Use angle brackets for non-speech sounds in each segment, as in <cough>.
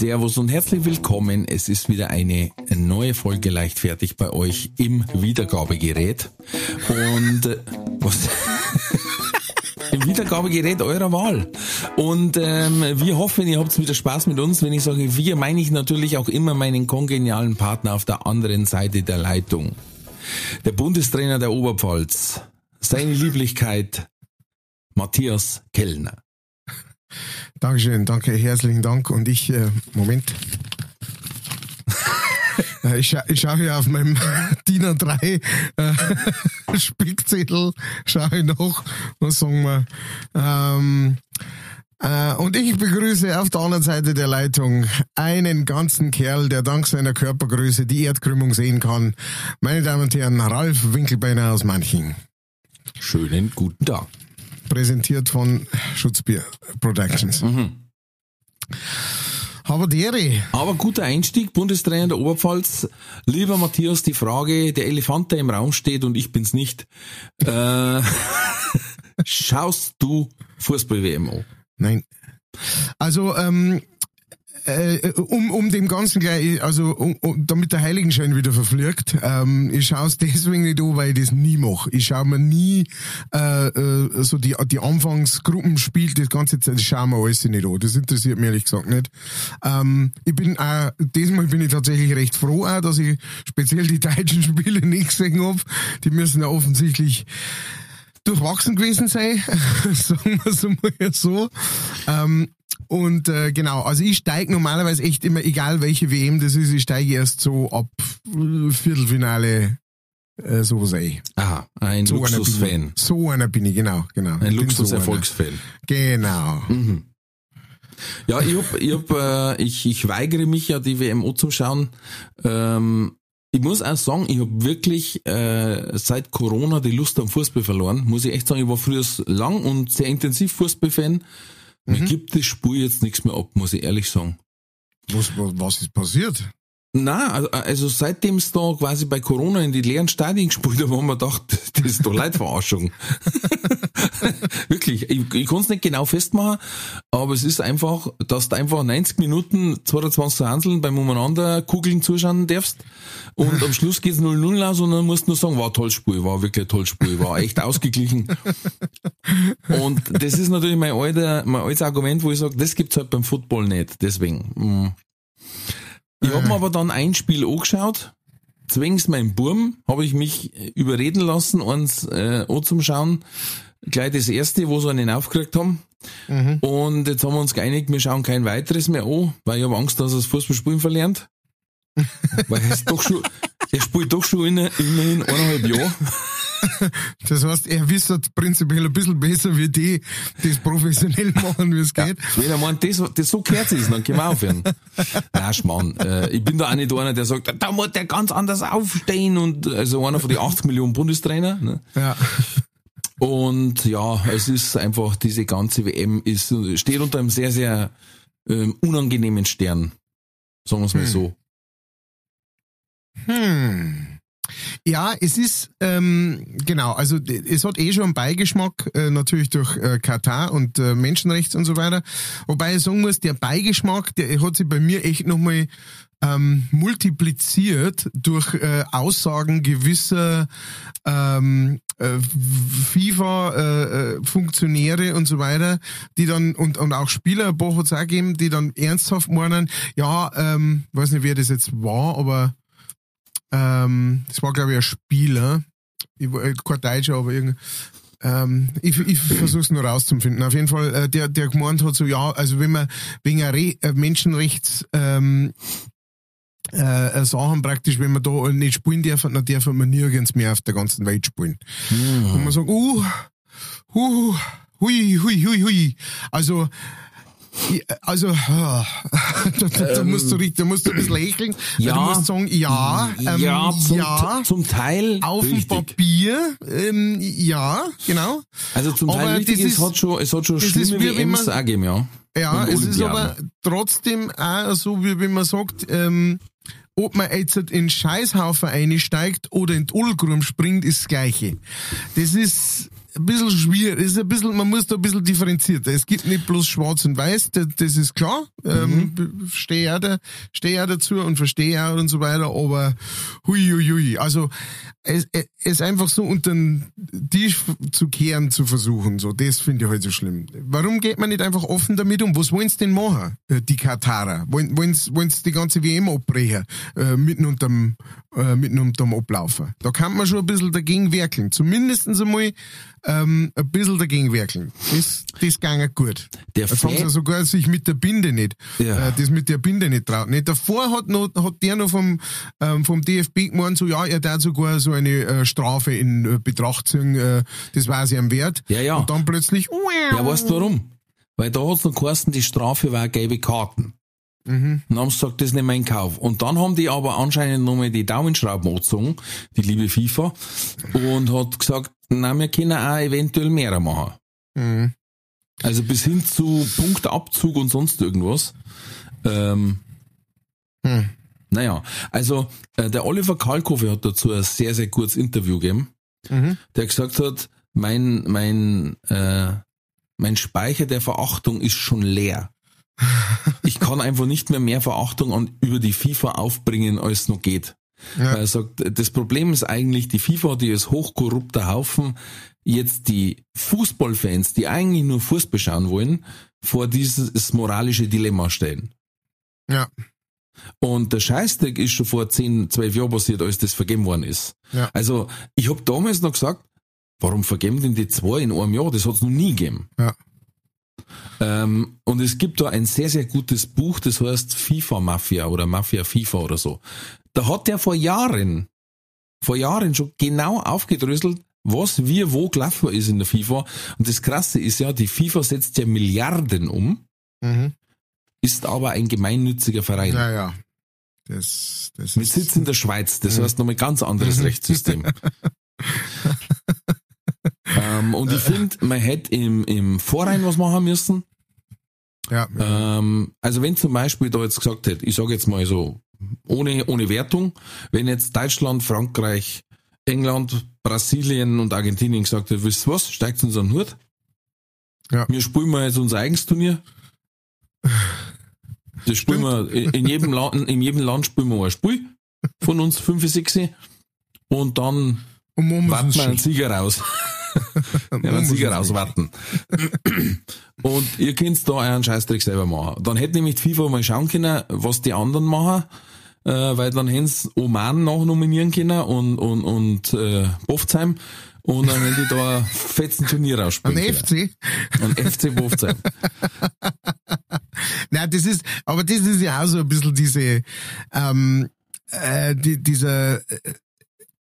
Servus und herzlich willkommen. Es ist wieder eine neue Folge leichtfertig bei euch im Wiedergabegerät. Und äh, was? <laughs> Im Wiedergabegerät eurer Wahl. Und ähm, wir hoffen, ihr habt wieder Spaß mit uns. Wenn ich sage wir, meine ich natürlich auch immer meinen kongenialen Partner auf der anderen Seite der Leitung. Der Bundestrainer der Oberpfalz. Seine Lieblichkeit Matthias Kellner. Dankeschön, danke, herzlichen Dank. Und ich, äh, Moment. <laughs> Äh, ich, scha ich schaue hier auf meinem <laughs> DIN A3 äh, <laughs> Spickzettel, schaue ich noch, was sagen wir. Ähm, äh, und ich begrüße auf der anderen Seite der Leitung einen ganzen Kerl, der dank seiner Körpergröße die Erdkrümmung sehen kann. Meine Damen und Herren, Ralf Winkelbeiner aus Manching. Schönen guten Tag. Präsentiert von Schutzbier Productions. Mhm. Aber dere. Aber guter Einstieg, Bundestrainer der Oberpfalz. Lieber Matthias, die Frage, der Elefant, der im Raum steht und ich bin's nicht. Äh, <laughs> schaust du Fußball-WM an? Nein. Also, ähm, äh, um, um dem Ganzen gleich, also um, um, damit der Heiligenschein wieder verfliegt, ähm, ich schaue es <laughs> deswegen nicht an, weil ich das nie mache. Ich schaue mir nie äh, äh, so die, die Anfangsgruppenspiel, das ganze Zeit, das schaue mir alles nicht an. Das interessiert mich ehrlich gesagt nicht. Ähm, ich bin auch, diesmal bin ich tatsächlich recht froh auch, dass ich speziell die deutschen <laughs> Spiele nicht gesehen habe. Die müssen ja offensichtlich durchwachsen gewesen sein, <laughs> sagen wir es mal so. Ähm, und äh, genau, also ich steige normalerweise echt immer, egal welche WM das ist, ich steige erst so ab äh, Viertelfinale äh, sowas ein. Aha, ein So einer Luxusfan. ich. So einer bin ich, genau, genau. Ein so Luxuserfolgsfan. einer. Genau. Mhm. Ja, ich hab, ich hab, äh, ich, ich weigere mich ja, die WMO zu schauen. Ähm, ich muss auch sagen, ich habe wirklich äh, seit Corona die Lust am Fußball verloren. Muss ich echt sagen, ich war früher lang und sehr intensiv Fußballfan. Mir gibt das Spiel jetzt nichts mehr ab, muss ich ehrlich sagen. Was, was, was ist passiert? Na, also, also seitdem es da quasi bei Corona in die leeren Stadien gespielt haben, haben wir gedacht, <laughs> das ist doch Leitverarschung. <laughs> Wirklich, ich, ich kann es nicht genau festmachen, aber es ist einfach, dass du einfach 90 Minuten 22 Hanseln beim Umeinander Kugeln zuschauen darfst und am Schluss geht's 0-0 aus und dann musst du nur sagen, war tolles Spiel, war wirklich tolles Spiel, war echt ausgeglichen. Und das ist natürlich mein alter, mein altes Argument, wo ich sage, das gibt's halt beim Football nicht, deswegen. mm. Ich hab mir aber dann ein Spiel angeschaut, zwängs meinem Burm, habe ich mich überreden lassen, eins äh, anzuschauen. Gleich das erste, wo sie einen aufgekriegt haben. Und jetzt haben wir uns geeinigt, wir schauen kein weiteres mehr an, weil ich habe Angst, dass er das Fußballspielen verlernt. <laughs> weil er ist doch schon, er spielt doch schon in, immerhin eineinhalb Jahre. <laughs> <laughs> Das heißt, er wisst prinzipiell ein bisschen besser wie die, die es professionell <laughs> machen, wie es geht. Wenn er meint, das, das so gehört ist, dann können wir aufhören. <laughs> Nein, Schmarrn. Äh, ich bin da auch nicht einer, der sagt, da muss der ganz anders aufstehen und also einer von den 80 Millionen Bundestrainer. Ne? Ja. Und ja, es ist einfach, diese ganze WM ist, steht unter einem sehr, sehr ähm, unangenehmen Stern. Sagen wir es mal so. Hm. Ja, es ist, ähm, genau, also es hat eh schon einen Beigeschmack, äh, natürlich durch äh, Katar und äh, Menschenrechts und so weiter. Wobei ich sagen muss, der Beigeschmack, der hat sich bei mir echt nochmal ähm, multipliziert durch äh, Aussagen gewisser ähm, äh, FIFA-Funktionäre und so weiter, die dann, und, und auch Spieler, hat's auch gegeben, die dann ernsthaft meinen, ja, ähm, weiß nicht, wer das jetzt war, aber ähm, das war, glaube ich, ein Spieler. Ich war äh, kein Deutscher, aber irgend. Ähm, ich ich versuche es nur rauszufinden. Auf jeden Fall, äh, der, der gemeint hat so, ja, also wenn man wegen Re äh, Menschenrechts ähm, äh, Sachen praktisch, wenn man da nicht spielen darf, dann darf man nirgends mehr auf der ganzen Welt spielen. Und man sagt, uh, uh, hui, hui, hui, hui. Also Also, <laughs> da, da, da, musst du, richtig- da musst du ein bisschen lächeln. Ähm, Ja. Du musst sagen, ja, ähm, ja, zum, ja, zum Teil auf dem. Papier, ähm, ja, genau. Also zum Teil Aber richtig, das es ist- hat schon, es hat schon schlimme WMs auch gegeben, ja. Ja, Und es ist aber trotzdem auch so, wie wenn man sagt, ähm, ob man jetzt in den Scheißhaufen einsteigt oder in die Ulgrum springt, ist das Gleiche. Das ist ein bisschen schwierig. Ist ein bisschen, man muss da ein bisschen differenziert. Es gibt nicht bloß schwarz und weiß, das, das ist klar. Ähm, stehe ja, da, stehe ja dazu und verstehe ja und so weiter, aber hui, hui, hui. Also, es, es einfach so unter den Tisch zu kehren zu versuchen, so, das finde ich halt so schlimm. Warum geht man nicht einfach offen damit um? Was wollen sie denn machen, äh, die Katarer? Wollen, wollen, sie, wollen sie die ganze WM abbrechen, äh, mitten unterm, äh, mitten unterm Ablaufen? Da kann man schon ein bisschen dagegen werkeln. Zumindestens einmal, ähm, ein bisschen dagegen werkeln. Das, das ging gut. Der Jetzt haben sie sogar sich mit der Binde nicht, Ja. äh, das mit der Binde nicht traut. Nicht. Davor hat, noch, hat der noch vom, ähm, vom DFB gemeint, so, ja, er darf sogar so eine äh, Strafe in äh, Betracht ziehen, äh, das war sie am Wert. Ja, ja. Und dann plötzlich, Ja, weißt du warum? Weil da hat's noch geheißen, die Strafe war gelbe Karten. Mhm. Und dann haben sie gesagt, das ist nicht mein Kauf. Und dann haben die aber anscheinend nochmal die Daumenschrauben angezogen, die liebe FIFA, und hat gesagt, na, wir können auch eventuell mehr machen. Mhm. Also bis hin zu Punktabzug und sonst irgendwas. Ähm, Hm. naja, also äh, der Oliver Kalkofe hat dazu ein sehr, sehr kurzes Interview gegeben, Mhm. der gesagt hat, mein, mein, äh, mein Speicher der Verachtung ist schon leer. Ich kann einfach nicht mehr mehr Verachtung an, über die FIFA aufbringen, als noch geht. Ja. Weil Er sagt, das Problem ist eigentlich, die FIFA, die ist hochkorrupter Haufen, jetzt die Fußballfans, die eigentlich nur Fußball schauen wollen, vor dieses moralische Dilemma stellen. Ja. Und der Scheißdreck ist schon vor 10, 12 Jahren passiert, als das vergeben worden ist. Ja. Also, ich habe damals noch gesagt, warum vergeben denn die zwei in einem Jahr? Das hat's noch nie gegeben. Ja. Ähm, und es gibt da ein sehr, sehr gutes Buch, das heißt FIFA Mafia oder Mafia FIFA oder so. Da hat der vor Jahren, vor Jahren schon genau aufgedröselt, was wie wo gelaufen ist in der FIFA. Und das Krasse ist ja, die FIFA setzt ja Milliarden um, Mhm. ist aber ein gemeinnütziger Verein. Ja, ja. Das, das Mit Sitz in der Schweiz, das Mhm. heißt nochmal ganz anderes Mhm. Rechtssystem. <laughs> ähm, und ich finde, man hätte im, im Vorrein was machen müssen. ja, ja. Ähm, also wenn zum Beispiel da jetzt gesagt hätte, ich sage jetzt mal so, ohne, ohne Wertung, wenn jetzt Deutschland, Frankreich, England, Brasilien und Argentinien gesagt hätte, wisst ihr was, steigt uns an den Hut. Ja. Wir spielen mal jetzt unser eigenes Turnier. Das spielen wir, in jedem Land, in jedem Land spielen wir ein Spiel von uns, 5, 6 und dann Und warten wir einen. Sieger raus. Einen Sieger wir uns rauswarten. Und ihr könnt da euren Scheißdreck selber machen. Dann hätte nämlich die FIFA mal schauen können, was die anderen machen, äh, weil dann hätten sie Oman noch nominieren können und, und, und äh, Bofzheim und dann hätten die da ein fetzen Turnier Ein rausspielen können. FC? Ein FC Bofzheim. <laughs> Nein, das ist, aber das ist ja auch so ein bisschen diese, ähm, äh, die, dieser, äh,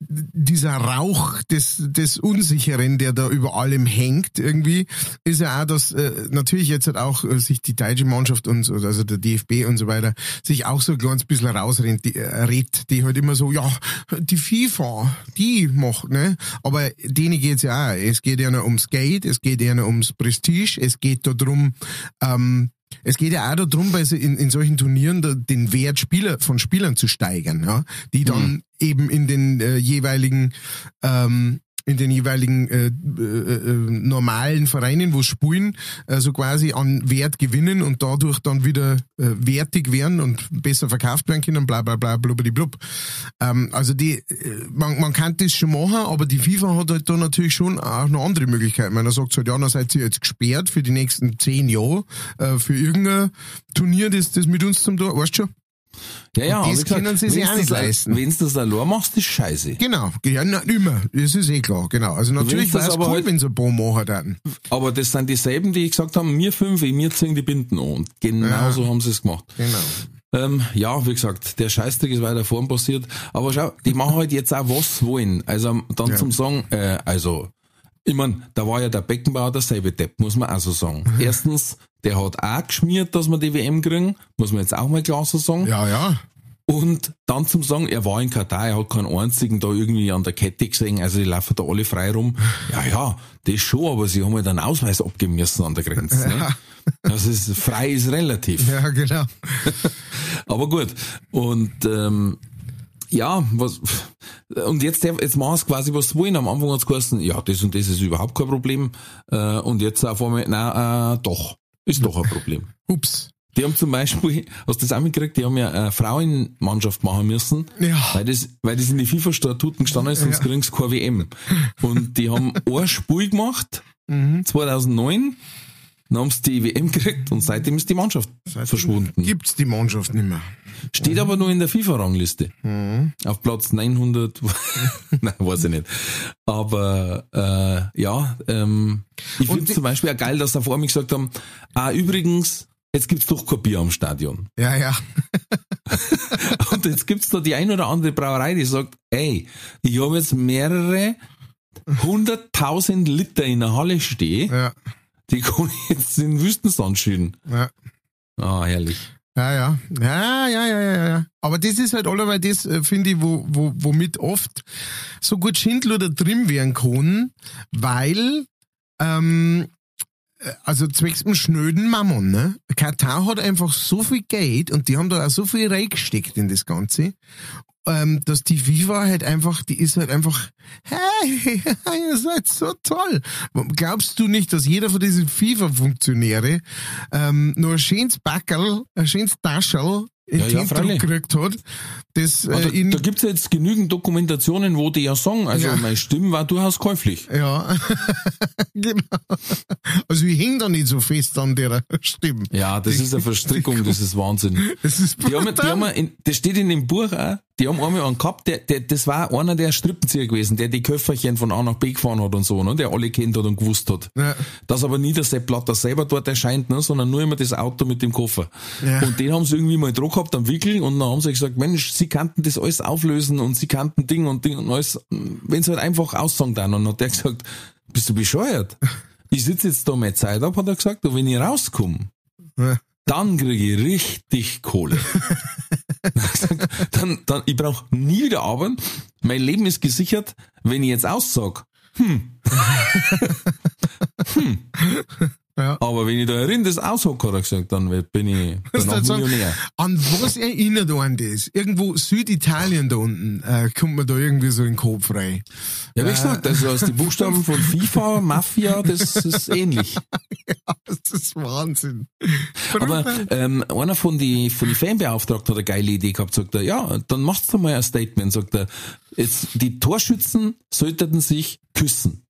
dieser Rauch des, des Unsicheren, der da über allem hängt, irgendwie, ist ja auch, dass äh, natürlich jetzt halt auch äh, sich die deutsche Mannschaft und so, also der DFB und so weiter, sich auch so ein kleines bisschen rausrennt, die, äh, redet, die halt immer so, ja, die FIFA, die macht, ne? Aber denen geht's ja auch. Es geht ja noch ums Geld, es geht ja noch ums Prestige, es geht da drum, ähm, es geht ja auch darum, bei so in, in solchen Turnieren da, den Wert Spieler, von Spielern zu steigern, ja, die dann eben in den äh, jeweiligen ähm, in den jeweiligen äh, äh, äh, normalen Vereinen, wo spielen, äh, so quasi an Wert gewinnen und dadurch dann wieder äh, wertig werden und besser verkauft werden können, bla bla bla blub. Ähm, also die, äh, man, man kann das schon machen, aber die FIFA hat halt da natürlich schon auch noch andere Möglichkeiten. Man sagt halt, ja, dann seid ihr jetzt gesperrt für die nächsten zehn Jahre äh, für irgendein Turnier, das, das mit uns zum Tor, weißt du schon? Ja, ja, Und das gesagt, können sie sich auch nicht leisten. Wenn's das allein machst, ist scheiße. Genau, ja, na, immer, das ist eh klar, genau. Also natürlich Wenn wäre es cool, halt- wenn sie ein paar machen würden. Aber das sind dieselben, die gesagt haben, mir fünf, wir ziehen die Binden an. Und genau Ja. so haben sie es gemacht. Genau. Ähm, ja, wie gesagt, der Scheißdreck ist weiter vorn passiert. Aber schau, die machen halt jetzt auch was wollen. Also dann Ja. zum Sagen, äh, also Ich mein, da war ja der Beckenbauer derselbe Depp, muss man auch so sagen. Erstens, der hat auch geschmiert, dass wir die WM kriegen, muss man jetzt auch mal klar so sagen. Ja, ja. Und dann zum Sagen, er war in Katar, er hat keinen einzigen da irgendwie an der Kette gesehen, also die laufen da alle frei rum. Ja, ja, das schon, aber sie haben halt einen Ausweis abgeben müssen an der Grenze. Ne? Das ist, frei ist relativ. Ja, genau. <laughs> Aber gut. Und ähm, ja, was und jetzt jetzt machst quasi was sie wollen. Am Anfang hat's geheißen, ja, das und das ist überhaupt kein Problem. Äh, und jetzt auf einmal, nein, äh, doch, ist doch ein Problem. <laughs> Ups. Die haben zum Beispiel, hast du das auch mitgekriegt, die haben ja eine Frauenmannschaft machen müssen, Ja. weil das, weil das in die FIFA-Statuten gestanden ist, sonst Ja. kriegen sie keine WM. Und die haben <laughs> ein Spiel gemacht, Mhm. 2009, dann haben sie die WM gekriegt und seitdem ist die Mannschaft verschwunden. Gibt's die Mannschaft nicht mehr. Steht aber nur in der FIFA-Rangliste. Auf Platz 900, <laughs> nein, weiß ich nicht. Aber äh, ja, ähm, ich finde zum Beispiel auch geil, dass sie vor mir gesagt haben, ah, übrigens, jetzt gibt's doch kein Bier am Stadion. Ja, ja. <laughs> Und jetzt gibt's da die ein oder andere Brauerei, die sagt, ey, ich habe jetzt mehrere hunderttausend Liter in der Halle stehen, Ja, die kann ich jetzt in den Wüstensand schütten. ja. Ah, herrlich. Ja, ja. Ja, ja, ja, ja, ja. Aber das ist halt allerweil das, äh, finde ich, wo, wo, womit oft so gut Schindluder drin werden kann, weil, ähm, äh, also zwecks dem schnöden Mammon, ne? Katar hat einfach so viel Geld und die haben da auch so viel reingesteckt in das Ganze, ähm, dass die FIFA halt einfach, die ist halt einfach, hey, <laughs> ihr seid so toll. Glaubst du nicht, dass jeder von diesen FIFA-Funktionäre ähm, nur ein schönes Backerl, ein schönes Tascherl in Ja, ja, gekriegt hat, das äh, da, da gibt's ja jetzt genügend Dokumentationen, wo die ja sagen, also Ja. meine Stimme war durchaus käuflich. ja, <laughs> genau. Also ich häng da nicht so fest an der Stimme. Ja, das ist eine <laughs> Verstrickung, das ist Wahnsinn. Das ist Die haben, die brutal. haben in, das steht in dem Buch auch, die haben einmal einen gehabt, der, der, das war einer der Strippenzieher gewesen, der die Köfferchen von A nach B gefahren hat und so, ne, der alle kennt hat und gewusst hat. Ja. Dass aber nie der Sepp Blatter selber dort erscheint, ne, sondern nur immer das Auto mit dem Koffer. Ja. Und den haben sie irgendwie mal Druck gehabt am Wickel und dann haben sie gesagt, Mensch, sie kannten das alles auflösen und sie kannten Ding und Ding und alles, wenn sie halt einfach aussagen dann. Und dann hat der gesagt, bist du bescheuert? Ich sitze jetzt da meine Zeit ab, hat er gesagt, und wenn ich rauskomme, Ja. dann kriege ich richtig Kohle. <laughs> <laughs> Dann dann, ich brauche nie wieder arbeiten. Mein Leben ist gesichert, wenn ich jetzt aussag. Hm. <laughs> hm. Ja. Aber wenn ich da herin das aushocke, hat er gesagt, dann bin ich <laughs> halt so- Millionär. An was erinnert einen das? Irgendwo Süditalien da unten äh, kommt man da irgendwie so in den Kopf rein. Ja, wie gesagt, also aus die Buchstaben von FIFA, <laughs> Mafia, das ist ähnlich. <laughs> Das ist Wahnsinn. Aber ähm, einer von die von die Fanbeauftragten hat eine geile Idee gehabt, sagt er, ja, dann machst du mal ein Statement, sagt er, jetzt, die Torschützen sollten sich küssen.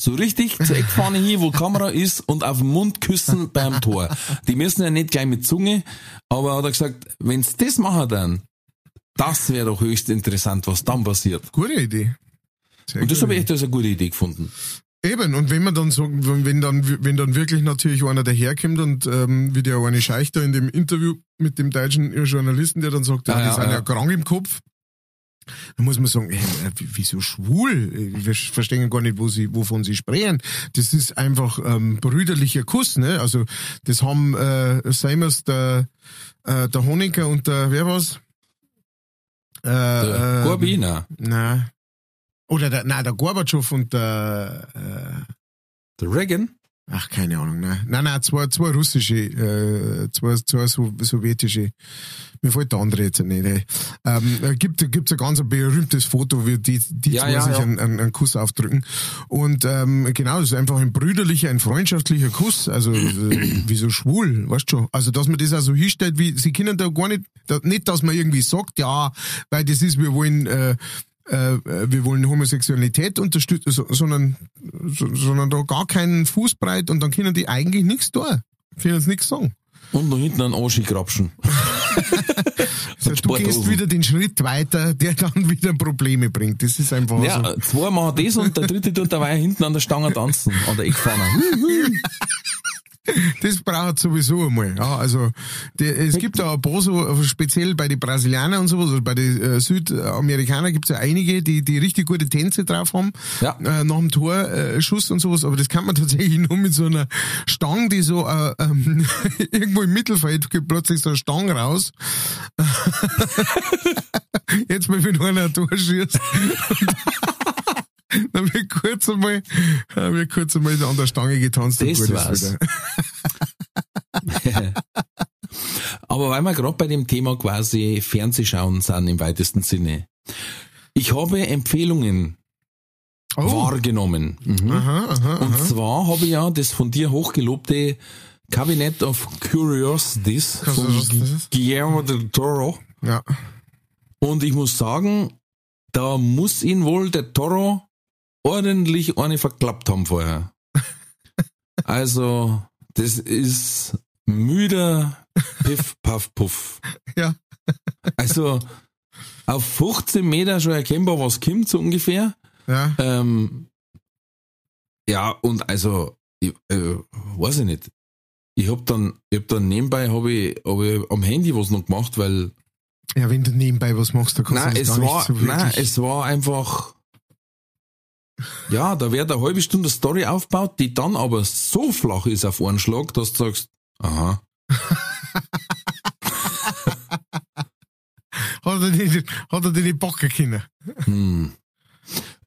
So richtig zur Eckfahne hin, wo Kamera ist und auf den Mund küssen beim Tor. Die müssen ja nicht gleich mit Zunge, aber hat er gesagt, wenn's das machen dann, das wäre doch höchst interessant, was dann passiert. Gute Idee. Sehr Und das habe ich echt als eine gute Idee gefunden. Eben, und wenn man dann so, wenn wenn dann, wenn dann wirklich natürlich einer daherkommt und ähm, wie der eine Scheich da in dem Interview mit dem deutschen Journalisten, der dann sagt, ja, Ah, die ja, sind ja, ja. krank im Kopf, dann muss man sagen, äh, wie- wieso schwul? Wir verstehen gar nicht, wo sie, wovon sie sprechen. Das ist einfach ähm, brüderlicher Kuss, ne? Also das haben äh, Seimers der, äh, der Honecker und der, wer war's? Äh, Der äh, Gorbi, nein. Na. Oder der, na, der Gorbatschow und der, äh, Der Reagan? Ach, keine Ahnung, ne. Nein, nein, zwei, zwei russische, äh, zwei, zwei so, sowjetische. Mir fällt der andere jetzt nicht, ey. Ähm, äh, gibt, gibt's ein ganz berühmtes Foto, wie die, die Ja, zwei ja, sich ja. Einen, einen, Kuss aufdrücken. Und, ähm, genau, das ist einfach ein brüderlicher, ein freundschaftlicher Kuss. Also, äh, wieso schwul, weißt du schon? Also, dass man das auch so hinstellt, wie, sie können da gar nicht, da, nicht, dass man irgendwie sagt, ja, weil das ist, wir wollen, äh, äh, wir wollen Homosexualität unterstützen, so, sondern, so, sondern da gar keinen Fußbreit und dann können die eigentlich nichts tun. Können uns nichts sagen. Und noch hinten einen Aschi grapschen. Also, <laughs> du gehst wieder den Schritt weiter, der dann wieder Probleme bringt. Das ist einfach Ja, so. zwei machen das und der dritte tut dabei hinten an der Stange tanzen, an der Eckfahne. <laughs> <laughs> Das braucht sowieso einmal. Ja, also die, es gibt da ein paar so, speziell bei den Brasilianern und sowas, oder bei den äh, Südamerikanern gibt es ja einige, die, die richtig gute Tänze drauf haben, Ja. äh, nach dem Torschuss und sowas, aber das kann man <laughs> tatsächlich nur mit so einer Stange, die so äh, ähm, <laughs> irgendwo im Mittelfeld gibt plötzlich so eine Stange raus. Jetzt mal, wenn einer ein Tor schießt. <laughs> Dann wird kurz einmal, dann wird kurz einmal an der Stange getanzt. und Das ist war's. <laughs> Aber weil wir gerade bei dem Thema quasi Fernsehschauen sind im weitesten Sinne. Ich habe Empfehlungen Oh, wahrgenommen. Mhm. aha, aha, Und aha. zwar habe ich ja das von dir hochgelobte Cabinet of Curiosities von Curiosities. Guillermo del Toro. Ja. Und ich muss sagen, da muss ihn wohl der Toro ordentlich eine verklappt haben vorher. <laughs> Also, das ist müder Piff, Puff, Puff. Ja. Also, auf 15 Meter schon erkennbar, was kommt, so ungefähr. Ja. Ähm, ja, und also, ich, äh, weiß ich nicht. Ich hab dann, ich hab dann nebenbei hab ich, hab ich am Handy was noch gemacht, weil Ja, wenn du nebenbei was machst, dann kannst Nein, du es gar war, nicht so nein, wirklich. es war einfach, ja, da wird eine halbe Stunde Story aufgebaut, die dann aber so flach ist auf einen Schlag, dass du sagst, aha, hat, er die, hat er die nicht können? hm.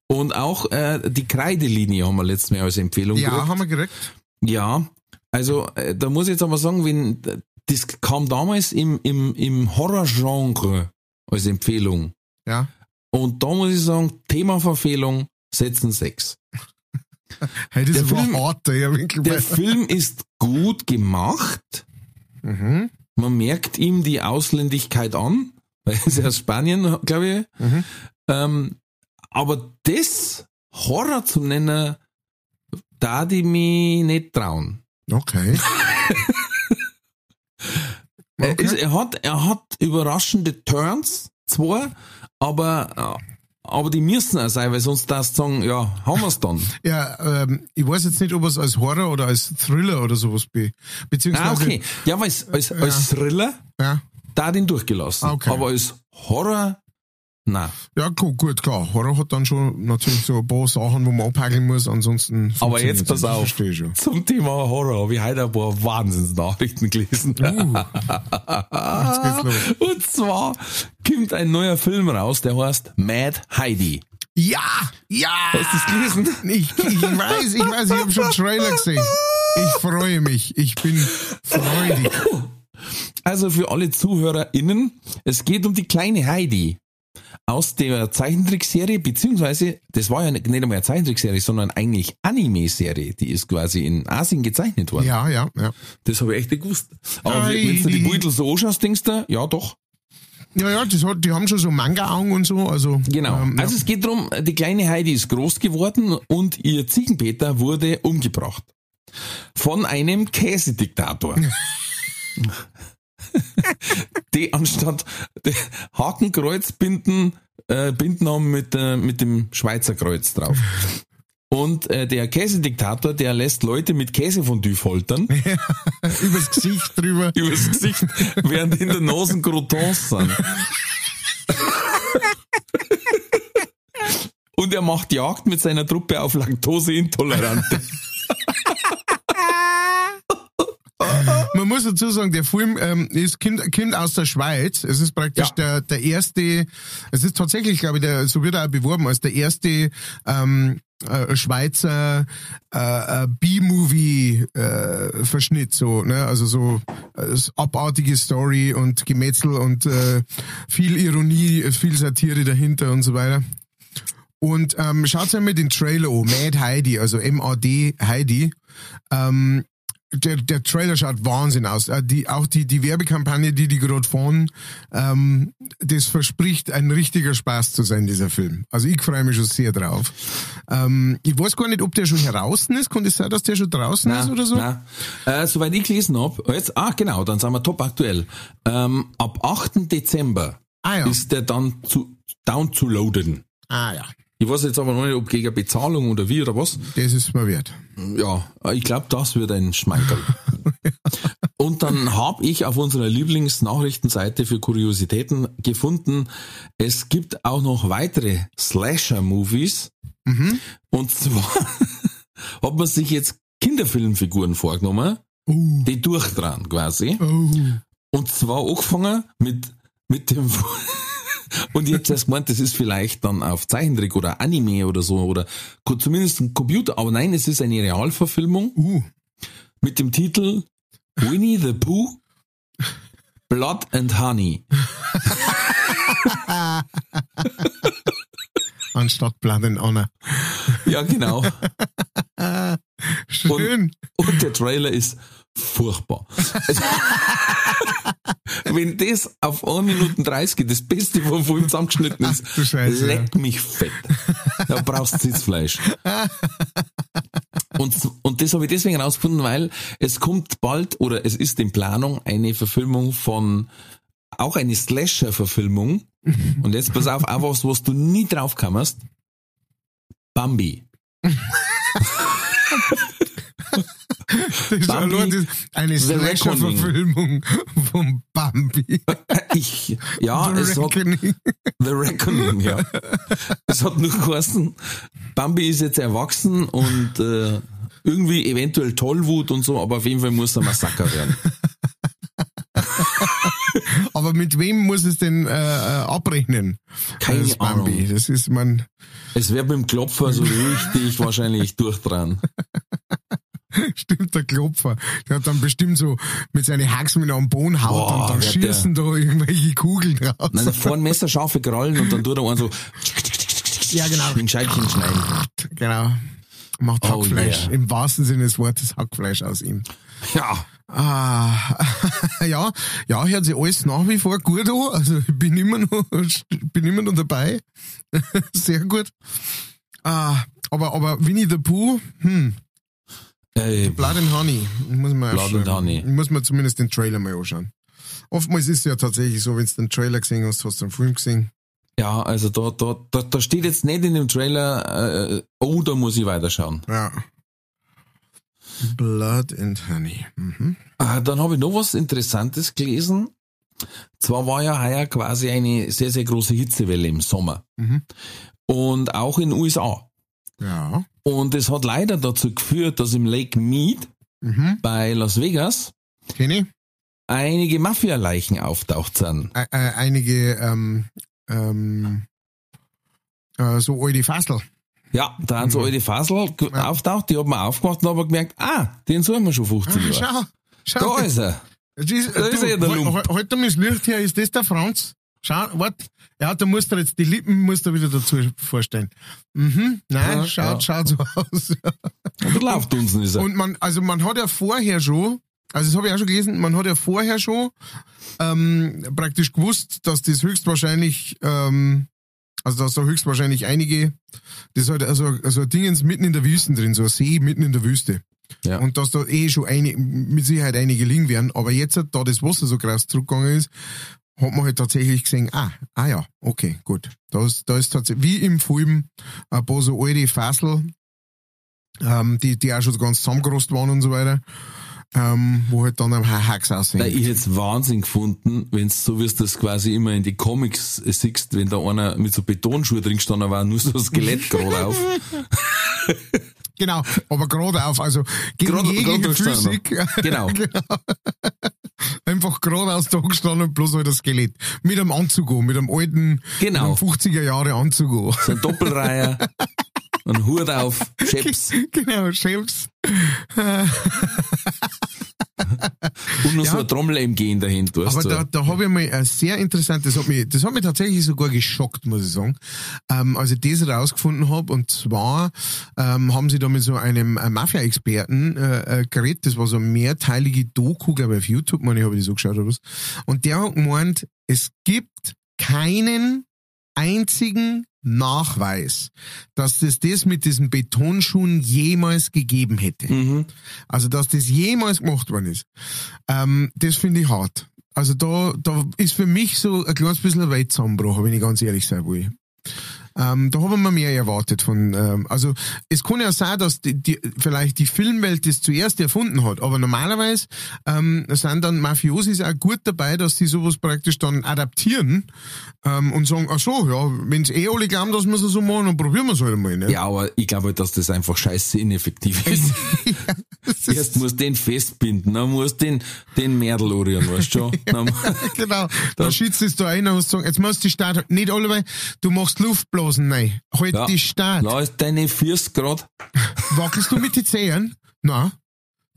Und auch äh, die Kreidelinie haben wir letztes Mal als Empfehlung Ja, gekriegt. haben wir gekriegt. Ja, also äh, da muss ich jetzt aber sagen, wenn das kam damals im, im, im Horrorgenre als Empfehlung. Ja. Und da muss ich sagen, Themaverfehlung, setzen sechs. Hey, Der Film- hart, wirklich. Der Film ist gut gemacht. Mhm. Man merkt ihm die Ausländigkeit an, weil er ist aus Spanien, glaube ich. Mhm. Ähm, aber das Horror zu nennen, da die mich nicht trauen. Okay. <laughs> Er, Okay. ist, er, hat, er hat überraschende Turns, zwar, aber, äh, aber die müssen auch sein, weil sonst darfst du sagen, ja, haben wir's dann. <laughs> Ja, ähm, ich weiß jetzt nicht, ob es als Horror oder als Thriller oder sowas be beziehungsweise. Ah, okay. Ja, weil als, als, als Thriller, Ja, da den durchgelassen. Okay. Aber als Horror, na. ja gut, gut, klar. Horror hat dann schon natürlich so ein paar Sachen, wo man abhakeln muss, ansonsten. Aber jetzt pass auf. Verstehe schon. Zum Thema Horror habe ich heute ein paar Wahnsinnsnachrichten gelesen. Uh, jetzt geht's los. <laughs> Und zwar kommt ein neuer Film raus, der heißt Mad Heidi. Ja, ja. Hast du das gelesen? Ich, ich weiß, ich weiß, ich habe schon einen Trailer gesehen. Ich freue mich. Ich bin freudig. Also für alle ZuhörerInnen, es geht um die kleine Heidi aus der Zeichentrickserie, beziehungsweise, das war ja nicht einmal eine Zeichentrickserie, sondern eigentlich Anime-Serie, die ist quasi in Asien gezeichnet worden. Ja, ja, ja. Das habe ich echt nicht gewusst. Aber Heidi. wenn du die Beutel so anschaust, denkst du, ja doch. Ja, ja, das hat, die haben schon so Manga-Augen und so, also. Genau. ähm, also es geht darum, die kleine Heidi ist groß geworden und ihr Ziegenpeter wurde umgebracht. Von einem Käsediktator. <laughs> <laughs> <laughs> die anstatt Hakenkreuz binden, äh, binden haben mit, äh, mit dem Schweizer Kreuz drauf. Und äh, der Käsediktator, der lässt Leute mit Käsefondue foltern, <laughs> ja, übers Gesicht drüber. <laughs> übers Gesicht, während in der Nase Croutons sind. Und er macht Jagd mit seiner Truppe auf Laktoseintolerante. Man muss dazu sagen, der Film ähm, ist, kommt, kommt aus der Schweiz. Es ist praktisch Ja. der, der erste, es ist tatsächlich, glaube ich, der, so wird er auch beworben, als der erste ähm, äh, Schweizer äh, äh, B-Movie-Verschnitt, so, ne? Also so äh, abartige Story und Gemetzel und viel Ironie, viel Satire dahinter und so weiter. Und ähm, schaut euch mal den Trailer an, Mad Heidi, also M-A-D Heidi. Ähm, der, der Trailer schaut Wahnsinn aus. Äh, Die, auch die, die Werbekampagne, die die gerade fahren, ähm, das verspricht ein richtiger Spaß zu sein, dieser Film. Also ich freue mich schon sehr drauf. Ähm, ich weiß gar nicht, ob der schon heraus ist. Kann das sein, dass der schon draußen ist oder so? Nein. Äh, soweit ich gelesen hab, jetzt, ah genau, dann sind wir top aktuell. Ähm, ab 8. Dezember Ah ja. ist der dann zu, down zu loaden. Ah ja. Ich weiß jetzt aber noch nicht, ob gegen Bezahlung oder wie oder was. Das ist mir wert. Ja, ich glaube, das wird ein Schmankerl. <laughs> Und dann habe ich auf unserer Lieblingsnachrichtenseite für Kuriositäten gefunden, es gibt auch noch weitere Slasher-Movies. Und zwar <laughs> hat man sich jetzt Kinderfilmfiguren vorgenommen, Uh, die durchdrehen quasi. oh. Und zwar angefangen mit, mit dem, <laughs> und jetzt erst gemeint, das ist vielleicht dann auf Zeichentrick oder Anime oder so, oder zumindest ein Computer, aber nein, es ist eine Realverfilmung Uh. mit dem Titel Winnie the Pooh, Blood and Honey. <laughs> Anstatt Blood and Honor. Ja, genau. <laughs> Schön. Und der Trailer ist furchtbar. Also, <laughs> wenn das auf 1 Minute 30 das Beste vom Film zusammengeschnitten ist, Ach Scheiße, leck mich fett. Da brauchst du Sitzfleisch. Und, und das habe ich deswegen herausgefunden, weil es kommt bald oder es ist in Planung eine Verfilmung von auch eine Slasher-Verfilmung. Und jetzt pass auf, auch was, was du nie drauf kamst. Bambi. Das ist Bambi, eine. Slasher-Verfilmung von Bambi. Ich, ja, The es hat, Reckoning. The Reckoning, ja. Es hat nur geheißen, Bambi ist jetzt erwachsen und äh, irgendwie eventuell Tollwut und so, aber auf jeden Fall muss er Massaker werden. <laughs> Aber mit wem muss es denn äh, äh, abrechnen? Keine das Bambi. Ahnung. Das ist man. Es mit dem Klopfer so richtig wahrscheinlich durchdran. <laughs> Stimmt, der Klopfer. Der hat dann bestimmt so mit seinen mit einem Bohnen haut Boah, und dann wird der- schießen da irgendwelche Kugeln raus. Nein, da vorne messerscharfe Krallen und dann tut er einen so <laughs> Ja, genau. in Scheibchen schneiden. Genau. Macht Oh, Hackfleisch. yeah. Im wahrsten Sinne des Wortes Hackfleisch aus ihm. Ja, Ah, <laughs> ja, ja, hört sich alles nach wie vor gut an. Also ich bin immer noch, bin immer noch dabei. Sehr gut. Ah, aber, aber Winnie the Pooh, hm, äh, Blood and Honey, muss man Blood and. Honey. Muss man zumindest den Trailer mal anschauen. Oftmals ist es ja tatsächlich so, wenn du den Trailer gesehen hast, hast du den Film gesehen. ja, also da, da, da, da steht jetzt nicht in dem Trailer, äh, oh, da muss ich weiterschauen. Ja. Blood and Honey. Mhm. Äh, dann habe ich noch was Interessantes gelesen. Zwar war ja heuer quasi eine sehr, sehr große Hitzewelle im Sommer. Mhm. Und auch in den USA. Ja. Und es hat leider dazu geführt, dass im Lake Mead Mhm. bei Las Vegas einige Mafia-Leichen auftaucht sind. Ä- äh, einige ähm, ähm, äh, so alte Fassel. Ja, da haben so alte Fasel ge- Ja. auftaucht, die hat man aufgemacht und aber gemerkt, ah, den suchen wir schon 15 Ah, Jahre. schau, schau. Da ist er. Das ist, da ist er, der hol- Lump. hol- Halt mal das Licht her, ist das der Franz? Schau, wart. Ja, da musst du jetzt die Lippen musst du wieder dazu vorstellen. Mhm, nein, Ja, schaut, ja. schaut so aus. Und Laufdunsen ist er. Und man, also man hat ja vorher schon, also das habe ich auch schon gelesen, man hat ja vorher schon ähm, praktisch gewusst, dass das höchstwahrscheinlich, ähm, also dass da höchstwahrscheinlich einige, das hat also, also ein Dingens mitten in der Wüste drin, so ein See mitten in der Wüste. Ja. Und dass da eh schon eine, mit Sicherheit einige liegen werden. Aber jetzt, da das Wasser so krass zurückgegangen ist, hat man halt tatsächlich gesehen, ah, ah ja, okay, gut. Da ist, da ist tatsächlich, wie im Film, ein paar so alte Fassel, ähm, die, die auch schon ganz zusammengerostet waren und so weiter, ähm, wo halt dann am Hacks aussehen. Ich hätte es Wahnsinn gefunden, wenn es so wie es das quasi immer in die Comics siehst, wenn da einer mit so Betonschuhe drin gestanden war, nur so ein Skelett gerade auf. <laughs> Genau, aber gerade auf, also gegen Gerade- jegliche durchstanden. Physik. <laughs> Genau. Einfach geradeaus da gestanden, bloß halt das Skelett. Mit einem Anzug an, mit einem alten, Genau. mit einem 50er Jahre Anzug an. So ein Doppelreiher, <laughs> ein Hut auf, Scheps genau, Chefs. <laughs> und noch so Ja. eine Trommel im Gehen dahinter. Aber du. da, da habe ich mal ein sehr interessantes, das hat mich, das hat mich tatsächlich sogar geschockt, muss ich sagen, ähm, als ich das rausgefunden habe. Und zwar ähm, haben sie da mit so einem äh, Mafia-Experten äh, äh, geredet, das war so eine mehrteilige Doku, glaube ich, auf YouTube, meine ich, habe ich das so geschaut oder was. Und der hat gemeint, es gibt keinen einzigen Nachweis, dass es das mit diesen Betonschuhen jemals gegeben hätte. mhm. Also, dass das jemals gemacht worden ist, ähm, das finde ich hart. Also da, da ist für mich so ein kleines bisschen ein Weltzusammenbruch, wenn ich ganz ehrlich sein will. Ähm, da haben wir mehr erwartet von, ähm, also es kann ja sein, dass die, die, vielleicht die Filmwelt das zuerst erfunden hat, aber normalerweise ähm, sind dann Mafiosis auch gut dabei, dass die sowas praktisch dann adaptieren ähm, und sagen, ach so, ja, wenn eh alle glauben, dass wir es so machen, dann probieren wir es halt mal. Ne? Ja, aber ich glaube, dass das einfach scheiße ineffektiv <laughs> ist. ja, Erst musst du den festbinden, dann musst du den, den Mädel orientieren, weißt du schon? <laughs> Dann- genau. <laughs> Dann schießt es da ein und sagen, jetzt musst du die Stadt, nicht alle, weil du machst Luftblasen rein. Halt Ja. die Stadt. Lass deine Füße grad. <laughs> Wackelst du mit den Zehen? Nein.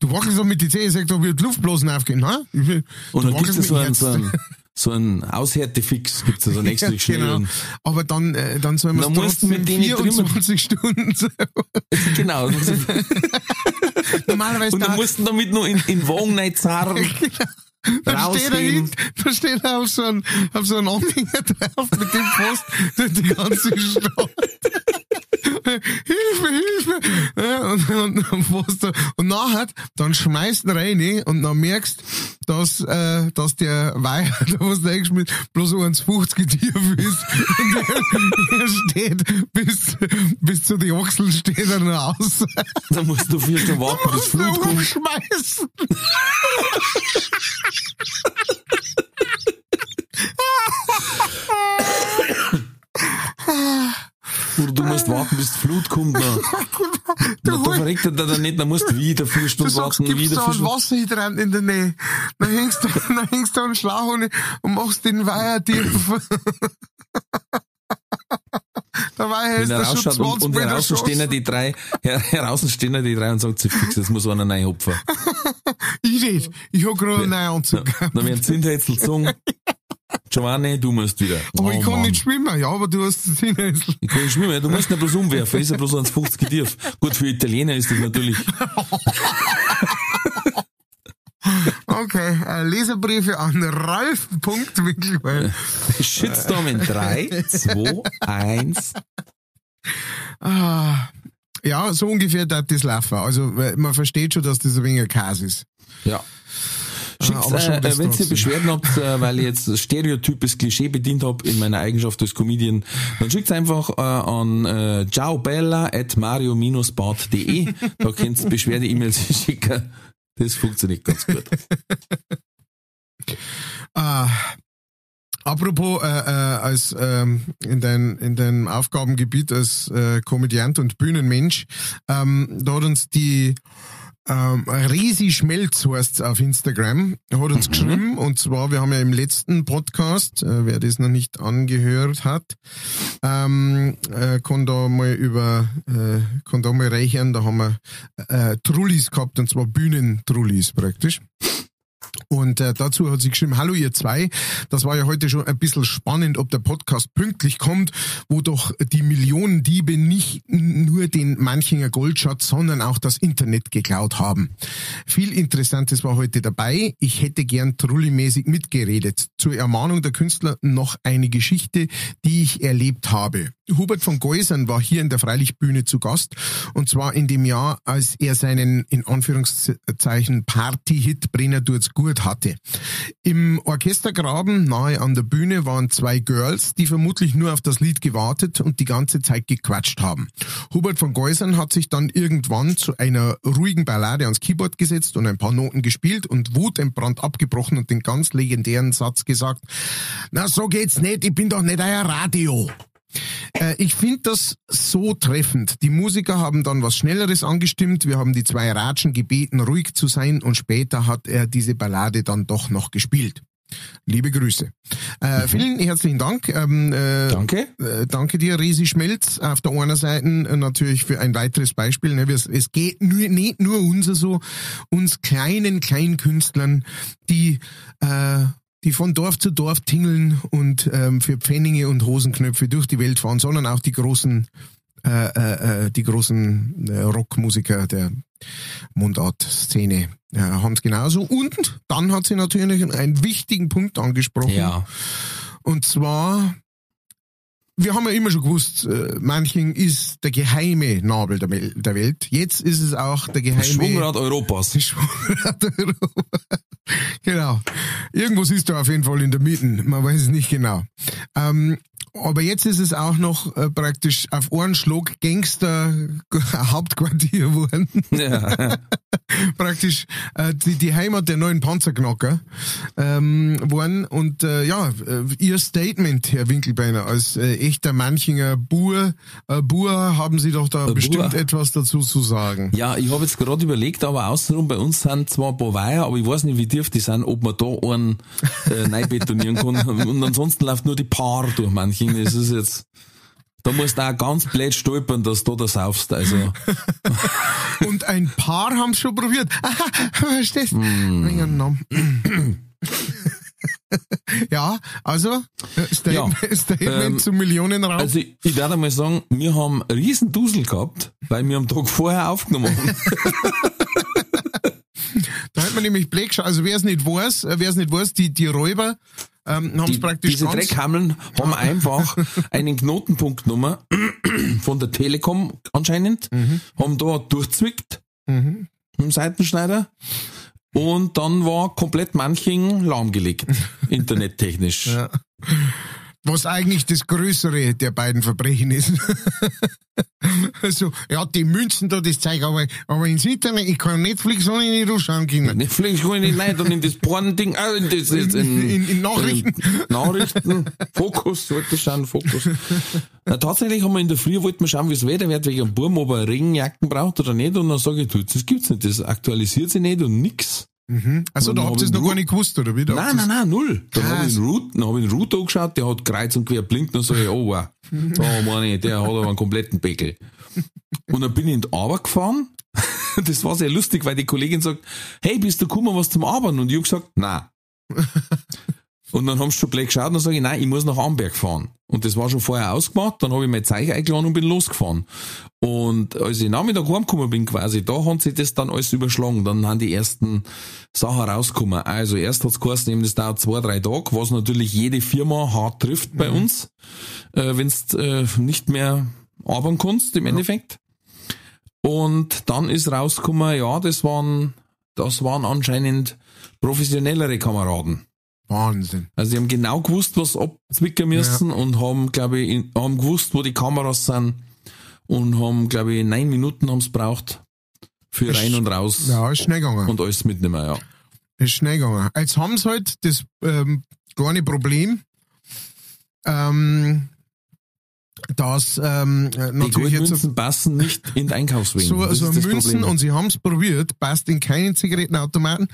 Du wackelst doch mit den Zehen, sagt, da wird Luftblasen aufgehen. Nein. Ich will, Und dann gibt's ja so einen, so einen, <laughs> so einen Aushärtefix, gibt's ja so einen extra Ja, genau. und- Aber dann, äh, dann soll man Dann es trotzdem mit denen drüber- 24 Stunden. <laughs> Genau. Und Normalerweise dann da, musst du damit noch in, in Wagen reinzarren. Dann steht er da steht er auf so einem, auf so Anhänger drauf mit dem Post die ganze Stadt. Hilfe, Hilfe! Ja, und, und, und, da, und nachher, dann schmeißt ihn rein eh, und dann merkst, dass, äh, dass der Weiher, <laughs> da was du reingeschmissen bloß 1,50 tief ist. Und er, er steht bis, bis zu den Achseln steht er noch aus. Dann musst du vier Stunden warten, bis Flut kommt. umschmeißen. Oder du musst warten, bis die Flut kommt. Dann, dann, dann verreckt er dann nicht, dann musst du wieder vier Du Stunden warten, wieder vier einen. Wasserhydrant in der Nähe. Dann hängst du, <laughs> dann hängst du einen Schlauch und, und machst den Weiher tief. <laughs> Wenn ist er da schon rausschaut 20 und, und Meter heraus stehen ja geschossen. die drei, <laughs> her, heraus stehen ja die drei und sie fix, das muss einer reinhupfen. <laughs> Ich nicht. Ich hab gerade einen neuen Anzug gehabt. Dann werden Zündhäcksel gezogen. <laughs> Giovanni, du musst wieder. Aber ich Oh, kann Mann. nicht schwimmen. Ja, aber du hast das Hinhäusl. Ich kann nicht schwimmen, du musst nicht bloß umwerfen, ist ja bloß 1,50 tief. Gut, für Italiener ist das natürlich. Okay, äh, Leserbriefe an Ralf.winkelmann. Shitstorm in 3, 2, 1. Ah, ja, so ungefähr darf das laufen. Also, man versteht schon, dass das ein wenig ein Käse ist. Ja. Schickt, schon äh, äh, wenn ihr. Beschwerden habt, äh, weil ich jetzt stereotypes Klischee bedient habe in meiner Eigenschaft als Comedian, dann schickt einfach äh, an äh, ciaobella at mario-bart.de. Da könnt ihr Beschwerde-E-Mails <laughs> schicken. Das funktioniert ganz gut. <laughs> Ah, apropos, äh, äh, als ähm, in dein in deinem Aufgabengebiet als äh, Komödiant und Bühnenmensch, ähm, da hat uns die ähm, Resi Schmelz heißt's auf Instagram, hat uns geschrieben. Und zwar, wir haben ja im letzten Podcast, äh, wer das noch nicht angehört hat, ähm, äh, kann da mal über, äh, kann da mal reichern, da haben wir äh, Trullis gehabt und zwar Bühnentrullis praktisch. Und äh, dazu hat sie geschrieben, hallo ihr zwei, das war ja heute schon ein bisschen spannend, ob der Podcast pünktlich kommt, wo doch die Millionendiebe nicht nur den Manchinger Goldschatz, sondern auch das Internet geklaut haben. Viel Interessantes war heute dabei. Ich hätte gern trullimäßig mitgeredet. Zur Ermahnung der Künstler noch eine Geschichte, die ich erlebt habe. Hubert von Geusern war hier in der Freilichtbühne zu Gast und zwar in dem Jahr, als er seinen in Anführungszeichen Party-Hit Brenner tut's gut hatte. Im Orchestergraben nahe an der Bühne waren zwei Girls, die vermutlich nur auf das Lied gewartet und die ganze Zeit gequatscht haben. Hubert von Geusern hat sich dann irgendwann zu einer ruhigen Ballade ans Keyboard gesetzt und ein paar Noten gespielt und wutentbrannt abgebrochen und den ganz legendären Satz gesagt, na so geht's nicht, ich bin doch nicht euer Radio. Äh, ich finde das so treffend. Die Musiker haben dann was Schnelleres angestimmt. Wir haben die zwei Ratschen gebeten, ruhig zu sein und später hat er diese Ballade dann doch noch gespielt. Liebe Grüße. Äh, vielen herzlichen Dank. Ähm, äh, Danke. äh, danke dir, Resi Schmelz. Auf der einen Seite äh, natürlich für ein weiteres Beispiel. Ne? Es, es geht nur, nicht nur uns so, uns kleinen Kleinkünstlern, die äh, die von Dorf zu Dorf tingeln und ähm, für Pfennige und Hosenknöpfe durch die Welt fahren, sondern auch die großen, äh, äh, äh, die großen äh, Rockmusiker der Mundart-Szene äh, haben es genauso. Und dann hat sie natürlich einen wichtigen Punkt angesprochen. Ja. Und zwar wir haben ja immer schon gewusst, äh, manchen ist der geheime Nabel der, Wel der Welt. Jetzt ist es auch der geheime... Schwungrad Europas. Das Schwungrad <laughs> Europa. genau. Irgendwo ist da auf jeden Fall in der Mitte. Man weiß es nicht genau. Ähm, aber jetzt ist es auch noch äh, praktisch auf einen Schlag Gangster <laughs> Hauptquartier geworden. Ja. <laughs> praktisch äh, die, die Heimat der neuen Panzerknacker ähm, worden. Und äh, ja, äh, ihr Statement, Herr Winkelbeiner, als äh, echter Manchinger Bur, äh, Bur, haben Sie doch da Äh, bestimmt Bur. etwas dazu zu sagen. Ja, ich habe jetzt gerade überlegt, aber außenrum bei uns sind zwar ein paar Weiher, aber ich weiß nicht, wie tief die sind, ob man da einen äh, <laughs> neu betonieren kann. Und ansonsten läuft nur die Paar durch manchen. Das ist jetzt, da musst du auch ganz blöd stolpern, dass du da saufst. Also, <laughs> Und ein paar haben es schon probiert. Verstehst du? Hm. ja, also äh, Statement, Ja, <laughs> Statement ähm, zum Millionenraum. also ich, ich werde mal sagen, wir haben einen riesen Dusel gehabt, weil wir am Tag vorher aufgenommen haben. <laughs> da hat man nämlich geschaut. Also wer es nicht weiß, äh, wer es nicht weiß, die, die Räuber ähm, haben es praktisch diese ganz, Dreckhammeln haben einfach <laughs> einen Knotenpunktnummer von der Telekom anscheinend, haben da durchzwickt Mhm. mit dem Seitenschneider und dann war komplett Manching lahmgelegt, <laughs> internettechnisch. Ja. Was eigentlich das größere der beiden Verbrechen ist. <laughs> also, ja, die Münzen da, das zeigt aber, aber ins Internet, ich kann Netflix ohne nicht anschauen können. Netflix kann ich nicht rein, dann in das Porn-Ding, äh, in, das, jetzt in, In- in Nachrichten. in Nachrichten, Fokus, sollte schauen, Fokus. Na, tatsächlich haben wir in der Früh, wollten wir schauen, wie es Wetter wird, wegen dem Burm, ob er Regenjacken braucht oder nicht, und dann sage ich, das gibt's nicht, das aktualisiert sich nicht und nix. Also, Und da habt ihr es hab noch gar nicht gewusst, oder wie? Da Nein, nein, nein, null. Dann habe ich habe ich den Root angeschaut, der hat kreuz und quer blinkt, dann sage ich, oh wow, <laughs> meine ich, der hat aber einen kompletten Beckel. Und dann bin ich in die Arbeit gefahren. <laughs> Das war sehr lustig, weil die Kollegin sagt, hey, bist du gekommen, was zum Arbeiten? Und ich hab gesagt, nein. Und dann haben sie schon gleich geschaut und sage ich, nein, ich muss nach Amberg fahren. Und das war schon vorher ausgemacht, dann habe ich mein Zeichen eingeladen und bin losgefahren. Und als ich Nachmittag heimgekommen bin quasi, da hat sich das dann alles überschlagen. Dann haben die ersten Sachen rausgekommen. Also erst hat's geheißen, eben, das dauert zwei, drei Tage, was natürlich jede Firma hart trifft bei uns, äh, wenn's äh, nicht mehr arbeiten kannst im Endeffekt. Und dann ist rausgekommen, ja, das waren, das waren anscheinend professionellere Kameraden. Wahnsinn. Also die haben genau gewusst, was abzwicken müssen und haben, glaube ich, in, haben gewusst, wo die Kameras sind und haben, glaube ich, neun Minuten haben's braucht für Ist- rein und raus Ja, ist schnell gegangen. und alles mitnehmen, ja. ist schnell gegangen. Jetzt haben sie halt das ähm, kleine Problem, ähm, dass ähm, äh, Die natürlich jetzt Goldmünzen passen nicht in den Einkaufswagen. so, so Münzen Problem. und sie haben es probiert, passt in keinen Zigarettenautomaten,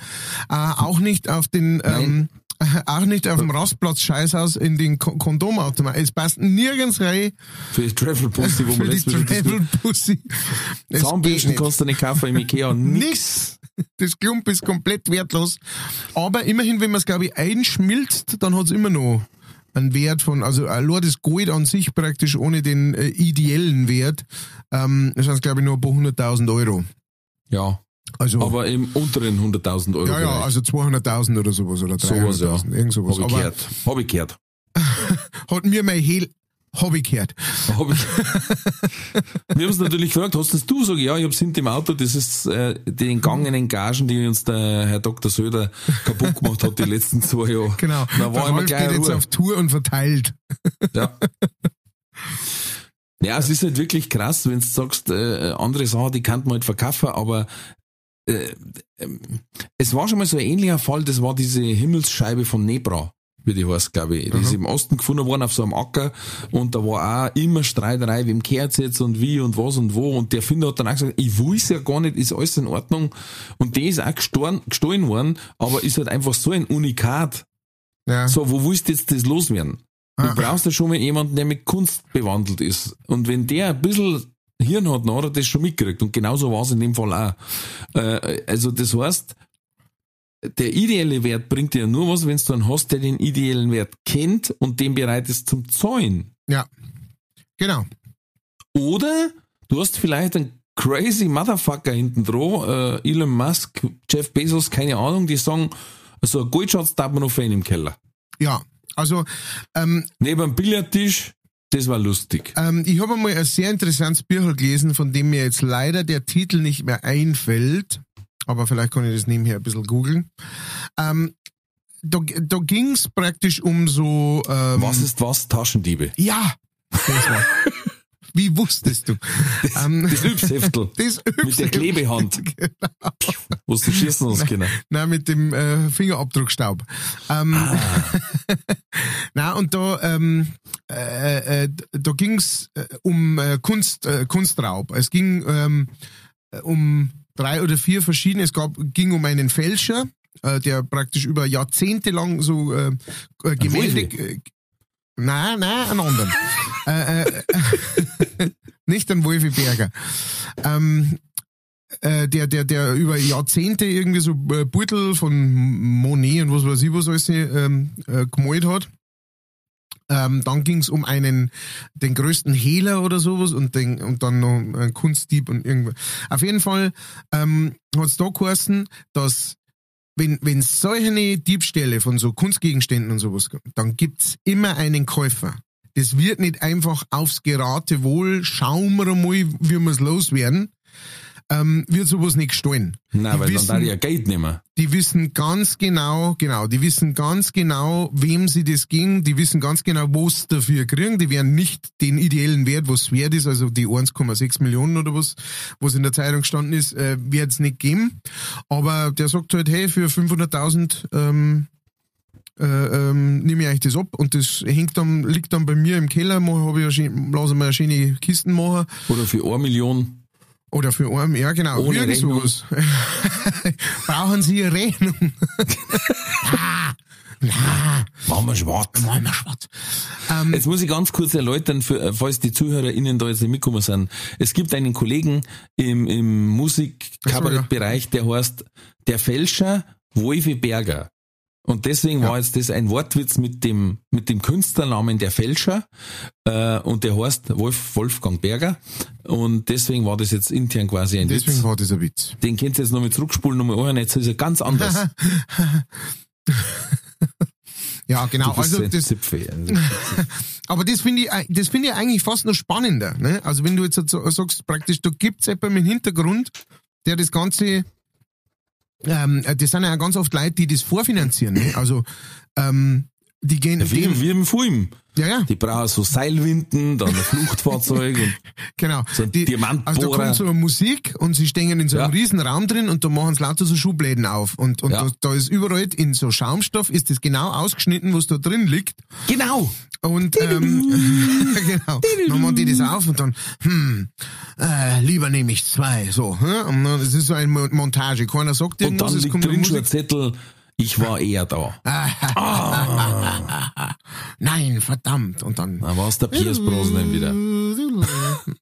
äh, auch nicht auf den ähm, <laughs> auch nicht auf dem Rastplatz Scheißhaus in den Ko- Kondomautomaten. Es passt nirgends rein für die Travel Pussy, wo <laughs> für man die letztes Mal Travel Pussy. Es geht Zahnbürsten kannst du nicht kaufen im Ikea. <laughs> Nix. Das Klump ist komplett wertlos. Aber immerhin, wenn man es, glaube ich, einschmilzt, dann hat es immer noch einen Wert von, also allein das Gold an sich praktisch ohne den äh, ideellen Wert, ähm, das sind, glaube ich, nur ein paar hunderttausend Euro. Ja, Also, aber im unteren 100.000 Euro. ja, ja, Bereich. also 200.000 oder sowas oder 300.000, sowas, ja. irgend sowas. Hab ich Aber gehört. Hab ich gehört. <laughs> hat mir mein Hehl, ich gehört. Ich. <laughs> Wir haben es natürlich gefragt, hast das du? Sag ich, ja, ich hab's hinter im Auto, das ist äh, die entgangenen Gagen, die uns der Herr Dr. Söder kaputt gemacht hat die letzten zwei Jahre. Genau. Da war Der immer Rolf geht jetzt Ruhe. auf Tour und verteilt. Ja. <laughs> Ja, es ist halt wirklich krass, wenn du sagst, äh, andere Sachen, die kann man halt verkaufen, aber äh, ähm, es war schon mal so ein ähnlicher Fall, das war diese Himmelsscheibe von Nebra, wie die heißt, glaube ich. Die ist im Osten gefunden worden auf so einem Acker und da war auch immer Streiterei, wem kehrt's jetzt und wie und was und wo und der Finder hat dann auch gesagt, ich weiß ja gar nicht, ist alles in Ordnung und die ist auch gestohlen, gestohlen worden, aber ist halt einfach so ein Unikat. Ja. So, wo willst du jetzt das loswerden? Du Ah. brauchst ja schon mal jemanden, der mit Kunst bewandelt ist. Und wenn der ein bisschen Hirn hat, dann hat er das schon mitgekriegt. Und genauso war es in dem Fall auch. Äh, also das heißt, der ideelle Wert bringt dir ja nur was, wenn du einen hast, der den ideellen Wert kennt und den bereit ist zum Zahlen. ja. Genau. Oder du hast vielleicht einen crazy Motherfucker hinten dran, äh, Elon Musk, Jeff Bezos, keine Ahnung, die sagen, so ein Goldschatz darf man noch fein im Keller. Ja. Also, ähm, Neben einem Billardtisch Das war lustig. Ähm, ich habe einmal ein sehr interessantes Bücher gelesen, von dem mir jetzt leider der Titel nicht mehr einfällt. Aber vielleicht kann ich das nebenher ein bisschen googeln. Ähm, da da ging es praktisch um so. Ähm, Was ist was? Taschendiebe. Ja, <laughs> das war. Wie wusstest du? Ähm, Das Hübsheftel. <laughs> das Mit der Klebehand. <laughs> Wo du schießen hast können. Nein, mit dem äh, Fingerabdruckstaub. Ähm, <laughs> Na und da ähm, äh, äh, da ging's äh, um äh, Kunst äh, Kunstraub. Es ging ähm, äh, um drei oder vier verschiedene. Es gab ging um einen Fälscher, der praktisch über Jahrzehnte lang so äh, Gemälde. Äh, nein, nein, einen anderen. <laughs> äh, äh, <laughs> nicht ein Wolfi Berger. Ähm, äh, der, der, der über Jahrzehnte irgendwie so äh, Beutel von Monet und was weiß ich was alles ähm, äh, gemalt hat. Ähm, dann ging es um einen, den größten Hehler oder sowas und, den, und dann noch einen Kunstdieb und irgendwas. Auf jeden Fall ähm, hat es da geheißen, dass wenn, wenn solche Diebstähle von so Kunstgegenständen und sowas, gibt, dann gibt's immer einen Käufer. Das wird nicht einfach aufs Geratewohl, schauen wir mal, wie wir es loswerden, ähm, wird sowas nicht gestohlen. Nein, Die weil wissen- dann da ja Geld nehmen. Die wissen ganz genau, genau, die wissen ganz genau, wem sie das ging, die wissen ganz genau, was dafür kriegen, die werden nicht den ideellen Wert, was wert ist, also die 1,6 Millionen oder was, was in der Zeitung gestanden ist, äh, wird es nicht geben. Aber der sagt halt, hey, für 500.000 ähm, äh, ähm, nehme ich euch das ab und das hängt dann, liegt dann bei mir im Keller, habe ich eine lasse mir eine schöne Kisten machen Oder für eine Million. Oder für einen, ja genau, Ohne irgend Rechnung. sowas. <laughs> Brauchen Sie eine Rechnung? <laughs> Na, Machen wir schwarz. machen wir schwarz. Ähm, Jetzt muss ich ganz kurz erläutern, für, äh, falls die ZuhörerInnen da jetzt nicht mitgekommen sind. Es gibt einen Kollegen im, im Musik-Kabarett-Bereich, der heißt der Fälscher Wolfi Berger. Und deswegen war jetzt das ein Wortwitz mit dem, mit dem Künstlernamen der Fälscher, äh, und der heißt Wolf, Wolfgang Berger. Und deswegen war das jetzt intern quasi ein deswegen Witz. war das ein Witz. Den könnt ihr jetzt nochmal zurückspulen, nochmal anhören, jetzt ist er ganz anders. <laughs> Ja, genau. Also das, Zipfel. <laughs> aber das finde ich, das finde ich eigentlich fast noch spannender. Ne? Also wenn du jetzt sagst, praktisch, da gibt's jemanden im Hintergrund, der das Ganze, ähm, das sind ja ganz oft Leute, die das vorfinanzieren. Ne? Also ähm, die gehen Wie, dem, wie im Film. ja, ja, Die brauchen so Seilwinden, dann ein Fluchtfahrzeug <laughs> und genau. So ein die, Diamantbohrer. Also da kommt so eine Musik und sie stehen in so einem Ja. riesen Raum drin und da machen sie lauter so Schubläden auf. Und, und Ja. da, da ist überall in so Schaumstoff ist das genau ausgeschnitten, was da drin liegt. Genau. Und ähm, <laughs> genau, dann machen die das auf und dann, hm, äh, lieber nehme ich zwei, so. Hm? Und dann, das ist so eine Mo- Montage. Keiner sagt Und irgendwas, dann es liegt drin schon ein. Zettel, ich war eher da. <laughs> Nein, verdammt. Und dann Da war es der Piers Brosnan wieder. <laughs>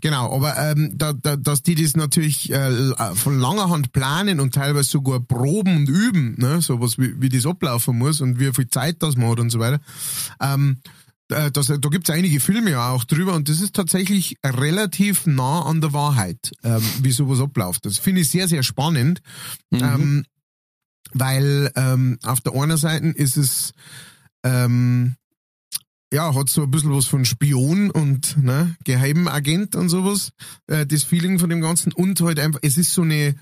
Genau, aber ähm, da, da, dass die das natürlich äh, von langer Hand planen und teilweise sogar proben und üben, ne, sowas wie, wie das ablaufen muss und wie viel Zeit das man hat und so weiter. Ähm, äh, das, da gibt's einige Filme ja auch drüber und das ist tatsächlich relativ nah an der Wahrheit, ähm, wie sowas abläuft. Das finde ich sehr, sehr spannend, ähm, weil ähm, auf der einen Seite ist es ähm, ja, hat so ein bisschen was von Spion und ne, Geheimagent und sowas, äh, das Feeling von dem Ganzen und halt einfach, es ist so eine,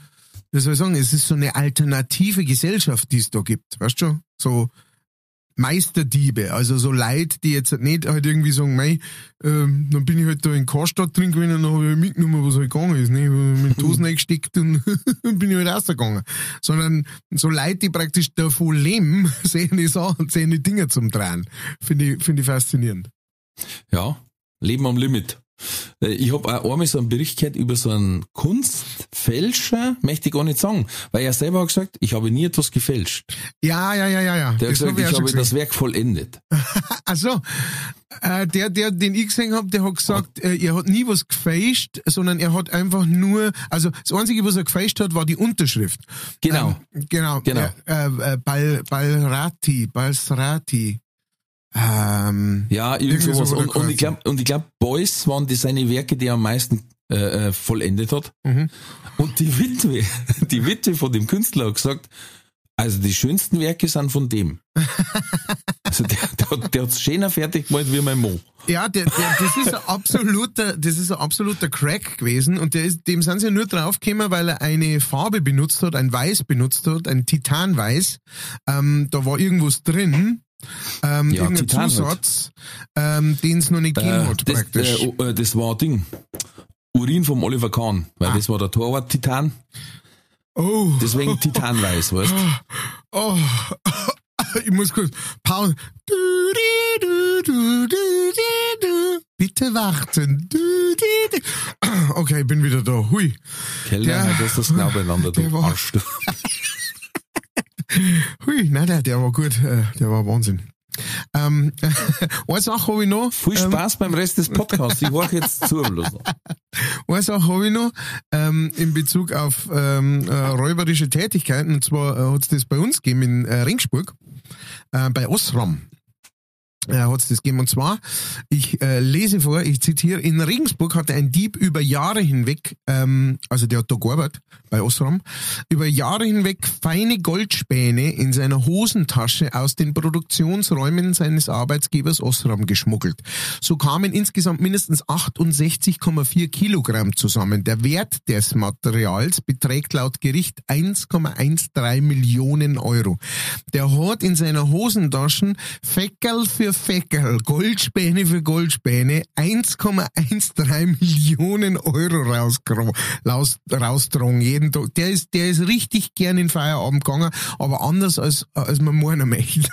wie soll ich sagen, es ist so eine alternative Gesellschaft, die es da gibt, weißt du? So Meisterdiebe, also so Leute, die jetzt nicht halt irgendwie sagen, mei, ähm, dann bin ich halt da in Karstadt drin gewesen und dann habe ich mitgenommen, was halt gegangen ist, ne? mit Dosen <laughs> eingesteckt und <laughs> bin ich halt rausgegangen. Sondern so Leute, die praktisch davon leben, <laughs> sehen die Sachen, sehen die Dinge zum Drehen. Finde ich, finde ich faszinierend. Ja, Leben am Limit. Äh, Ich habe auch einmal so einen Bericht gehört über so einen Kunstfälscher, möchte ich gar nicht sagen, weil er selber hat gesagt, ich habe nie etwas gefälscht. Ja, ja, ja, ja, ja. Der hat Das gesagt, hab ich ich habe das Werk vollendet. <laughs> Also, äh, der, der, den ich gesehen habe, der hat gesagt, äh, er hat nie was gefälscht, sondern er hat einfach nur, also das Einzige, was er gefälscht hat, war die Unterschrift. Genau. Ähm, genau. Genau. Äh, äh, Bal, Balrati, Balsrati. Ähm, Ja, irgend Irgendwie sowas. so Und, und ich glaube, glaube, Beuys waren die seine Werke, die er am meisten äh, äh, vollendet hat. Mhm. Und die Witwe, <laughs> die Witwe von dem Künstler hat gesagt, also die schönsten Werke sind von dem. <laughs> Also der, Der, hat- der hat's schöner fertig gemacht wie mein Mo. Ja, der, der, das ist ein absoluter, das ist ein absoluter Crack gewesen und der ist, dem sind sie nur draufgekommen, weil er eine Farbe benutzt hat, ein Weiß benutzt hat, ein Titanweiß. Ähm, da war irgendwas drin, ähm, Ja, irgendein Titan halt. Zusatz, ähm, den es noch nicht gegeben Äh, hat das, praktisch. äh, oh, äh, das war ein Ding. Urin vom Oliver Kahn, weil das war der Torwart Titan. oh, Deswegen Titanweiß, weißt <laughs> oh, <laughs> ich muss kurz Pause. Du, di, du, du, du, di, du. Bitte warten. Du. <clears throat> Okay, ich bin wieder da. Hui. Kellner, Der- hat das das genau beieinander, der du Arsch. <laughs> Hui, nein, der, der war gut, äh, der war Wahnsinn. Ähm, <laughs> eine Sache habe ich noch. Viel ähm, Spaß beim Rest des Podcasts. Ich war jetzt zu bloß. <laughs> Eine Sache habe ich noch ähm, in Bezug auf ähm, äh, räuberische Tätigkeiten. Und zwar äh, hat es das bei uns gegeben in äh, Ringsburg, äh, bei Osram. Äh, hat es das gegeben. Und zwar, ich äh, lese vor, ich zitiere, in Regensburg hatte ein Dieb über Jahre hinweg, ähm, also der hat da gearbeitet, bei Osram, über Jahre hinweg feine Goldspäne in seiner Hosentasche aus den Produktionsräumen seines Arbeitsgebers Osram geschmuggelt. So kamen insgesamt mindestens 68,4 Kilogramm zusammen. Der Wert des Materials beträgt laut Gericht 1,13 Millionen Euro. Der hat in seiner Hosentaschen Feckerl für Feckerl, Goldspäne für Goldspäne 1,13 Millionen Euro raus, rausgetragen jeden Tag. Der ist, der ist richtig gern in Feierabend gegangen, aber anders als, als man meinen möchte.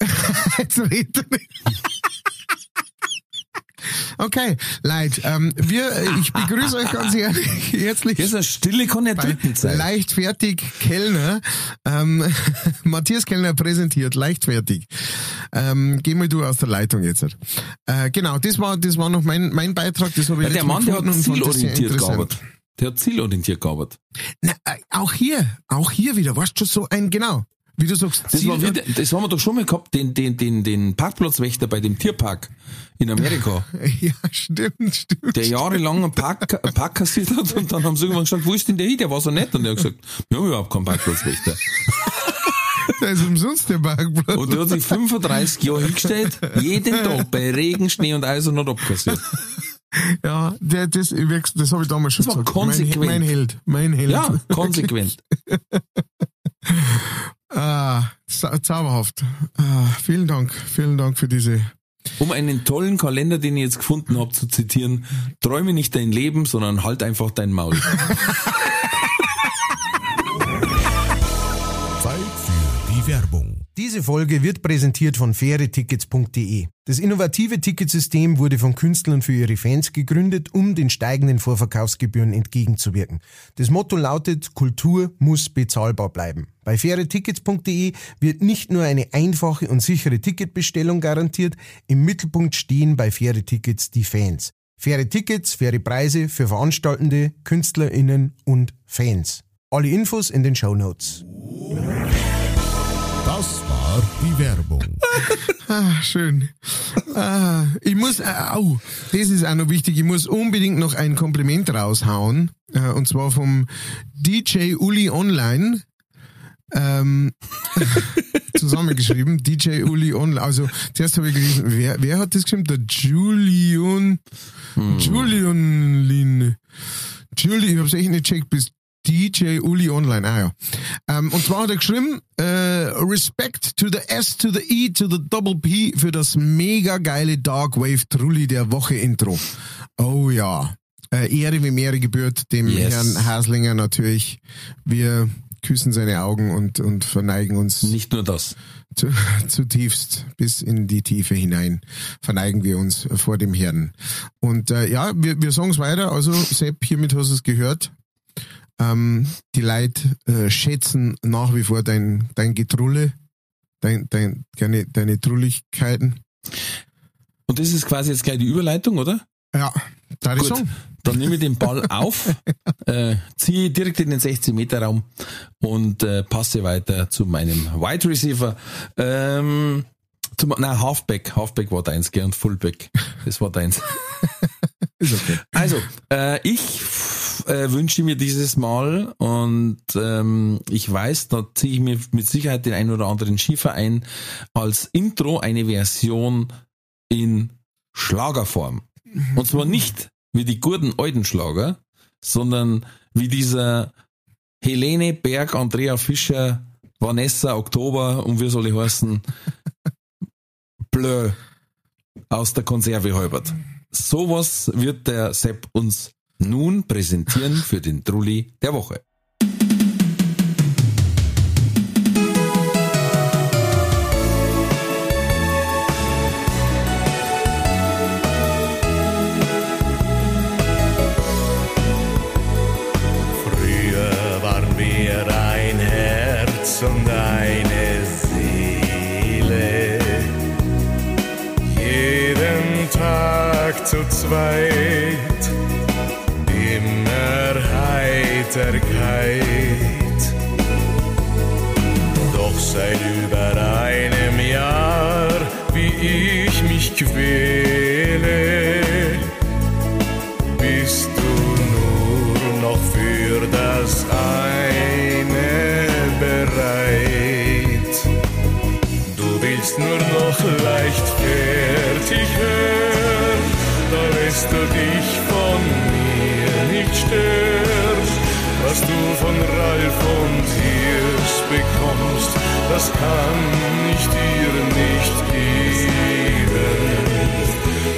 <laughs> Jetzt redet er nicht. Okay, Leute, ähm, wir, ich begrüße euch ganz herzlich, Das ist eine Stille sein. Leichtfertig Kellner. Ähm, <laughs> Matthias Kellner präsentiert, leichtfertig. Ähm, geh mal du aus der Leitung jetzt. Äh, genau, das war, das war noch mein, mein Beitrag. Das habe ich Ja, der Mann, der hat zielorientiert gearbeitet. Der hat zielorientiert gearbeitet. Na, äh, auch hier, auch hier wieder, weißt du, so ein, genau, wie du sagst, Das, war das haben wir doch schon mal gehabt, den, den, den, den Parkplatzwächter bei dem Tierpark in Amerika, <laughs> ja, stimmt, stimmt. der jahrelang einen Park, einen Park kassiert hat und dann haben sie irgendwann gesagt, wo ist denn der hin? Der war so nett. Und der hat gesagt, wir haben überhaupt keinen Parkplatzwächter. <laughs> Da ist umsonst der Parkplatz. Und der hat sich 35 Jahre hingestellt, jeden Tag bei Regen, Schnee und Eis und hat abkassiert. Ja, der, das, das habe ich damals schon Das war gesagt. Mein, konsequent. mein Held, mein Held. Ja, konsequent. <laughs> Ah, zau- zauberhaft. Ah, vielen Dank, vielen Dank für diese. Um einen tollen Kalender, den ich jetzt gefunden habe, zu zitieren, träume nicht dein Leben, sondern halt einfach dein Maul. <laughs> Zeit für die Werbung. Diese Folge wird präsentiert von fairetickets.de. Das innovative Ticketsystem wurde von Künstlern für ihre Fans gegründet, um den steigenden Vorverkaufsgebühren entgegenzuwirken. Das Motto lautet, Kultur muss bezahlbar bleiben. Bei fairetickets.de wird nicht nur eine einfache und sichere Ticketbestellung garantiert, im Mittelpunkt stehen bei Faire Tickets die Fans. Faire Tickets, faire Preise für Veranstaltende, KünstlerInnen und Fans. Alle Infos in den Show Notes. Das war die Werbung. <laughs> Ah, schön. Ah, ich muss, äh, au, das ist auch noch wichtig, ich muss unbedingt noch ein Kompliment raushauen, äh, und zwar vom DJ Uli Online. Ähm, <laughs> zusammengeschrieben, DJ Uli Online. Also zuerst habe ich gelesen, wer, wer hat das geschrieben? Der Julian, Julian Lin. Julie, ich hab's echt nicht checkt, bis DJ Uli Online, ah ja. Ähm, und zwar hat er geschrieben, äh, Respect to the S, to the E, to the Double P für das mega geile Dark Wave Trulli der Woche Intro. Oh ja. Äh, Ehre wie Ehre gebührt dem Yes. Herrn Haslinger natürlich. Wir küssen seine Augen und, und verneigen uns Nicht nur das. zu, <laughs> zutiefst bis in die Tiefe hinein verneigen wir uns vor dem Herrn. Und äh, ja, wir, wir sagen es weiter. Also Sepp, hiermit hast du es gehört. Ähm, die Leute äh, schätzen nach wie vor dein, dein Getrulle, dein, dein, deine, deine Trulligkeiten. Und das ist quasi jetzt gleich die Überleitung, oder? Ja, da Gut, sagen. dann nehme ich den Ball <laughs> auf, äh, ziehe direkt in den 16-Meter-Raum und äh, passe weiter zu meinem Wide Receiver. Ähm, zum, nein, Halfback. Halfback war deins, gell, und Fullback. Das war deins. <laughs> Ist okay. Also, äh, ich äh, wünsche mir dieses Mal und ähm, ich weiß, da ziehe ich mir mit Sicherheit den einen oder anderen Schiefer ein als Intro eine Version in Schlagerform. Und zwar nicht wie die guten alten Schlager, sondern wie dieser Helene Berg, Andrea Fischer, Vanessa Oktober und wie soll ich heißen, <laughs> Blö aus der Konserve halbert. Sowas wird der Sepp uns nun präsentieren für den Trulli der Woche. Herz und eine Seele. Jeden Tag zu zweit, immer Heiterkeit. Doch seit über einem Jahr, wie ich mich quäle, nur noch leichtfertig hören, da lässt du dich von mir nicht stören. Was du von Ralf und Hirsch bekommst, das kann ich dir nicht geben.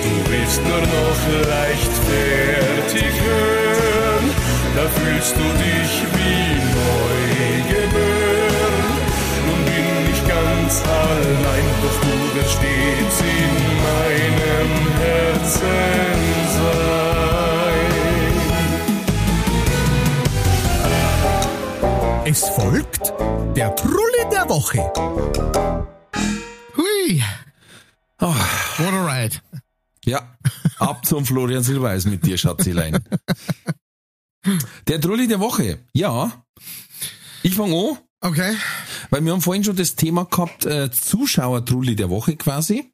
Du willst nur noch leichtfertig hören, da fühlst du dich wie neu geboren. Nun bin ich ganz allein, stets in meinem Herzen sein. Es folgt der Trulli der Woche. Hui, Ah, what a ride. ja, ab zum Florian Silbereis mit dir, Schatzilein. Der Trulli der Woche. Ja, ich fange an. Okay. Weil wir haben vorhin schon das Thema gehabt, äh, Zuschauer-Trulli der Woche quasi.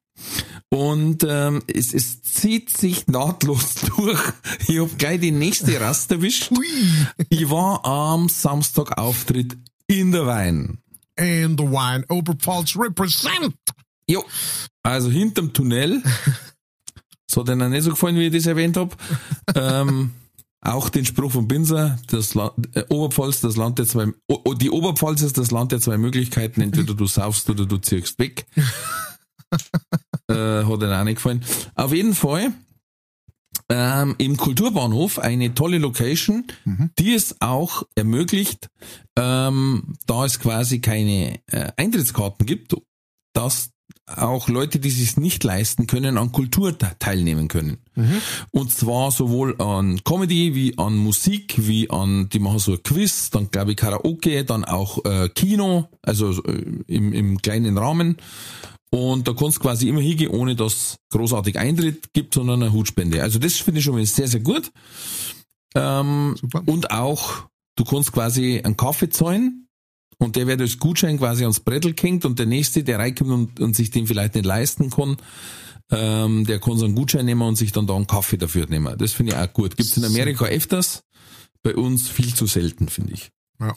Und ähm, es, es zieht sich nahtlos <laughs> durch. Ich hab gleich die nächste Rast erwischt. <laughs> Ich war am Samstag Auftritt in der Wein. And the wine Oberpfalz represent. Jo. Also hinterm Tunnel. <laughs> Das hat ihnen nicht so gefallen, wie ich das erwähnt hab. ähm, auch den Spruch von Binzer, das Land, äh, Oberpfalz, das Land der zwei, o, o, die Oberpfalz ist das Land der zwei Möglichkeiten, entweder du saufst oder du ziehst weg. <laughs> äh, hat ihnen auch nicht gefallen. Auf jeden Fall, ähm, im Kulturbahnhof eine tolle Location, die es auch ermöglicht, ähm, da es quasi keine äh, Eintrittskarten gibt, dass auch Leute, die sich nicht leisten können, an Kultur te- teilnehmen können. Und zwar sowohl an Comedy wie an Musik, wie an, die machen so ein Quiz, dann glaube ich Karaoke, dann auch äh, Kino, also äh, im, im kleinen Rahmen. Und da kannst du quasi immer hingehen, ohne dass großartig Eintritt gibt, sondern eine Hutspende. Also das finde ich schon mal sehr, sehr gut. Ähm, und auch, du kannst quasi einen Kaffee zahlen und der wird als Gutschein quasi ans Brettel gehängt und der nächste, der reinkommt und, und sich den vielleicht nicht leisten kann, ähm, der kann so einen Gutschein nehmen und sich dann da einen Kaffee dafür nehmen. Das finde ich auch gut. Gibt's in Amerika öfters, bei uns viel zu selten, finde ich. Ja.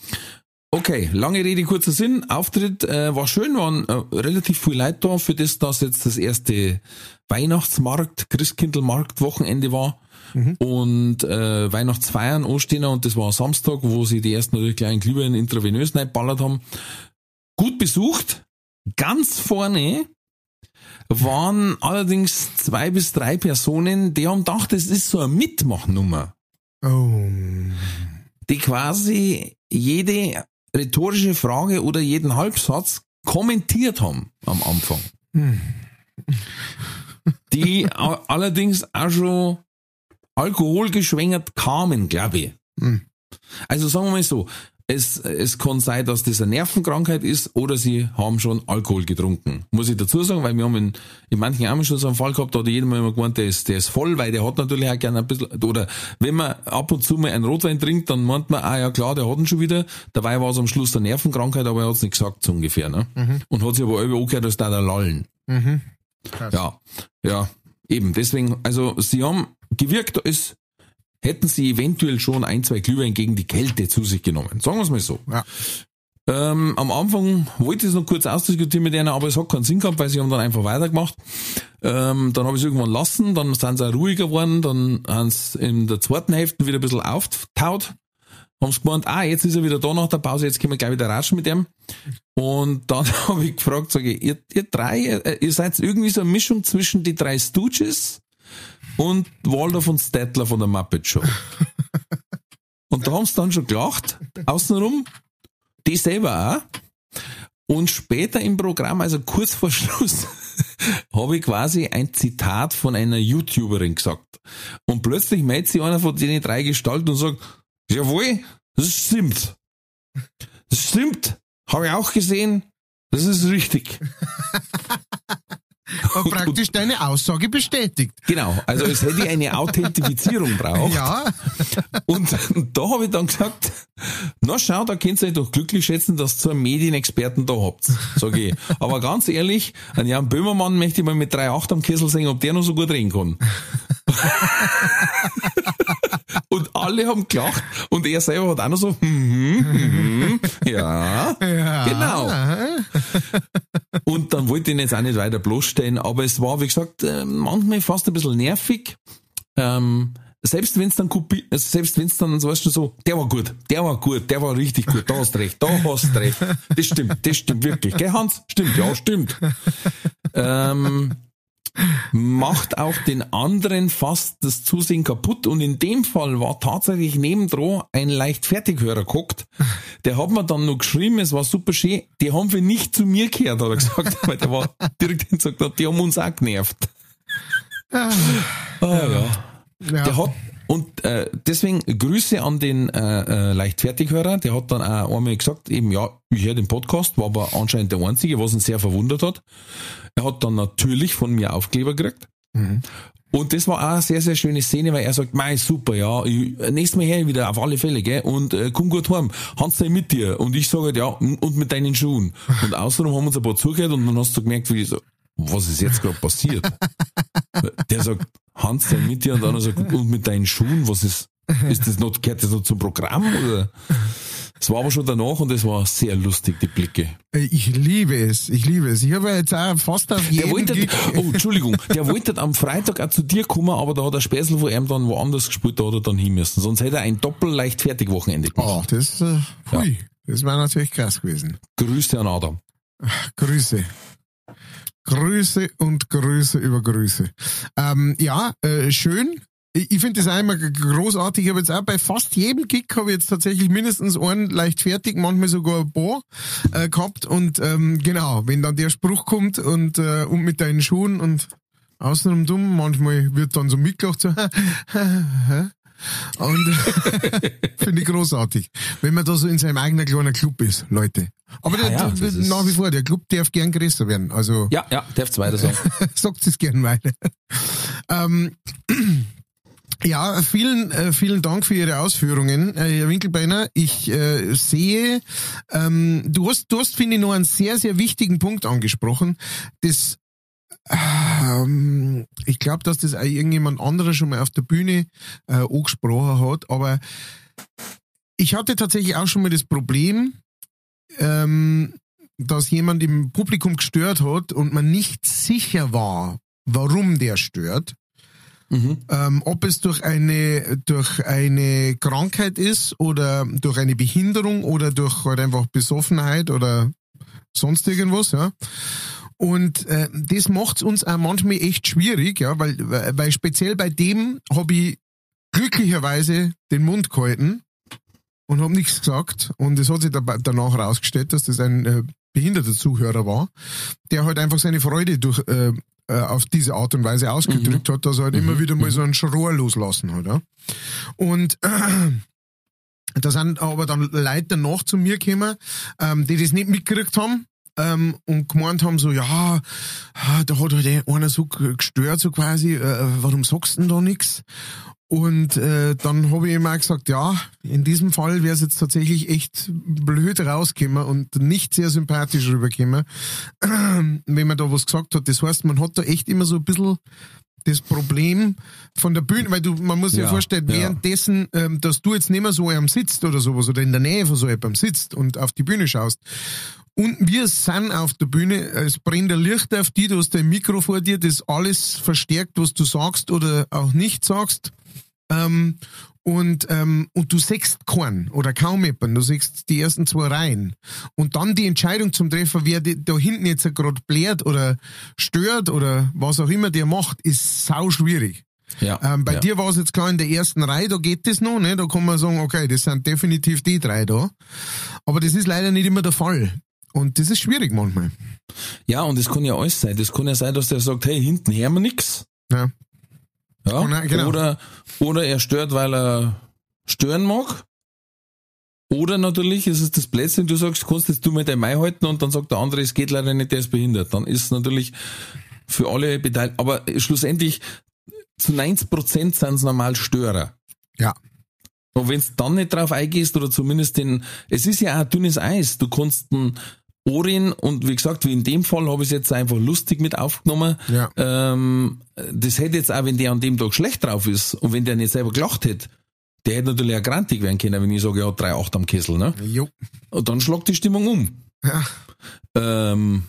Okay, lange Rede, kurzer Sinn. Auftritt äh, war schön, waren äh, relativ viel Leute da, für das, dass jetzt das erste Weihnachtsmarkt, Christkindlmarkt Wochenende war und äh, Weihnachtsfeiern anstehen und das war Samstag, wo sie die ersten natürlich kleinen Glühwein intravenös reinballert haben. Gut besucht, ganz vorne waren allerdings zwei bis drei Personen, die haben gedacht, das ist so eine Mitmachnummer Oh. die quasi jede rhetorische Frage oder jeden Halbsatz kommentiert haben am Anfang. Die a- allerdings auch schon alkoholgeschwängert kamen, glaube ich. Also sagen wir mal so, es, es kann sein, dass das eine Nervenkrankheit ist oder sie haben schon Alkohol getrunken. Muss ich dazu sagen, weil wir haben in, in manchen auch schon so einen Fall gehabt, da hat jeder mal immer gemeint, der ist, der ist voll, weil der hat natürlich auch gerne ein bisschen, oder wenn man ab und zu mal einen Rotwein trinkt, dann meint man, ah ja klar, der hat ihn schon wieder. Dabei war es am Schluss eine Nervenkrankheit, aber er hat es nicht gesagt, so ungefähr. Ne? Und hat sich aber irgendwie angehört, dass da der Lallen. Mhm. Ja, ja, eben. Deswegen, also sie haben gewirkt, ist hätten sie eventuell schon ein, zwei Glühwein gegen die Kälte zu sich genommen. Sagen wir es mal so. Ja. Ähm, am Anfang wollte ich es noch kurz ausdiskutieren mit denen, aber es hat keinen Sinn gehabt, weil sie haben dann einfach weitergemacht. Ähm, dann habe ich es irgendwann lassen, dann sind sie auch ruhiger geworden, dann haben sie in der zweiten Hälfte wieder ein bisschen auftaut, haben sie gemeint, ah, jetzt ist er wieder da nach der Pause, jetzt können wir gleich wieder ratschen mit dem. Und dann <laughs> habe ich gefragt, sage ich, ihr, ihr drei, äh, ihr seid irgendwie so eine Mischung zwischen die drei Stooges und Waldorf und Statler von der Muppet Show. <laughs> Und da haben sie dann schon gelacht, außenrum, die selber auch. Und später im Programm, also kurz vor Schluss, <laughs> habe ich quasi ein Zitat von einer YouTuberin gesagt. Und plötzlich meldet sich einer von den drei Gestalten und sagt, jawohl, das stimmt. Das stimmt. Habe ich auch gesehen. Das ist richtig. <laughs> <laughs> Und praktisch deine Aussage bestätigt. Genau, also es hätte eine Authentifizierung <laughs> braucht. Ja. Und da habe ich dann gesagt, na schau, da könnt ihr euch doch glücklich schätzen, dass ihr einen Medienexperten da habt, sage ich. Aber ganz ehrlich, an Jan Böhmermann möchte ich mal mit 3,8 am Kessel sehen, ob der noch so gut reden kann. <laughs> und alle haben gelacht und er selber hat auch noch so, hm, hm, hm, ja, ja. genau. Und dann wollte ich ihn jetzt auch nicht weiter bloßstellen, aber es war, wie gesagt, äh, manchmal fast ein bisschen nervig. Ähm, selbst wenn es dann kopi selbst wenn es dann so weißt du so, der war gut, der war gut, der war richtig gut, da hast recht, da hast recht. Das stimmt, das stimmt wirklich. Gell, Hans? Stimmt, ja, stimmt. Ähm, macht auch den anderen fast das Zusehen kaputt. Und in dem Fall war tatsächlich nebendran ein Leichtfertighörer geguckt. Der hat mir dann noch geschrieben, es war super schön. Die haben wir nicht zu mir gehört, hat er gesagt, <laughs> weil der war direkt gesagt, die haben uns auch genervt. Ah, ja. Ja. Der hat und äh, deswegen Grüße an den äh, äh, Leichtfertighörer. Der hat dann auch einmal gesagt, eben ja, ich höre den Podcast, war aber anscheinend der Einzige, was ihn sehr verwundert hat. Er hat dann natürlich von mir Aufkleber gekriegt. Und das war auch eine sehr, sehr schöne Szene, weil er sagt, mei, super, ja, ich, nächstes Mal her wieder, auf alle Fälle, gell, und äh, komm gut heim, Hans sei mit dir. Und ich sage halt, ja, und mit deinen Schuhen. Und außerdem haben wir uns ein paar zugehört und dann hast du gemerkt, wie ich so, was ist jetzt gerade passiert? Der sagt, Hans sei mit dir und dann sagt, und mit deinen Schuhen, was ist, ist das noch, gehört das noch zum Programm oder? Es war aber schon danach und es war sehr lustig, die Blicke. Ich liebe es, ich liebe es. Ich habe ja jetzt auch fast auf Der jeden wollte, Gig- oh, Entschuldigung, der wollte am Freitag auch zu dir kommen, aber da hat der Späßel von ihm dann woanders gespielt, da hat er dann hin müssen. Sonst hätte er ein doppel leichtfertig Wochenende gemacht. Oh, das, äh, hui, das war natürlich krass gewesen. Grüße an Adam. Grüße. Grüße und Grüße über Grüße. Ähm, ja, äh, schön. Ich, finde das g- großartig. Ich habe jetzt auch bei fast jedem Kick habe ich jetzt tatsächlich mindestens einen leicht fertig, manchmal sogar ein paar äh, gehabt. Und ähm, genau, wenn dann der Spruch kommt und, äh, und mit deinen Schuhen und außenrum dumm, manchmal wird dann so mitgelacht, so <laughs> und <laughs> finde ich großartig. Wenn man da so in seinem eigenen kleinen Club ist, Leute. Aber Ja, der, ja, der, nach wie vor, der Club darf gern größer werden. Also Ja, ja, darfst weiter sagen. <laughs> sagt es gern weiter. ähm, <clears throat> ja, vielen, äh, vielen Dank für Ihre Ausführungen, äh, Herr Winkelbeiner. Ich äh, sehe, ähm, du hast, du hast, finde ich, noch einen sehr, sehr wichtigen Punkt angesprochen. Das, ähm, ich glaube, dass das auch irgendjemand anderer schon mal auf der Bühne äh, angesprochen hat, aber ich hatte tatsächlich auch schon mal das Problem, ähm, dass jemand im Publikum gestört hat und man nicht sicher war, warum der stört. Mhm. Ähm, ob es durch eine, durch eine Krankheit ist oder durch eine Behinderung oder durch halt einfach Besoffenheit oder sonst irgendwas, ja. Und äh, das macht's uns auch manchmal echt schwierig, ja, weil, weil weil speziell bei dem habe ich glücklicherweise den Mund gehalten und habe nichts gesagt. Und es hat sich dabei, danach herausgestellt, dass das ein äh, behinderter Zuhörer war, der halt einfach seine Freude durch äh, äh, auf diese Art und Weise ausgedrückt hat, dass er halt immer wieder mal so einen Schrohr loslassen hat. Ja? Und äh, <clears throat> da sind aber dann Leute danach zu mir gekommen, ähm, die das nicht mitgekriegt haben ähm, und gemeint haben so, ja, da hat halt einer so gestört, so quasi, äh, warum sagst du denn da nix? Und äh, dann habe ich ihm auch gesagt, ja, in diesem Fall wäre es jetzt tatsächlich echt blöd rausgekommen und nicht sehr sympathisch rübergekommen, <clears throat> wenn man da was gesagt hat. Das heißt, man hat da echt immer so ein bisschen das Problem von der Bühne, weil du, man muss sich ja, Ja, vorstellen, währenddessen, ähm, dass du jetzt nicht mehr so einem sitzt oder sowas oder in der Nähe von so jemandem sitzt und auf die Bühne schaust. Und wir sind auf der Bühne, es brennt ein Licht auf die, du hast ein Mikro vor dir, das alles verstärkt, was du sagst oder auch nicht sagst. Ähm, und, ähm, und du siehst keinen oder kaum jemanden, du siehst die ersten zwei Reihen. Und dann die Entscheidung zum Treffer, wer da hinten jetzt gerade blärt oder stört oder was auch immer der macht, ist sau schwierig. Ja. Ähm, bei ja. dir war es jetzt klar in der ersten Reihe, da geht das noch, ne? Da kann man sagen, okay, das sind definitiv die drei da. Aber das ist leider nicht immer der Fall. Und das ist schwierig manchmal. Ja, und das kann ja alles sein. Das kann ja sein, dass der sagt, hey, hinten hören wir nix. Ja. Ja? Genau, genau. Oder, oder er stört, weil er stören mag. Oder natürlich ist es das Blödsinn, du sagst, kannst jetzt du mit dem Mai halten und dann sagt der andere, es geht leider nicht, der ist behindert. Dann ist es natürlich für alle beteiligt. Aber schlussendlich, zu 90 Prozent sind es normal Störer. Ja. Und wenn du dann nicht drauf eingehst oder zumindest den, es ist ja auch ein dünnes Eis, du kannst den Ohren und wie gesagt, wie in dem Fall habe ich es jetzt einfach lustig mit aufgenommen. Ja. Ähm, das hätte jetzt auch, wenn der an dem Tag schlecht drauf ist und wenn der nicht selber gelacht hätte, der hätte natürlich auch grantig werden können, wenn ich sage, ja, 3,8 am Kessel, ne? Jo. Und dann schlagt die Stimmung um. Ja. Ähm,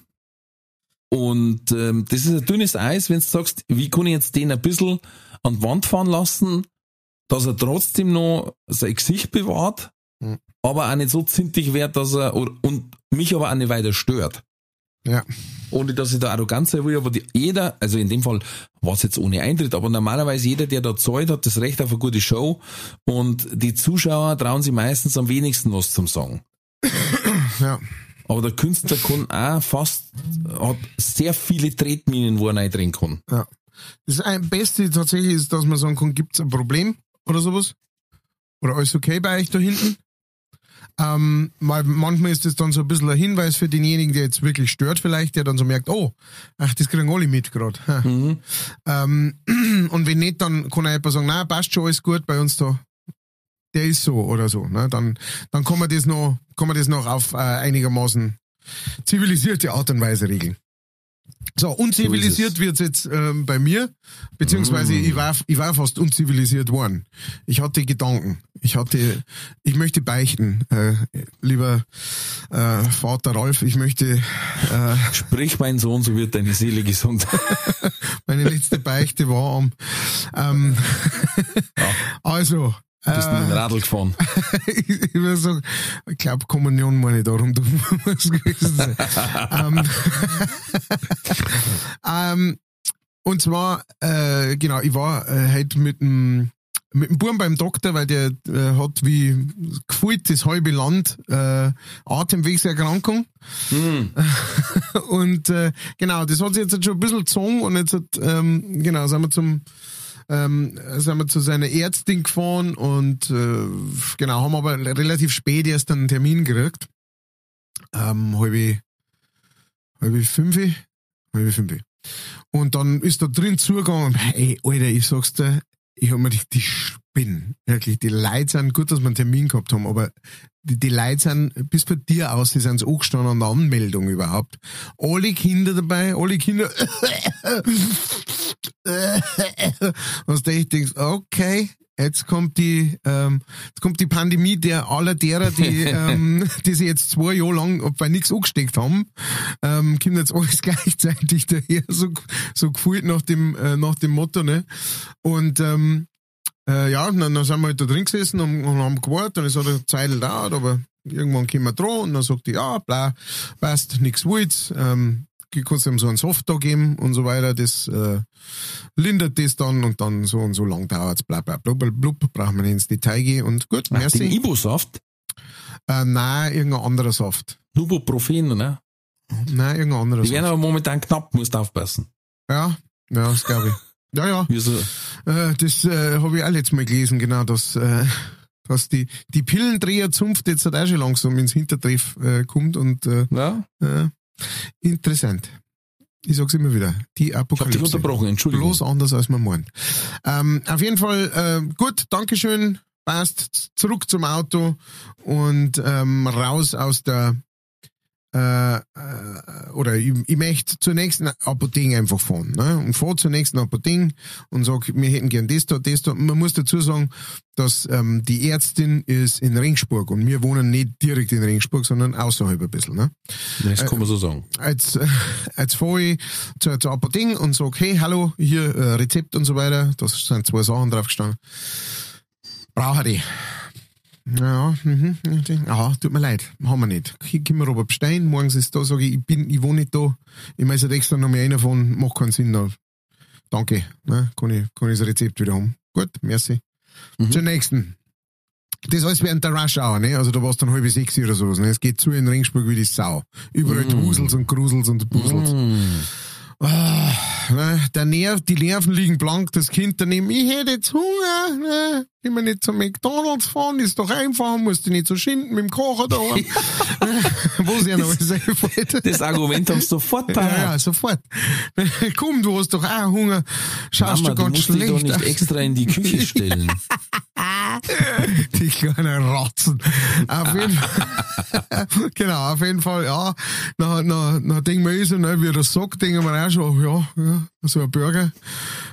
und ähm, das ist ein dünnes Eis, wenn du sagst, wie kann ich jetzt den ein bisschen an die Wand fahren lassen, dass er trotzdem noch sein Gesicht bewahrt, Mhm. aber auch nicht so zintig wird, dass er und mich aber auch nicht weiter stört. Ja. Ohne dass ich da arrogant sein will, aber die, jeder, also in dem Fall war es jetzt ohne Eintritt, aber normalerweise jeder, der da zahlt, hat das Recht auf eine gute Show und die Zuschauer trauen sich meistens am wenigsten was zum Sagen. Ja. Aber der Künstler kann auch fast, hat sehr viele Tretminen, wo er rein drin kann. Ja. Das Beste tatsächlich ist, dass man sagen kann, gibt's ein Problem oder sowas? Oder alles okay bei euch da hinten? Ähm, weil manchmal ist das dann so ein bisschen ein Hinweis für denjenigen, der jetzt wirklich stört vielleicht, der dann so merkt, oh, ach, das kriegen alle mit gerade. <laughs> Ähm, <clears throat> und wenn nicht, dann kann er jemand sagen, na, passt schon, alles gut bei uns da. Der ist so oder so. Ne? Dann, dann kann man das noch, kann man das noch auf äh, einigermaßen zivilisierte Art und Weise regeln. So, unzivilisiert So wird's jetzt ähm, bei mir, beziehungsweise Mm. ich, war, ich war fast unzivilisiert worden. Ich hatte Gedanken. Ich hatte, ich möchte beichten, äh, lieber äh, Vater Ralf, ich möchte äh, Sprich, mein Sohn, so wird deine Seele gesund. <laughs> meine letzte Beichte war am ähm, <laughs> also Du bist mit dem äh, Radl gefahren. <laughs> ich, würde sagen, ich glaube Kommunion meine ich darum, du musst <laughs> gewesen sein. ähm, <laughs> ähm, und zwar, äh, genau, ich war äh, heute mit dem mit dem Buben beim Doktor, weil der äh, hat wie gefühlt das halbe Land äh, Atemwegserkrankung. Hm. Und äh, genau, das hat sich jetzt schon ein bisschen gezogen und jetzt hat, ähm, genau, sind wir zum ähm, sind wir zu seiner Ärztin gefahren und äh, genau, haben aber relativ spät erst einen Termin gekriegt. Ähm, halbe, halbe fünf, halbe fünf. Und dann ist da drin zugegangen, ey, Alter, ich sag's dir, ich hab mir die, die Spinnen. Wirklich, die Leute sind, gut, dass wir einen Termin gehabt haben, aber die, die Leute sind, bis bei dir aus, die sind so angestanden an der Anmeldung überhaupt. Alle Kinder dabei, alle Kinder, <laughs> was du denkst, okay, jetzt kommt die, ähm, jetzt kommt die Pandemie der aller derer, die, ähm, <laughs> die sich jetzt zwei Jahre lang bei nichts angesteckt haben, ähm, kommt jetzt alles <laughs> gleichzeitig daher, so, so gefühlt nach dem, äh, nach dem Motto, ne? Und, ähm, äh, ja, dann, dann sind wir halt da drin gesessen und, und haben gewartet und es hat eine Zeit gedauert, aber irgendwann kommen wir dran und dann sagt die, ja, bla, passt, nix willst, ähm, kannst du ihm so einen Soft da geben und so weiter, das äh, lindert das dann und dann so und so lang dauert's, bla bla bla blub, brauchen wir nicht ins Detail gehen und gut, Ach, den merci. Ibo-Saft, Äh, nein, irgendein anderer Saft. Nubuprofen, ne? Nein, irgendein anderer Die werden Saft. aber momentan knapp, musst aufpassen. Ja, ja, das glaube ich. Ja, ja. Wie so, Äh, das äh, habe ich auch letztes Mal gelesen, genau, dass, äh, dass die, die Pillendreherzunft jetzt halt auch schon langsam ins Hintertreff äh, kommt und äh, ja? äh, interessant. Ich sag's immer wieder. Die Ich hab dich Apokalypse. unterbrochen, Entschuldigung. Bloß anders als man meint. Ähm, auf jeden Fall, äh, gut, Dankeschön. Passt zurück zum Auto und ähm, raus aus der äh, äh, oder ich, ich möchte zur nächsten Apotheke einfach fahren. Ne? Und fahr zur nächsten Apotheke und sag, wir hätten gern das da, das da. Man muss dazu sagen, dass ähm, die Ärztin ist in Ringsburg und wir wohnen nicht direkt in Ringsburg, sondern außerhalb ein bisschen. Ne? Das kann man so sagen. als, äh, <laughs> als fahre ich zur, zur Apotheke und sag, hey, hallo, hier äh, Rezept und so weiter. Da sind zwei Sachen drauf gestanden. Brauche die. Ja, mhm, aha, tut mir leid, haben wir nicht. Hier können wir aber bestellen, morgens ist da, sage ich, ich bin, ich wohne nicht da, ich muss jetzt extra noch mehr reinfahren, macht keinen Sinn da. Danke, ne, kann ich, kann ich das Rezept wieder haben. Gut, merci. Zur nächsten. Das alles während der Rush Hour, ne? Also da war es dann halb sechs oder so. Ne? Es geht zu in Ringsburg wie die Sau. Überall Wusels und Grusels und Busels. Ah, ne, der Nerv, die Nerven liegen blank, das Kind daneben, ich hätte jetzt Hunger, ne, gehen wir nicht zum McDonalds fahren, ist doch einfach, musst du nicht so schinden mit dem Kocher da. <laughs> Wo sie ja noch alles einfällt. Das Argument haben sie sofort Ja, parat. ja, sofort. Komm, du hast doch auch Hunger. Schaust Mama, du du ganz musst dich doch nicht extra in die Küche stellen. <laughs> <laughs> Die kleinen Ratzen. Auf jeden Fall. <laughs> genau, auf jeden Fall, ja. Nach, nach, nach denken wir so, ne, wie das sagt, denken wir auch schon, ja, ja so ein Burger,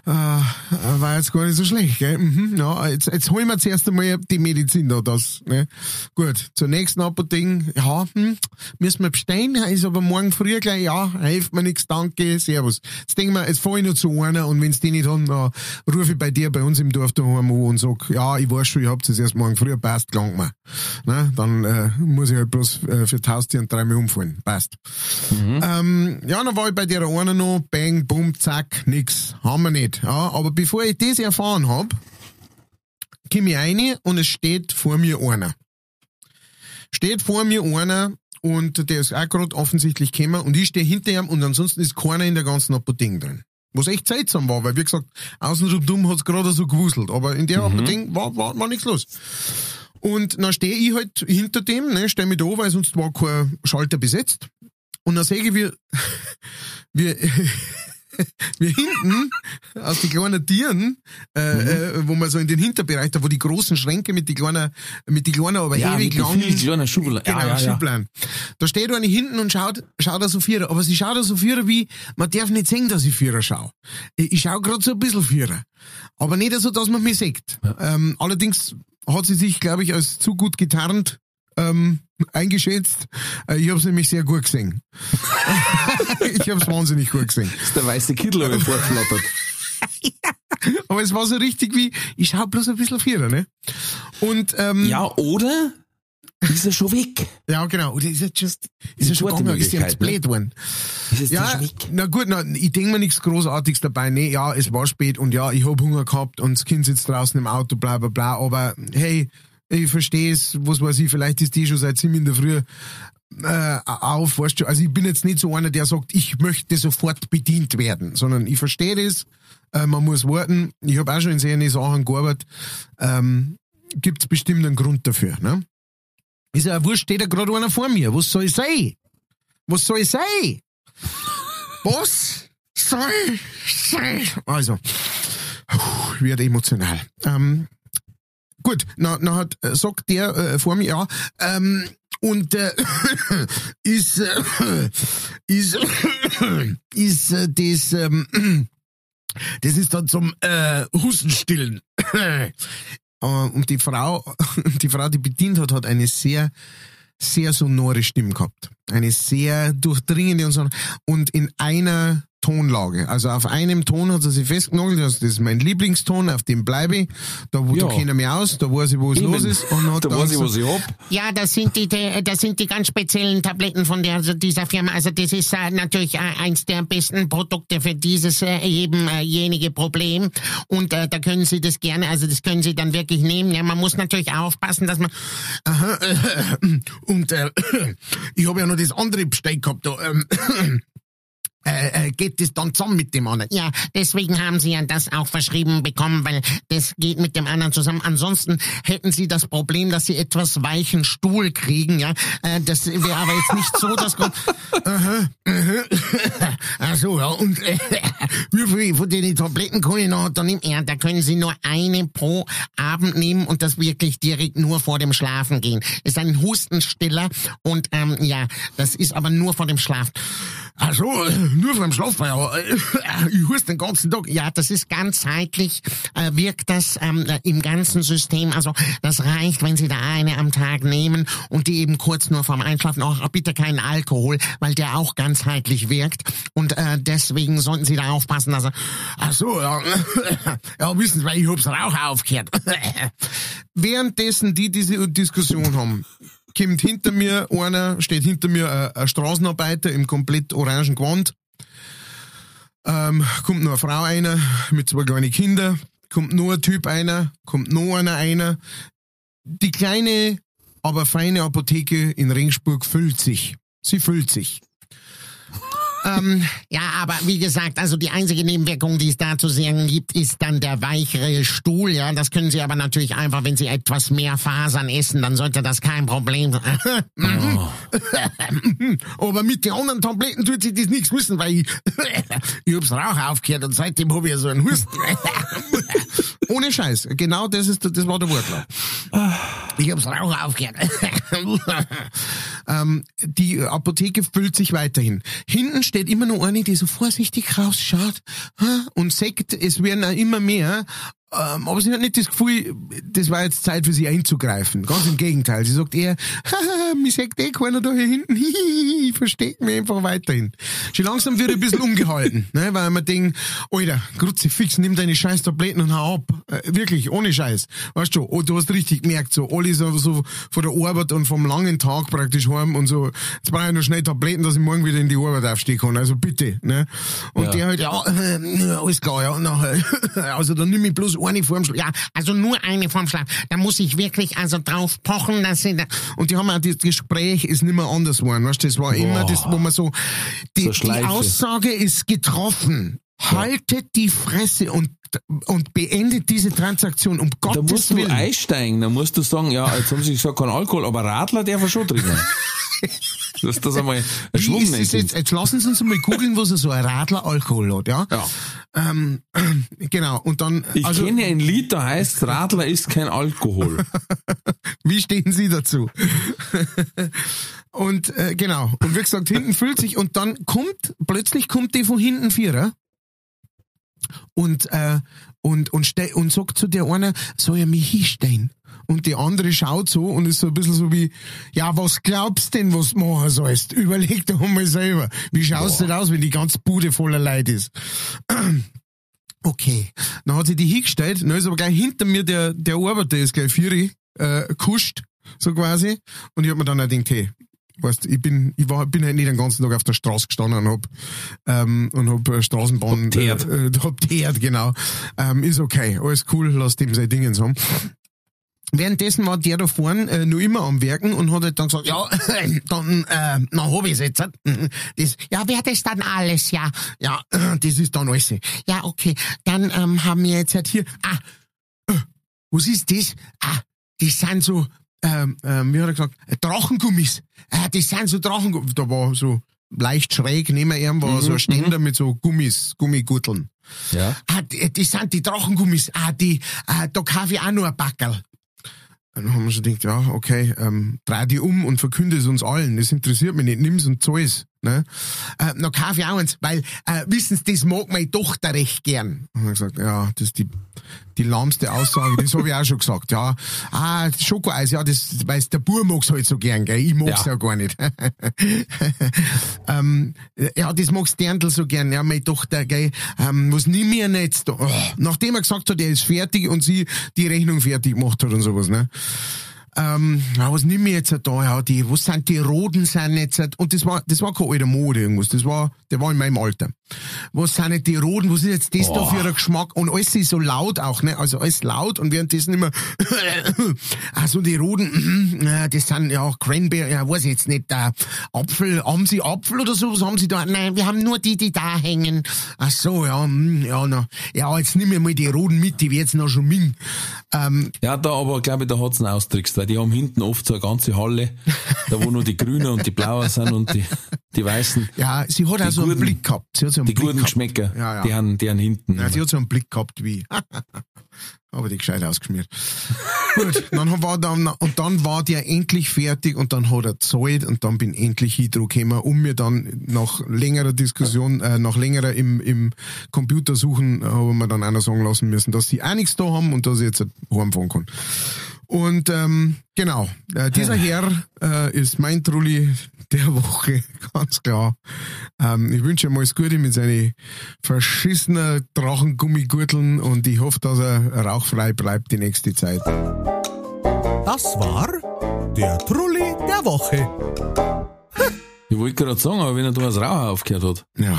äh, war jetzt gar nicht so schlecht, gell? Mhm, ja, jetzt, jetzt holen wir zuerst einmal die Medizin da, das, ne? Gut, zur nächsten Apotheke, ja, hm, müssen wir bestellen, ist aber morgen früh gleich, ja, hilft mir nichts, danke, servus. Jetzt denken wir, jetzt fahre ich noch zu einer und wenn's die nicht haben, dann rufe ich bei dir bei uns im Dorf daheim an und sag, ja, ich weiß schon, ich hab's jetzt erst morgen früh, passt, klang mir. Ne? Dann äh, muss ich halt bloß äh, für Taustier und dreimal umfallen, passt. Ähm, ja, dann war ich bei der einer noch, bang, bumm, zack, nix, haben wir nicht. Ja, aber bevor ich das erfahren hab, komm ich rein und es steht vor mir einer. Steht vor mir einer und der ist auch gerade offensichtlich gekommen und ich stehe hinter ihm und ansonsten ist keiner in der ganzen Apotheke drin. Was echt seltsam war, weil wie gesagt, außenrum hat's gerade so gewuselt, aber in der Apotheke war, war, war nichts los. Und dann stehe ich halt hinter dem, ne, stell mich da, weil sonst war kein Schalter besetzt. Und dann sehe ich, wie, <laughs> wie, <laughs> wie hinten aus den kleinen Tieren, äh, äh, wo man so in den Hinterbereich, da wo die großen Schränke mit die kleinen, mit die kleinen, aber Ja, ewig langen, kleinen Schubladen. Genau, Ja, ja, ja. Schubladen. Da steht eine hinten und schaut, schaut da so Vierer. Aber sie schaut da so Vierer wie, man darf nicht sehen, dass ich Vierer schaue. Ich, ich schaue gerade so ein bisschen Vierer. Aber nicht so, dass man mich sieht. Ähm, allerdings hat sie sich, glaube ich, als zu gut getarnt ähm, eingeschätzt. Äh, ich habe es nämlich sehr gut gesehen. <laughs> ich habe es wahnsinnig gut gesehen. Ist der weiße Kittel aber vorgeflattert. <laughs> Aber es war so richtig wie, ich schaue bloß ein bisschen Vierer, ne? Und ähm, Ja, oder ist er schon weg? Ja, genau. Oder ist er just, ist er schon gegangen? Ist er jetzt ne? blöd worden? Ja, schon weg? na gut, na, ich denke mir nichts Großartiges dabei. Nee, ja, es war spät und ja, ich hab Hunger gehabt und das Kind sitzt draußen im Auto, bla bla bla. Aber hey, ich verstehe es, was weiß ich, vielleicht ist die schon seit ziemlich in der Früh äh, auf, weißt du, also ich bin jetzt nicht so einer, der sagt, ich möchte sofort bedient werden, sondern ich verstehe das, äh, man muss warten. Ich habe auch schon in sehr Sachen gearbeitet. Ähm, Gibt es bestimmt einen Grund dafür, ne? Ist ja wurscht, steht da gerade einer vor mir. Was soll ich sein? Was soll ich sein? Was soll ich sein? Also, puh, wird emotional. Ähm, gut, na, na hat, äh, sagt der äh, vor mir, ja, ähm, und äh, <laughs> ist, äh, ist, <coughs> ist äh, das, ähm, <coughs> das ist dann zum äh, Hustenstillen. <coughs> Äh, Und die Frau, die Frau, die bedient hat, hat eine sehr, sehr sonore Stimme gehabt. Eine sehr durchdringende und so. Und in einer Tonlage. Also auf einem Ton hat sie sich festgenagelt, also das ist mein Lieblingston, auf dem bleibe ich. Da, wo Ja. da kenne ich mich aus, da weiß ich, wo es los ist. Und hat Da weiß ich, was ich hab. Ja, das sind die, die, das sind die ganz speziellen Tabletten von der, also dieser Firma. Also das ist äh, natürlich äh, eins der besten Produkte für dieses äh, eben äh, jenige Problem. Und äh, da können Sie das gerne, also das können Sie dann wirklich nehmen. Ja, man muss natürlich aufpassen, dass man Aha, äh, und äh, <coughs> ich habe ja noch das andere Besteck gehabt da. Ähm, äh, äh, geht das dann zusammen mit dem anderen. Ja, deswegen haben Sie ja das auch verschrieben bekommen, weil das geht mit dem anderen zusammen. Ansonsten hätten Sie das Problem, dass Sie etwas weichen Stuhl kriegen, ja. Äh, das wäre aber jetzt nicht so, dass... <laughs> aha, aha. Ach so, ja, und äh, wie viel von den Tabletten kann ich noch da nehmen? Ja, da können Sie nur eine pro Abend nehmen und das wirklich direkt nur vor dem Schlafen gehen. Ist ein Hustenstiller und ähm, ja, das ist aber nur vor dem Schlaf. Ach so, äh, nur vor dem Schlaf, ja, äh, ich huste den ganzen Tag. Ja, das ist ganzheitlich, äh, wirkt das ähm, im ganzen System. Also das reicht, wenn Sie da eine am Tag nehmen und die eben kurz nur vorm Einschlafen. Auch bitte keinen Alkohol, weil der auch ganzheitlich wirkt. Und äh, deswegen sollten Sie da aufpassen, er... Ach so, ja, <laughs> ja wissen Sie, weil ich hab's Rauch aufgehört. <laughs> Währenddessen die diese Diskussion haben, kommt hinter mir einer, steht hinter mir ein, ein Straßenarbeiter im komplett orangen Gewand. Ähm, kommt noch eine Frau einer mit zwei kleinen Kindern, kommt noch ein Typ einer, kommt noch einer einer. Die kleine, aber feine Apotheke in Ringsburg füllt sich. Sie füllt sich. Ähm, ja, aber wie gesagt, also die einzige Nebenwirkung, die es da zu sehen gibt, ist dann der weichere Stuhl. Ja, das können Sie aber natürlich einfach, wenn Sie etwas mehr Fasern essen, dann sollte das kein Problem <laughs> sein. Oh. aber mit den anderen Tabletten tut sich das nichts wissen, weil ich, <laughs> ich hab's Rauch aufgehört und seitdem habe ich so einen Husten. <laughs> Ohne Scheiß. Genau das ist, das war der Wortlaut. Ich hab's Rauch aufgehört. ähm, die Apotheke füllt sich weiterhin. Hinten steht immer noch eine, die so vorsichtig rausschaut ha, und sagt, es werden auch immer mehr. Ähm, aber sie hat nicht das Gefühl, das war jetzt Zeit für sie einzugreifen. Ganz im Gegenteil. Sie sagt eher, <laughs> mir sagt eh keiner da hier hinten, <laughs> hihihi, versteckt mich einfach weiterhin. Schon langsam wird ein bisschen umgehalten, ne, weil man denkt, Alter, fix, nimm deine scheiß Tabletten und hau ab. Äh, wirklich, ohne Scheiß. Weißt du, oh, du hast richtig gemerkt, so, alle so, so von der Arbeit und vom langen Tag praktisch heim und so, jetzt brauche ich noch schnell Tabletten, dass ich morgen wieder in die Arbeit aufstehen kann. Also bitte, ne. Und Ja. der halt, ja, äh, alles klar, ja, nachher, <laughs> also dann nimm ich bloß eine vorm Schlaf. Ja, also nur eine vorm Schlaf. Da muss ich wirklich also drauf pochen, dass sie da Und die haben auch, das Gespräch ist nicht mehr anders geworden, weißt du, das war immer das, wo man so, die, So die. Aussage ist getroffen. Haltet die Fresse und, und beendet diese Transaktion, um Da Gottes musst du Willen. einsteigen, da musst du sagen, ja, jetzt haben sie gesagt, kein Alkohol, aber Radler darf er schon trinken. <laughs> Dass das einmal ein Schwung ist jetzt, jetzt lassen Sie uns mal googeln, was so ein Radler Alkohol hat, ja? Ja. Ähm, <clears throat> genau, und dann, Ich also, kenne ein Lied, da heißt, Radler ist kein Alkohol. <laughs> Wie stehen Sie dazu? und äh, genau. Und wie gesagt, hinten füllt sich und dann kommt, plötzlich kommt die von hinten Vierer und, äh, und, und, und sagt zu der einer, soll er mich hinstellen? Und die andere schaut so und ist so ein bisschen so wie, ja, was glaubst denn, was du machen sollst? Überleg doch mal selber. Wie schaust du denn aus, wenn die ganze Bude voller Leid ist? <clears throat> Okay. Dann hat sie die hingestellt, dann ist aber gleich hinter mir der, der Arbeiter, ist gleich Vieri, äh, kuscht, so quasi. Und ich hab mir dann auch gedacht, hey, weißt, ich bin, ich war, bin halt nicht den ganzen Tag auf der Straße gestanden und hab, ähm, und hab äh, Straßenbahn, Hab teert. äh, äh, hab teert, genau. Ähm, ist okay, alles cool, lass dem sein Dingens haben. Währenddessen war der da vorne äh, noch immer am Werken und hat halt dann gesagt, ja, <laughs> dann, äh, na hab ich's jetzt. Das, ja, wer das dann alles, ja. Ja, <clears throat> das ist dann alles. Ja, okay. Dann ähm, haben wir jetzt halt hier, ah, äh, was ist das? Ah, das sind so, ähm, ähm, wie hat er gesagt, Drachengummis. Ah, das sind so Drachengummis. Da war so leicht schräg neben ihm war so ein Ständer mit so Gummis, Gummigutteln. Ja. Ah, die, die sind die Drachengummis. Ah, die, ah, da kaufe ich auch noch ein Backerl. Dann haben wir schon gedacht, ja, okay, ähm, dreh die um und verkünde es uns allen. Das interessiert mich nicht, nimm's und zahl's. Ne? Äh, dann kaufe ich auch eins, weil, äh, wissen Sie, das mag meine Tochter recht gern. Und ich gesagt, ja, das ist die, die lahmste Aussage, das habe ich auch schon gesagt. Ja, ah, Schokoeis, ja, das, weil der Bub mag's halt so gern, gell? Ich mag's ja, Ja. gar nicht. <laughs> ähm, ja, das magst Dirndl so gern, ja, meine Tochter, gell, ähm, was nimm mir jetzt? Oh, nachdem er gesagt hat, er ist fertig und sie die Rechnung fertig gemacht hat und sowas, ne? Ähm, was nimm ich jetzt da? Ja, die, was sind die Roten sind jetzt? Und das war, das war keine alte Mode irgendwas. Das war, der war in meinem Alter. Was sind nicht die roten? Was ist jetzt das da Boah. für ein Geschmack? Und alles ist so laut auch, ne? Also alles laut und währenddessen immer, <coughs> also die roten, äh, das sind ja Cranberry, ja, weiß ich jetzt nicht, äh, Apfel, haben Sie Apfel oder so? Was haben Sie da? Nein, wir haben nur die, die da hängen. Ach so, ja, mm, ja, na, ja, jetzt nimm mir mal die roten mit, die wird's noch schon min. Ähm, Ja, da aber, glaube ich, da hat's einen austrickst, weil die haben hinten oft so eine ganze Halle, da wo nur die Grünen und die Blauen sind und die, die Weißen. ja, sie hat auch so einen Blick gehabt. Sie hat so Die guten. Geschmäcker, Ja, ja. die haben, die haben hinten. Ja, sie hat so einen Blick gehabt wie, <laughs> aber die gescheit ausgeschmiert. <laughs> Gut, dann war dann, und dann war der endlich fertig und dann hat er gezahlt und dann bin endlich Hydro gekommen, um mir dann nach längerer Diskussion, äh, nach längerer im, im Computer suchen, äh, haben wir dann einer sagen lassen müssen, dass sie auch nichts da haben und dass ich jetzt heimfahren kann. Und ähm, genau, äh, dieser <laughs> Herr äh, ist mein Trulli der Woche, <laughs> ganz klar. Ähm, ich wünsche ihm alles Gute mit seinen verschissenen Drachengummigurteln und ich hoffe, dass er rauchfrei bleibt die nächste Zeit. Das war der Trulli der Woche. Ich wollte gerade sagen, aber wenn er da das Rauchen aufgehört hat. Ja,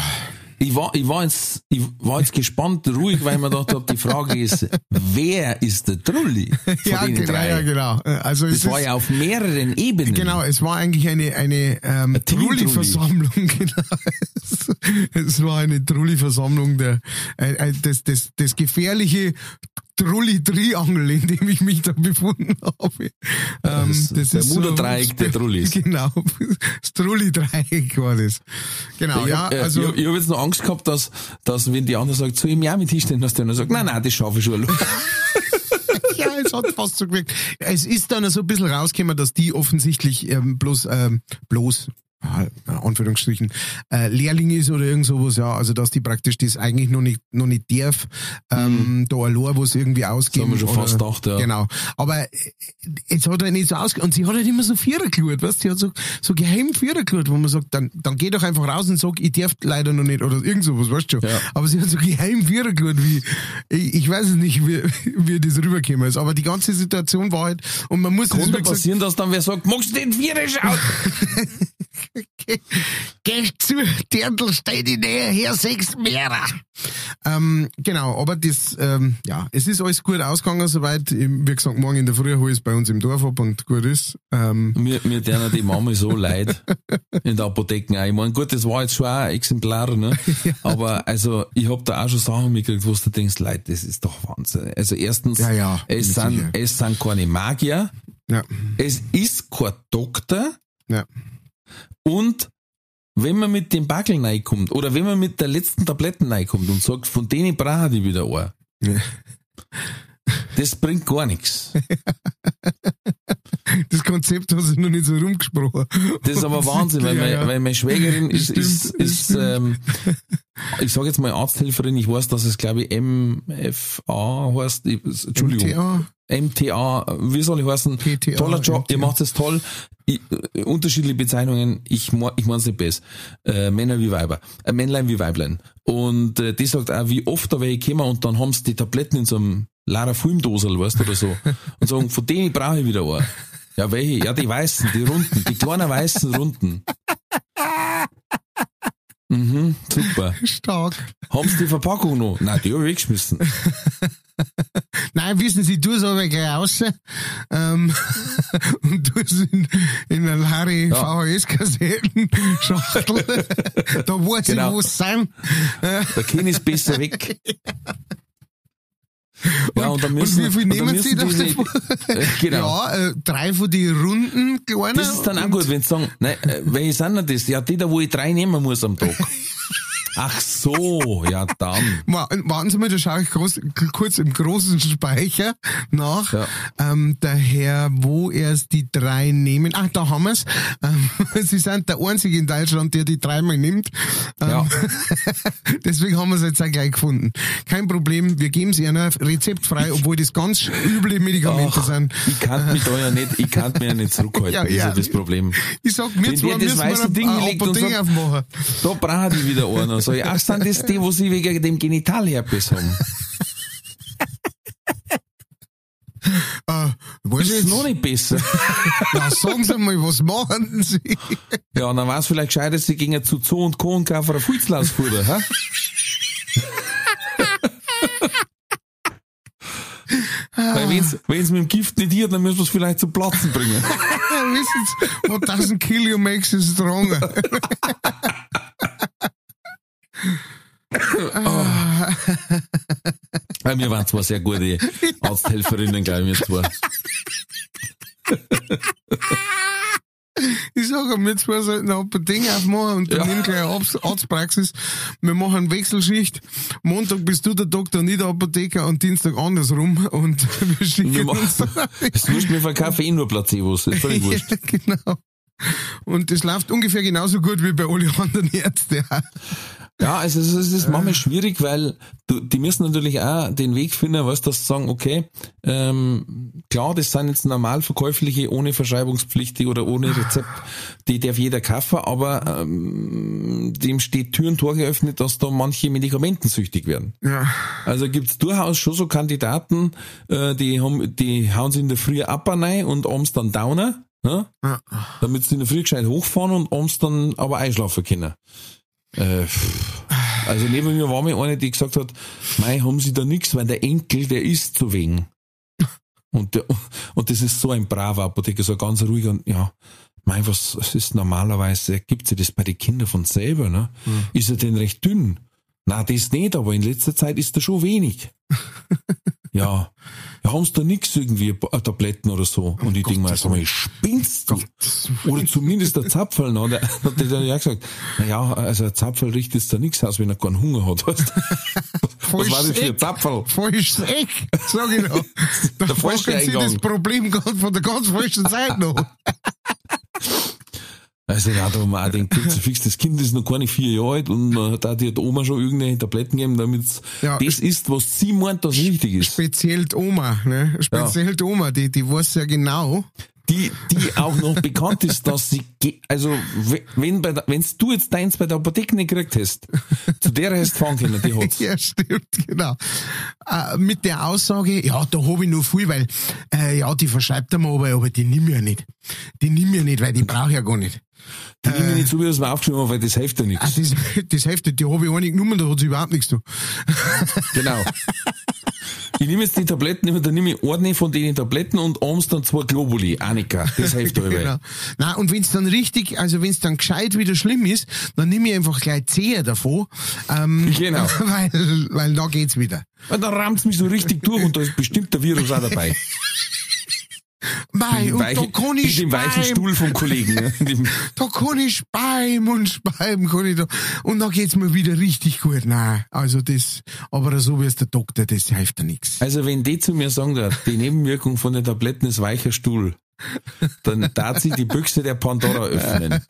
Ich war, ich war jetzt, ich war jetzt gespannt, ruhig, weil ich mir gedacht habe, die Frage ist, wer ist der Trulli von ja, den genau, drei? ja, genau. Also es Das war ist, ja auf mehreren Ebenen. Genau, es war eigentlich eine, eine ähm, Team-Trulli. Trulli-Versammlung. <laughs> Genau. Es, es war eine Trulli-Versammlung, der, äh, äh, das, das, das gefährliche Trulli-Triangel, in dem ich mich da befunden habe. Ähm, Das- der Muderdreieck der Trullis. <laughs> Genau, das Trulli-Dreieck war das. Genau, Ich ja, hab, also... ich, ich habe jetzt noch Angst gehabt, dass, dass wenn die andere sagt, ich mich auch mit hinstellen, dass der andere sagt, nein, nein, das schaffe ich schon. <laughs> <laughs> ja, es hat fast so gewirkt. Es ist dann so ein bisschen rausgekommen, dass die offensichtlich ähm, bloß, ähm, bloß, Anführungsstrichen, äh, Lehrling ist oder irgend sowas, ja, also dass die praktisch das eigentlich noch nicht, noch nicht darf, ähm, da allein was irgendwie ausgeben. Mhm. haben wir schon oder, fast gedacht, ja. Genau. Aber äh, jetzt hat er nicht so ausge und sie hat halt immer so Vierer geschaut, weißt du, sie hat so, so geheim Vierer geschaut, wo man sagt, dann, dann geh doch einfach raus und sag, ich darf leider noch nicht oder irgend sowas, weißt du schon. Ja. Aber sie hat so geheim Vierer geschaut, wie, ich, ich weiß es nicht, wie, wie das rübergekommen ist, aber die ganze Situation war halt, und man muss das, Kann wie da gesagt, passieren, dass dann wer sagt, magst du den Viere schauen? <laughs> Geh, geh zu, Dirndl, steh die Nähe her, sechs Mehrer. Ähm, genau, aber das, ähm, ja, es ist alles gut ausgegangen soweit. Wie gesagt, morgen in der Früh hol ich es bei uns im Dorf ab und gut ist. Ähm, mir, mir denen die Mama so leid in der Apotheke auch. Ich meine, gut, das war jetzt schon auch ein Exemplar, ne? <laughs> Aber also, ich hab da auch schon Sachen mitgekriegt, wo du denkst, Leute, das ist doch Wahnsinn. Also erstens, Ja, ja, es, sind, es sind keine Magier, ja, es ist kein Doktor ja. Und wenn man mit dem Backel reinkommt oder wenn man mit der letzten Tabletten reinkommt und sagt, von denen brauche ich wieder ein, Ja. <laughs> das bringt gar nichts. <laughs> Das Konzept hat sich noch nicht so rumgesprochen. Das ist aber Wahnsinn, weil, Ja, ja. weil meine Schwägerin <laughs> ist, Stimmt, ist, ist ähm, ich sage jetzt mal Arzthelferin, ich weiß, dass es glaube ich MFA heißt, ich, Entschuldigung, MTA, MTA, wie soll ich heißen? PTA, Toller Job, MTA. ihr macht es toll. Ich, äh, unterschiedliche Bezeichnungen, ich, ich meine es nicht besser. Äh, Männer wie Weiber, äh, Männlein wie Weiblein. Und äh, die sagt auch, wie oft da welche kommen und dann haben sie die Tabletten in so einem Lara Filmdosel, weißt du, oder so. <laughs> Und sagen, von denen brauche ich wieder eine. Ja, welche? Ja, die weißen, die runden, die kleinen weißen runden. <laughs> Mhm, super. <laughs> stark. Haben sie die Verpackung noch? Nein, die habe ich weggeschmissen. <laughs> Nein, wissen Sie, du es aber gleich raus ähm, <laughs> und du es in, in einer Harry Ja. VHS-Kassettenschachtel. da weiß Genau. ich, wo es sind. Der Kind ist besser weg. Ja, und dann müssen, und wie viel und nehmen Sie davon? diese, äh, Genau. Ja, äh, drei von die runden kleinen. Das ist dann auch und- gut, wenn sie sagen, nein, äh, welche sind denn das? Ja, die da, wo ich drei nehmen muss am Tag. <laughs> Ach so, ja dann. <laughs> Wa- Warten Sie mal, da schaue ich groß, kurz im großen Speicher nach. Ja. Ähm, daher, wo erst die drei nehmen. Ach, da haben wir's. Ähm, <laughs> Sie sind der Einzige in Deutschland, der die dreimal nimmt. Ähm, Ja. <laughs> Deswegen haben wir es jetzt auch gleich gefunden. Kein Problem, wir geben es Ihnen rezeptfrei, obwohl das ganz üble Medikamente Ach, sind. ich kann mich da ja nicht, ich kann mich ja nicht zurückhalten, Ja, das ist ja. ja das Problem. Ich sag, wir Wenn zwei das müssen wir Ding eine legt und Apotheke sagt- aufmachen. Da brauche ich wieder einen. Ich, ach, sind das die, wo sie wegen dem Genitalherpes haben? <laughs> Äh, Ist ich es jetzt. noch nicht besser? <laughs> Ja, sagen Sie mal, was machen Sie? Ja, und dann war es vielleicht gescheit, Sie gingen zu Zoo und Co. und kaufen ein Futzlausfutter, hä? Weil wenn's, wenn's mit dem Gift nicht hier, dann müssen wir es vielleicht zum Platzen bringen. <laughs> Wissen Sie, what doesn't kill you makes you stronger. Weil wir waren zwar sehr gute Arzthelferinnen, glaube ich, wir zwei. Ich sage, wir zwei sollten ein paar Dinge aufmachen und dann Ja. nehmen gleich eine Arzt- Arztpraxis. Wir machen Wechselschicht. Montag bist du der Doktor, nicht der Apotheker und Dienstag andersrum und wir <laughs> Wir schicken machen, <laughs> uns. es wurscht, wir verkaufen eh nur Placebos, ist völlig wurscht. Ja, genau. Und das läuft ungefähr genauso gut wie bei alle anderen Ärzten. Ja, also es ist, es ist manchmal schwierig, weil du, die müssen natürlich auch den Weg finden, was das sagen, okay, ähm, klar, das sind jetzt normal verkäufliche, ohne verschreibungspflichtig oder ohne Rezept, die darf jeder kaufen, aber ähm, dem steht Tür und Tor geöffnet, dass da manche medikamentensüchtig werden. Ja. Also gibt's durchaus schon so Kandidaten, äh, die haben, die hauen sie in der Früh ab rein und abends dann downer, ne? Ja. damit sie in der Früh gescheit hochfahren und abends dann aber einschlafen können. Äh, also neben mir war mir eine, die gesagt hat, mei, haben sie da nix, weil der Enkel, der isst zu wenig. Und, der, und das ist so ein braver Apotheker, so ganz ruhig und ja, mei, was, es ist normalerweise, gibt sie das bei den Kindern von selber, ne? Ist er denn recht dünn? Na, das nicht, aber in letzter Zeit ist er schon wenig. <laughs> ja. Haben sie da nix irgendwie, äh, Tabletten oder so? Und ich denk mir, sag mal, spinnst du? Oder zumindest der Zapferl, ne? Der <laughs> hat der dann ja gesagt, na ja, also ein Zapferl richtet jetzt da nichts aus, wenn er keinen Hunger hat, weißt? <laughs> Was war das für ein Zapferl? Falsches Eck, sag ich noch. <laughs> Da Der falsche Sie das. Problem von der ganz falschen Seite noch. Also ja, da wir auch den fix, das Kind ist noch keine vier Jahre alt und da hat die Oma schon irgendeine Tabletten gegeben, damit Ja. das ist, was sie meint, das richtig ist. Speziell die Oma, ne? Speziell die Oma, die, die weiß ja genau. Die, die auch noch bekannt ist, dass sie, also, we- wenn bei der, wenn's du jetzt deins bei der Apotheke nicht gekriegt hast, zu der hast du fahren können, die hat's. <laughs> Ja, stimmt, genau. Äh, mit der Aussage, ja, da hab ich noch viel, weil, äh, ja, die verschreibt er mir aber, aber die nimm ich ja nicht. Die nimm ich ja nicht, weil die brauche ich ja gar nicht. Die nehme ich nicht so, wie das mir aufgeschrieben habe, weil das hilft ja Ah, nichts. das, <laughs> das hilft, die habe ich auch nicht genommen, da hat sie überhaupt nichts zu. <laughs> Genau. Ich nehme jetzt die Tabletten, dann nehme ich eine von den Tabletten und abends dann zwei Globuli, Annika. Das hilft <laughs> euch. Genau. Na und wenn's dann richtig, also wenn's dann gescheit wieder schlimm ist, dann nehme ich einfach gleich Zehe davon, ähm, Genau. weil, weil da geht's wieder. Und dann rammt mich so richtig durch und da ist bestimmt der Virus auch dabei. Mei, und Weiche- ich in dem weichen. Stuhl vom Kollegen. ne? <laughs> Speimen und speimen kann ich da. Und dann geht's mir wieder richtig gut. Nein, also das, aber so wie es der Doktor, das hilft ja nichts. Also wenn die zu mir sagen, da, die Nebenwirkung von den Tabletten ist weicher Stuhl, dann darf sie die Büchse der Pandora öffnen.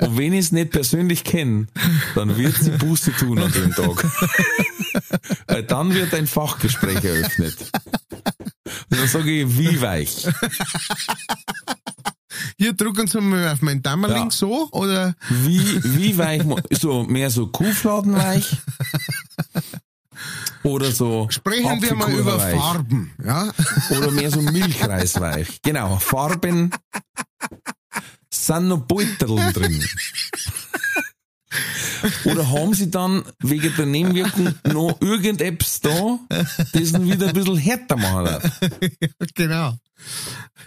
Und wenn ich es nicht persönlich kenne, dann wird sie Buße tun an dem Tag. <laughs> Weil dann wird ein Fachgespräch eröffnet. Dann sage ich, wie weich. <laughs> Hier drücken Sie mal auf meinen Dammerling Ja. so, oder? Wie, wie weich? So, mehr so Kuhfladenweich? Oder so Sprechen wir mal über? Farben, ja? Oder mehr so Milchreisweich. Genau, Farben <laughs> sind noch Beuteln drin. Oder haben sie dann wegen der Nebenwirkung noch irgendetwas da, das ihn wieder ein bisschen härter machen <laughs> genau.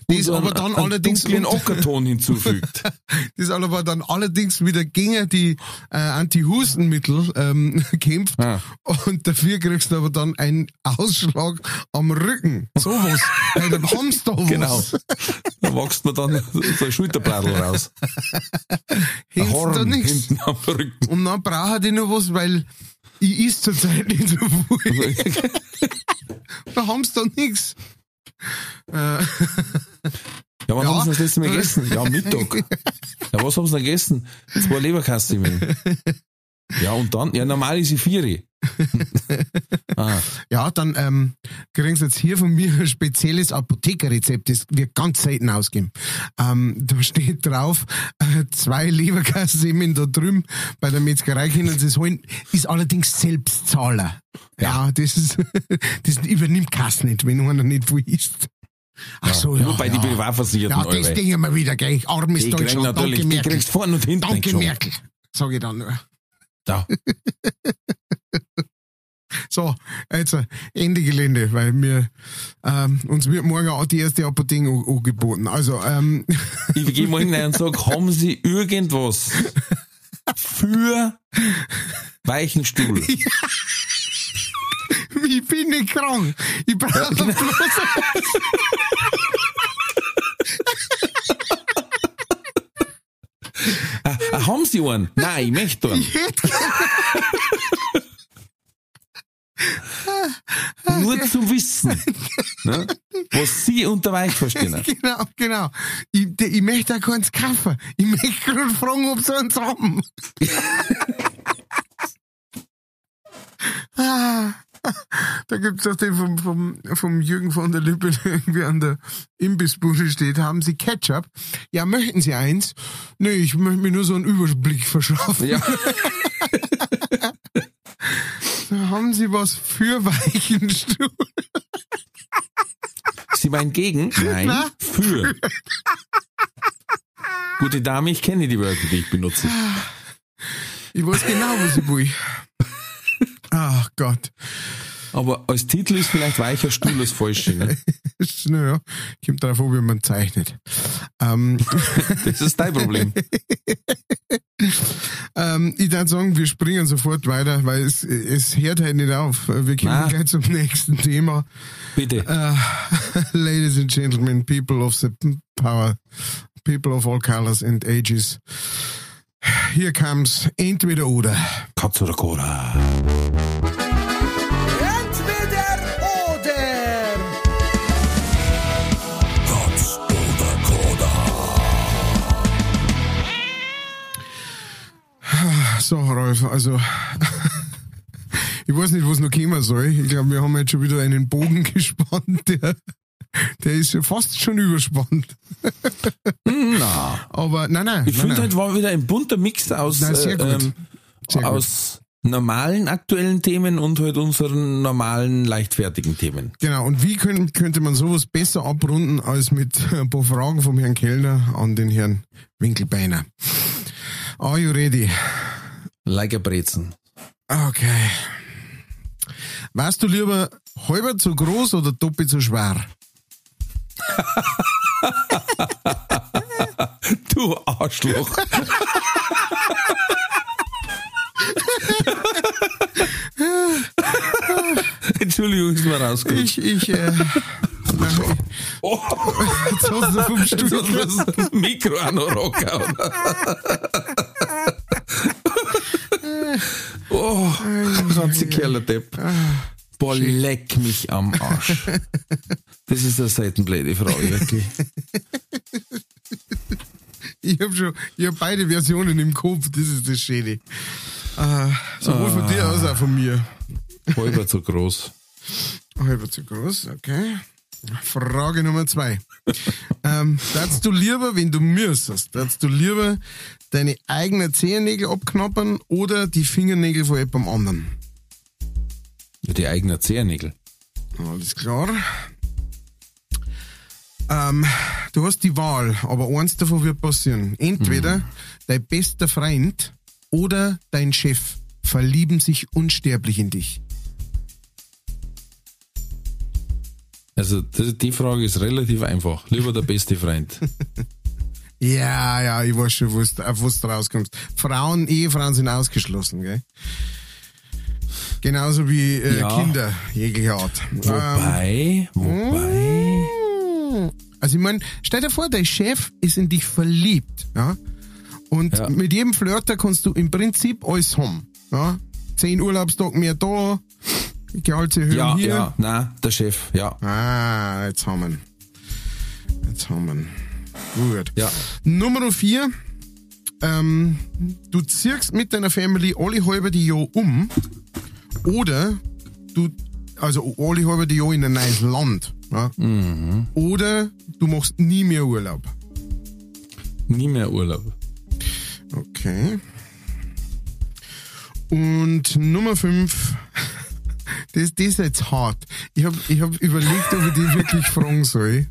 Das Und aber einen- dann einen allerdings unter- Ockerton hinzufügt. <laughs> das aber dann allerdings wieder gegen die äh, Anti-Hustenmittel ähm, <laughs> kämpft Ah. und dafür kriegst du aber dann einen Ausschlag am Rücken. Sowas. Dann haben sie da was. Genau. Da wächst man dann so ein Schulterbladel raus. <laughs> Hilft da nichts. hinten am Rücken. Und dann brauche ich noch was, weil ich is zurzeit nicht so viel. da haben sie da nichts. Äh, <laughs> Ja, wann Ja. haben sie das letzte Mal gegessen? Ja, Mittag. <laughs> Ja, was haben sie denn gegessen? Zwei Leberkasten. <laughs> Ja, und dann? Ja, normal ist sie vier. <laughs> ah, Ja, dann ähm, kriegen Sie jetzt hier von mir ein spezielles Apothekerrezept, das wird ganz selten ausgeben. Ähm, da steht drauf, äh, zwei Leberkassemen da drüben bei der Metzgerei können Sie es holen, ist allerdings Selbstzahler. Ja, das, ist, <laughs> das übernimmt Kass nicht, wenn einer nicht wo isst. Ach so, ja. Nur bei ja. den Privatversicherten. Ja, das. Ding wir wieder, gell? Armes Die Deutschland. natürlich, Danke, die Merkel. kriegst vorne und hinten Danke. Merkel. Sag ich dann nur. Da. <laughs> <laughs> So, jetzt äh, Ende Gelände, weil wir, ähm, uns wird morgen auch die erste Apotheke an- angeboten. Also, ähm, <laughs> Ich gehe mal hinein und sag, haben Sie irgendwas für Weichenstuhl? <laughs> ich bin nicht krank. Ich brauche genau. bloß Ah, haben Sie einen? Nein, ich möchte einen. Nur zum Wissen, ne, was Sie unter Weich verstehen. <laughs> Genau, genau. Ich, ich möchte auch keins kaufen. Ich möchte gerade fragen, ob sie eins haben. <laughs> Ah, da gibt's auch den vom, vom, vom Jürgen von der Lippe, der irgendwie an der Imbissbude steht. Haben Sie Ketchup? Ja, möchten Sie eins? Nee, ich möchte mir nur so einen Überblick verschaffen. Ja, <laughs> Haben Sie was für Weichenstuhl? Sie meinen gegen? Nein, Na? für. Gute Dame, ich kenne die Wörter, die ich benutze. Ich weiß genau, was ich will. Ach Gott. Aber als Titel ist vielleicht weicher Stuhl das Falsche. Ne? <laughs> Naja, kommt darauf an, wie man zeichnet. Ähm, <laughs> Das ist dein Problem. <laughs> ähm, ich würde sagen, wir springen sofort weiter, weil es, es hört halt nicht auf. Wir kommen Na. gleich zum nächsten Thema. Bitte. Äh, ladies and gentlemen, people of the power, people of all colors and ages. Here comes entweder oder. Katz oder Cora. So, Rolf, also <laughs> ich weiß nicht, was noch kommen soll. Ich glaube, wir haben jetzt schon wieder einen Bogen <laughs> gespannt, der, der ist fast schon überspannt. <laughs> Na, Aber nein, nein. ich finde, heute war wieder ein bunter Mix aus, Nein, äh, ähm, Sehr gut. aus normalen aktuellen Themen und halt unseren normalen leichtfertigen Themen. Genau, und wie können, könnte man sowas besser abrunden als mit ein paar Fragen vom Herrn Kellner an den Herrn Winkelbeiner? Are you ready? Like a Brezen. Okay. Warst du lieber halber zu groß oder doppelt so schwer? <laughs> Du Arschloch. Entschuldigung, ist mir rausgekommen. Ich, ich, äh, Oh, <laughs> jetzt hast du vom Stuhl das Mikro auch noch rocken. Oh, ganze Kerlerdepp. Boah, leck mich am Arsch. Das ist eine seitenblöde Frage, wirklich. Ich habe schon, ich hab beide Versionen im Kopf, das ist das Schöne. Äh, sowohl von dir als auch von mir. Halber zu groß. Halber zu groß, okay. Frage Nummer zwei. ähm, darfst du lieber, wenn du müsstest, darfst du lieber deine eigenen Zehennägel abknappern oder die Fingernägel von jemandem anderen? Die eigenen Zehennägel. Alles klar. Ähm, du hast die Wahl, aber eins davon wird passieren. Entweder dein bester Freund oder dein Chef verlieben sich unsterblich in dich. Also die Frage ist relativ einfach. Lieber der beste Freund. <laughs> Ja, ja, ich weiß schon, was du rauskommst. Frauen, Ehefrauen sind ausgeschlossen, gell? Genauso wie äh, Ja. Kinder jeglicher Art. Wobei, wobei. Ähm, also ich meine, stell dir vor, dein Chef ist in dich verliebt, ja? Und Ja. mit jedem Flirter kannst du im Prinzip alles haben, ja? Zehn Urlaubstage mehr da, Gehaltserhöhung Ja, hier. ja, na, der Chef, ja. Ah, jetzt haben wir ihn. Jetzt haben wir ihn. Gut. Ja. Nummer vier. Ähm, du ziehst mit deiner Family alle halbe die Jahr um. Oder du, also alle halbe die Jahr in ein neues Land. Ja? Oder du machst nie mehr Urlaub. Nie mehr Urlaub. Okay. Und Nummer fünf. <laughs> Das, das ist jetzt hart. Ich habe ich hab überlegt, ob ich die wirklich fragen soll.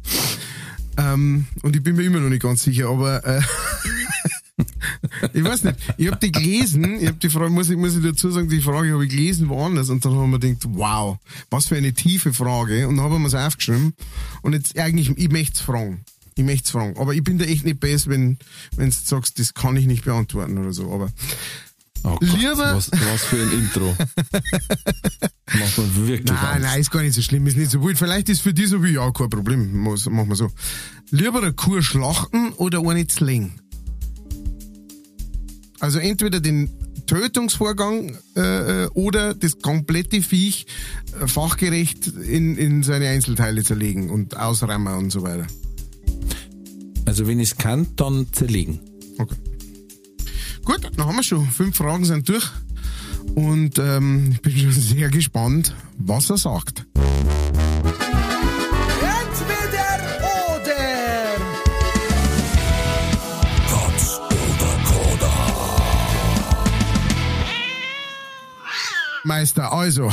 Ähm, und ich bin mir immer noch nicht ganz sicher, aber äh, <laughs> ich weiß nicht. Ich habe die gelesen, ich habe die Frage, muss ich, muss ich dazu sagen, die Frage habe ich gelesen woanders und dann haben wir gedacht, wow, was für eine tiefe Frage. Und dann haben wir es aufgeschrieben. Und jetzt eigentlich, ich möchte es fragen. Ich möchte es fragen. Aber ich bin da echt nicht besser, wenn, wenn du sagst, das kann ich nicht beantworten oder so. Aber Oh Gott, Lieber- was, was für ein Intro. Macht man wirklich Nein, Angst. nein, ist gar nicht so schlimm, ist nicht so wild. Vielleicht ist für die so wie, ja, kein Problem, machen wir so. Lieber eine Kuh schlachten oder eine zlingen? Also entweder den Tötungsvorgang äh, äh, oder das komplette Viech äh, fachgerecht in, in seine Einzelteile zerlegen und ausräumen und so weiter. Also wenn ich es kann, dann zerlegen. Okay. Gut, dann haben wir schon. Fünf Fragen sind durch. Und ähm, ich bin schon sehr gespannt, was er sagt. Meister, also,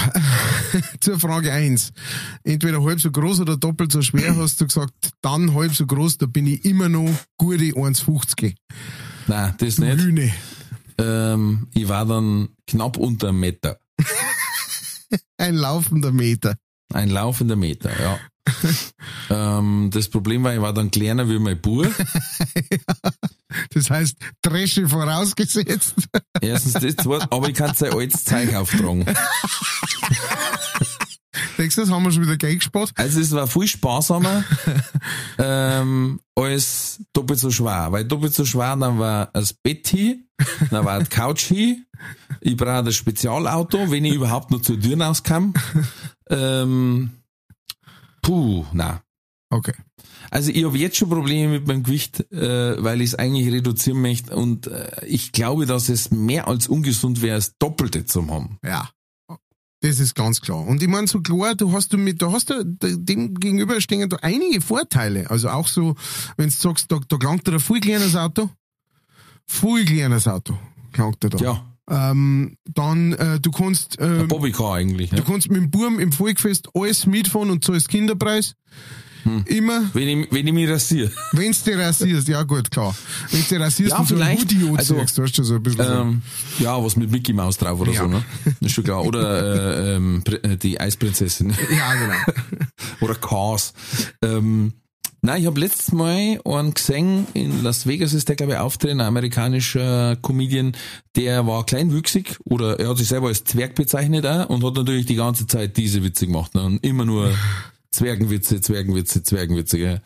<laughs> zur Frage eins. Entweder halb so groß oder doppelt so schwer, <clears throat> hast du gesagt, dann halb so groß, da bin ich immer noch gute 1,50. Nein, das nicht. Ähm, ich war dann knapp unter einem Meter. <laughs> Ein laufender Meter. Ein laufender Meter, ja. <laughs> ähm, das Problem war, ich war dann kleiner wie mein Bub. <laughs> Das heißt, Dresche vorausgesetzt. <laughs> Erstens das, zweitens, aber ich kann sein altes Zeug auftragen. Nächstes haben wir schon wieder Geld gespart. Also es war viel sparsamer ähm, als doppelt so schwer. Weil doppelt so schwer, dann war das Bett hier, dann war die Couch hier. Ich brauche das Spezialauto, wenn ich überhaupt noch zur Tür rauskam. Ähm, puh, na. Okay. Also ich habe jetzt schon Probleme mit meinem Gewicht, äh, weil ich es eigentlich reduzieren möchte und äh, ich glaube, dass es mehr als ungesund wäre, das Doppelte zu haben. Ja. Das ist ganz klar. Und ich meine, so klar, du hast du mit, da hast du dem gegenüber stehen da einige Vorteile. Also auch so, wenn du sagst, da, da klangt dir ein viel kleines Auto. Viel kleines Auto klangt dir da. Ja, Ähm, dann, äh, du kannst, äh, ein Bobbycar eigentlich. du Ne? kannst mit dem Burm im Volkfest alles mitfahren und zahlst Kinderpreis. Immer, Wenn, ich, wenn ich mich rasiere. <laughs> wenn's dir rasierst, ja gut, klar. Wenn's dir rasierst Ja, und so ein Hoodie also, hast du so ein bisschen so. Ähm, ja, was mit Mickey Mouse drauf oder Ja. so, ne? Ist schon klar. Oder <laughs> äh, ähm, äh, die Eisprinzessin. Ja, genau. <laughs> oder Cars. Ähm, nein, ich habe letztes Mal einen gesehen, in Las Vegas ist der, glaube ich, auftreten, ein amerikanischer Comedian, der war kleinwüchsig oder er hat sich selber als Zwerg bezeichnet auch und hat natürlich die ganze Zeit diese Witze gemacht. Ne? Und immer nur <laughs> Zwergenwitze, Zwergenwitze, Zwergenwitze. Gell?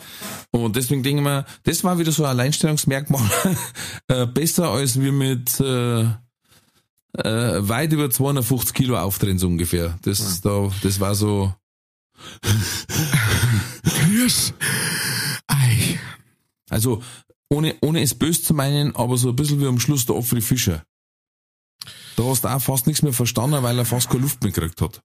Und deswegen denke ich mir, das war wieder so ein Alleinstellungsmerkmal. <laughs> äh, besser als wir mit äh, äh, weit über 250 Kilo auftreten, so ungefähr. Das, da, das war so. Ei. Also, ohne, ohne es böse zu meinen, aber so ein bisschen wie am Schluss der Offrey Fischer. Da hast du auch fast nichts mehr verstanden, weil er fast keine Luft mehr gekriegt hat.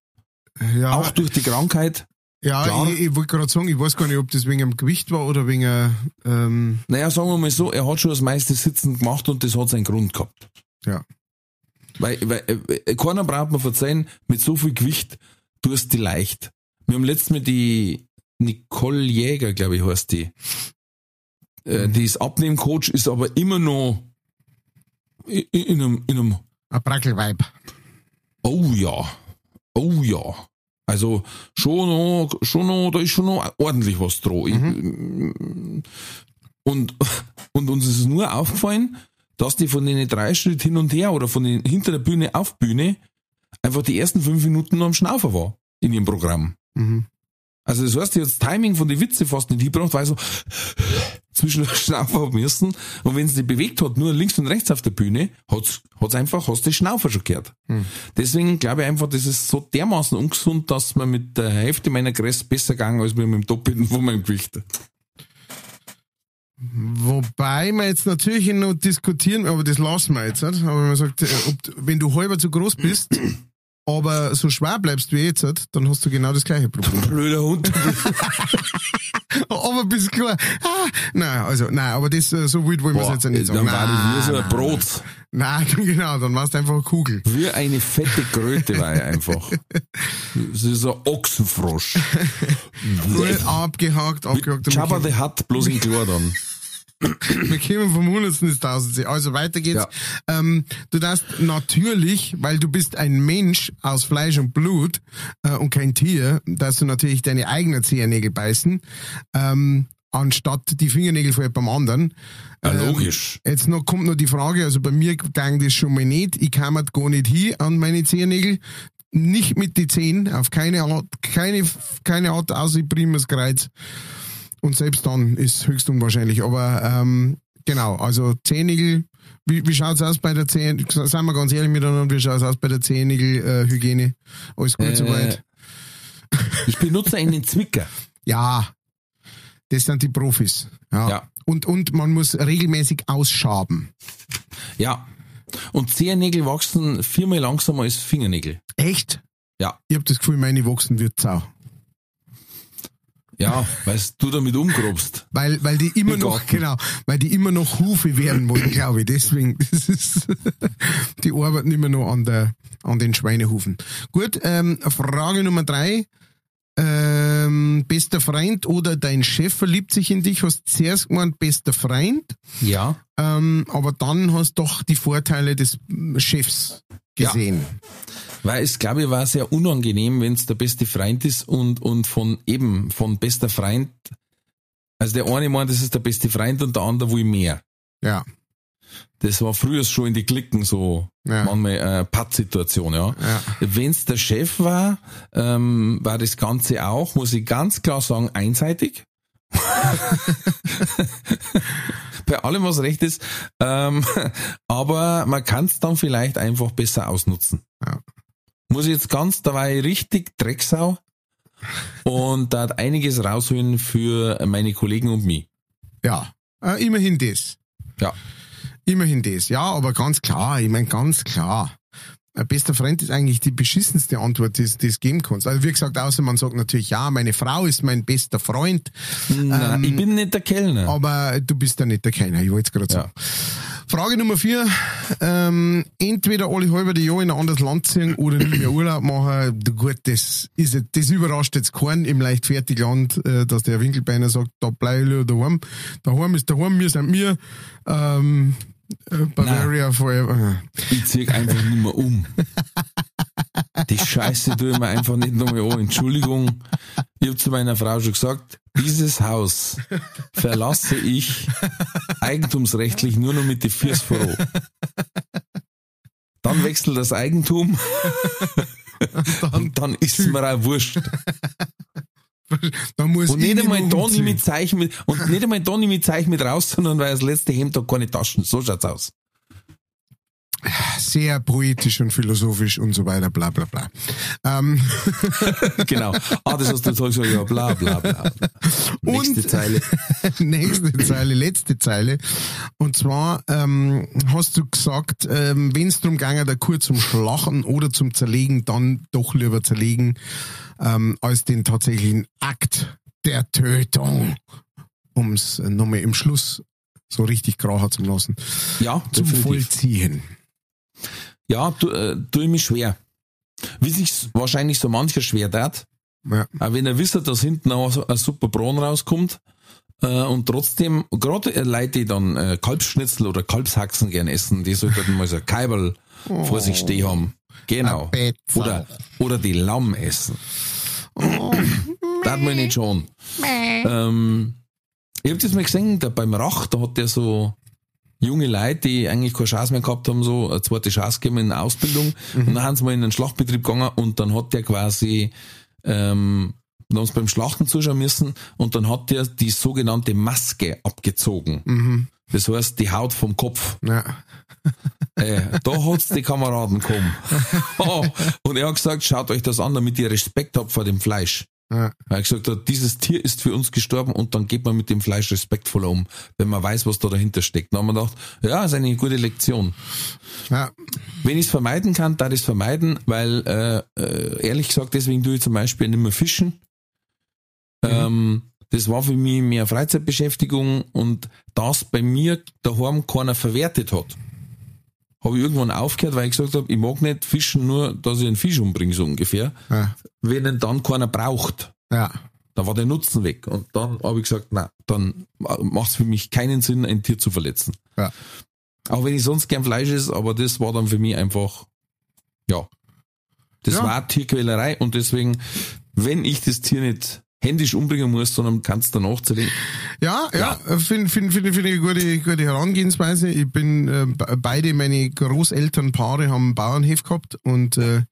Ja, Auch durch die Krankheit. ja klar. ich, ich wollte gerade sagen, ich weiß gar nicht, ob das wegen dem Gewicht war oder wegen, äh, ähm, Naja, sagen wir mal so, er hat schon das meiste Sitzen gemacht und das hat seinen Grund gehabt. ja. Weil, weil äh, keiner braucht mir verzeihen, mit so viel Gewicht tust du leicht. Wir haben letztens mit die Nicole Jäger, glaube ich, heißt die. Äh, Die ist Abnehmcoach, ist aber immer noch in, in, einem, in einem Ein Brackelweib. Oh ja. Oh ja. Also schon noch, schon noch, da ist schon noch ordentlich was dran. Ich, und, und uns ist nur aufgefallen, dass die von den drei Schritt hin und her oder von den hinter der Bühne auf Bühne einfach die ersten fünf Minuten noch am Schnaufer war in ihrem Programm. Mhm. Also das heißt, hat das Timing von den Witze fast nicht hingebracht, weil so <laughs> zwischen der Schnaufer haben müssen. Und wenn sie die bewegt hat, nur links und rechts auf der Bühne, hat's, hat's einfach, hast du die Schnaufer schon gehört. Deswegen glaube ich einfach, das ist so dermaßen ungesund, dass man mit der Hälfte meiner Größe besser gegangen als mit dem Doppelten von meinem Gewicht. Wobei wir jetzt natürlich noch diskutieren, aber das lassen wir jetzt nicht. Aber man sagt, äh, ob, wenn du halber zu groß bist, aber so schwer bleibst wie jetzt, dann hast du genau das gleiche Problem. <laughs> Blöder Hund. <laughs> aber bist klar. Ah, nein, also, nein, aber das, äh, so wild wollen wir es jetzt nicht sagen. dann war ich wie so ein Brot. Nein, <laughs> genau, dann warst du einfach eine Kugel. Wie eine fette Kröte war ich einfach. Das ist ein Ochsenfrosch. Abgehakt, abgehakt. Jabba the Hutt, bloß in klar dann. <clears throat> Wir kommen vom Hundertsten ins Tausendste. Also weiter geht's. Ähm, du darfst natürlich, weil du bist ein Mensch aus Fleisch und Blut äh, und kein Tier, darfst du natürlich deine eigenen Zehennägel beißen, ähm, anstatt die Fingernägel von jemandem anderen. Ja, Ähm, logisch. Jetzt noch kommt noch die Frage, also bei mir ging das schon mal nicht. Ich kam halt gar nicht hin an meine Zehennägel. Nicht mit die Zehen, auf keine Art, keine, keine Art außer ich primes Kreuz. Und selbst dann ist höchst unwahrscheinlich. Aber ähm, genau, also Zehennägel, wie, wie schaut's aus bei der Zehen? Seien wir ganz ehrlich miteinander, wie schaut's aus bei der Zehennägel-Hygiene? Äh, Hygiene? Alles gut Äh, soweit? <laughs> Ich benutze einen Zwicker. Ja, das sind die Profis. Ja. Ja. Und, und man muss regelmäßig ausschaben. Ja. Und Zehennägel wachsen viermal langsamer als Fingernägel. Echt? Ja. Ich habe das Gefühl, meine wachsen wird sau. Ja, weil du damit umgrobst. Weil, weil die immer Im noch, Garten. genau, weil die immer noch Hufe werden wollen, glaube ich. Deswegen, <laughs> das ist, die arbeiten immer noch an der, an den Schweinehufen. Gut, ähm, Frage Nummer drei. Ähm, bester Freund oder dein Chef verliebt sich in dich, hast zuerst gemeint, bester Freund, Ja. ähm, aber dann hast doch die Vorteile des Chefs gesehen. Weil es, glaube ich, war sehr unangenehm, wenn es der beste Freund ist und, und von eben, von bester Freund, also der eine meint, das ist der beste Freund und der andere will mehr. Ja, Das war früher schon in die Klicken so Ja. manchmal äh, Pattsituation, ja. Ja. Wenn's der Chef war, ähm, war das Ganze auch, muss ich ganz klar sagen, einseitig. <laughs> Bei allem, was recht ist. Ähm, <laughs> aber man kann es dann vielleicht einfach besser ausnutzen. Ja. Muss ich jetzt ganz dabei richtig Drecksau und da hat einiges rausholen für meine Kollegen und mich. ja, äh, immerhin das. Ja. Immerhin das. Ja, aber ganz klar, ich meine ganz klar. Ein bester Freund ist eigentlich die beschissenste Antwort, die die es geben kannst. Also wie gesagt, außer man sagt natürlich, ja, meine Frau ist mein bester Freund, Nein, ich bin nicht der Kellner. aber du bist ja nicht der Keiner, ich wollte es gerade Ja. sagen. Frage Nummer vier. Ähm, entweder alle halbe Jahr in ein anderes Land ziehen oder nie mehr Urlaub machen. Du, Gut, das ist das überrascht jetzt keinen im Leichtfertigland, äh, dass der Winkelbeiner sagt, da bleib ich daheim. Daheim ist daheim, wir sind wir. Ähm, äh, Bavaria forever. Ich zieh einfach nicht mehr um. Die Scheiße tue ich mir einfach nicht nochmal an. Entschuldigung. Ich habe zu meiner Frau schon gesagt, dieses Haus verlasse ich eigentumsrechtlich nur noch mit die Fürs voran. Dann wechselt das Eigentum <laughs> und dann ist es mir auch wurscht. <laughs> Da muss Und ich nicht einmal da nicht mit Zeichen mit, und nicht einmal da nicht mit Zeichen mit raus, sondern weil das letzte Hemd hat keine Taschen. So schaut's aus. Sehr poetisch und philosophisch und so weiter, bla bla bla. Ähm, <laughs> Genau. Ah, das hast du jetzt gesagt, ja, bla, bla, bla. Nächste Und- Zeile. <laughs> nächste Zeile, letzte Zeile. Und zwar ähm, hast du gesagt, ähm, wenn es darum ginge, der Kur zum Schlachen oder zum Zerlegen, dann doch lieber zerlegen, ähm, als den tatsächlichen Akt der Tötung, um es nochmal im Schluss so richtig gracher zu lassen, Ja, zum definitiv. Vollziehen. Ja, tu, äh, tue ich mich schwer. Wie sich wahrscheinlich so mancher schwer tat, Ja. auch wenn er wisst, dass hinten auch ein super Braun rauskommt, äh, und trotzdem, gerade äh, Leute, die dann äh, Kalbsschnitzel oder Kalbshaxen gern essen, die sollten mal so ein Kaiberl vor sich stehen haben. Genau. Oder, oder die Lamm essen. das man nicht schon. Ähm, ich hab das mal gesehen, da beim Rach, da hat der so junge Leute, die eigentlich keine Chance mehr gehabt haben, so eine zweite Chance gegeben in der Ausbildung. Und dann haben sie mal in den Schlachtbetrieb gegangen und dann hat der quasi, ähm, dann haben sie beim Schlachten zuschauen müssen und dann hat der die sogenannte Maske abgezogen. Das heißt, die Haut vom Kopf. Ja. <laughs> Äh, da hat's die Kameraden kommen. <laughs> Oh, und er hat gesagt, schaut euch das an, damit ihr Respekt habt vor dem Fleisch. Ja. Weil er gesagt hat, dieses Tier ist für uns gestorben und dann geht man mit dem Fleisch respektvoller um, wenn man weiß, was da dahinter steckt. Dann haben wir gedacht, ja, ist eine gute Lektion. Ja. Wenn ich es vermeiden kann, da ich es vermeiden, weil äh, äh, ehrlich gesagt, deswegen tue ich zum Beispiel nicht mehr fischen. Ähm, das war für mich mehr Freizeitbeschäftigung und das bei mir daheim keiner verwertet hat. Habe ich irgendwann aufgehört, weil ich gesagt habe, ich mag nicht fischen, nur dass ich einen Fisch umbringe, so ungefähr. Ja. Wenn ihn dann keiner braucht, Ja. dann war der Nutzen weg. Und dann habe ich gesagt, na, dann macht es für mich keinen Sinn, ein Tier zu verletzen. Ja. Auch wenn ich sonst gern Fleisch esse, aber das war dann für mich einfach, ja. Das Ja. war Tierquälerei und deswegen, wenn ich das Tier nicht händisch umbringen muss, sondern kannst danach zerlegen. Ja, ja, finde find, find, find ich eine gute, gute Herangehensweise. Ich bin, äh, be- beide meine Großelternpaare haben Bauernhof gehabt und äh,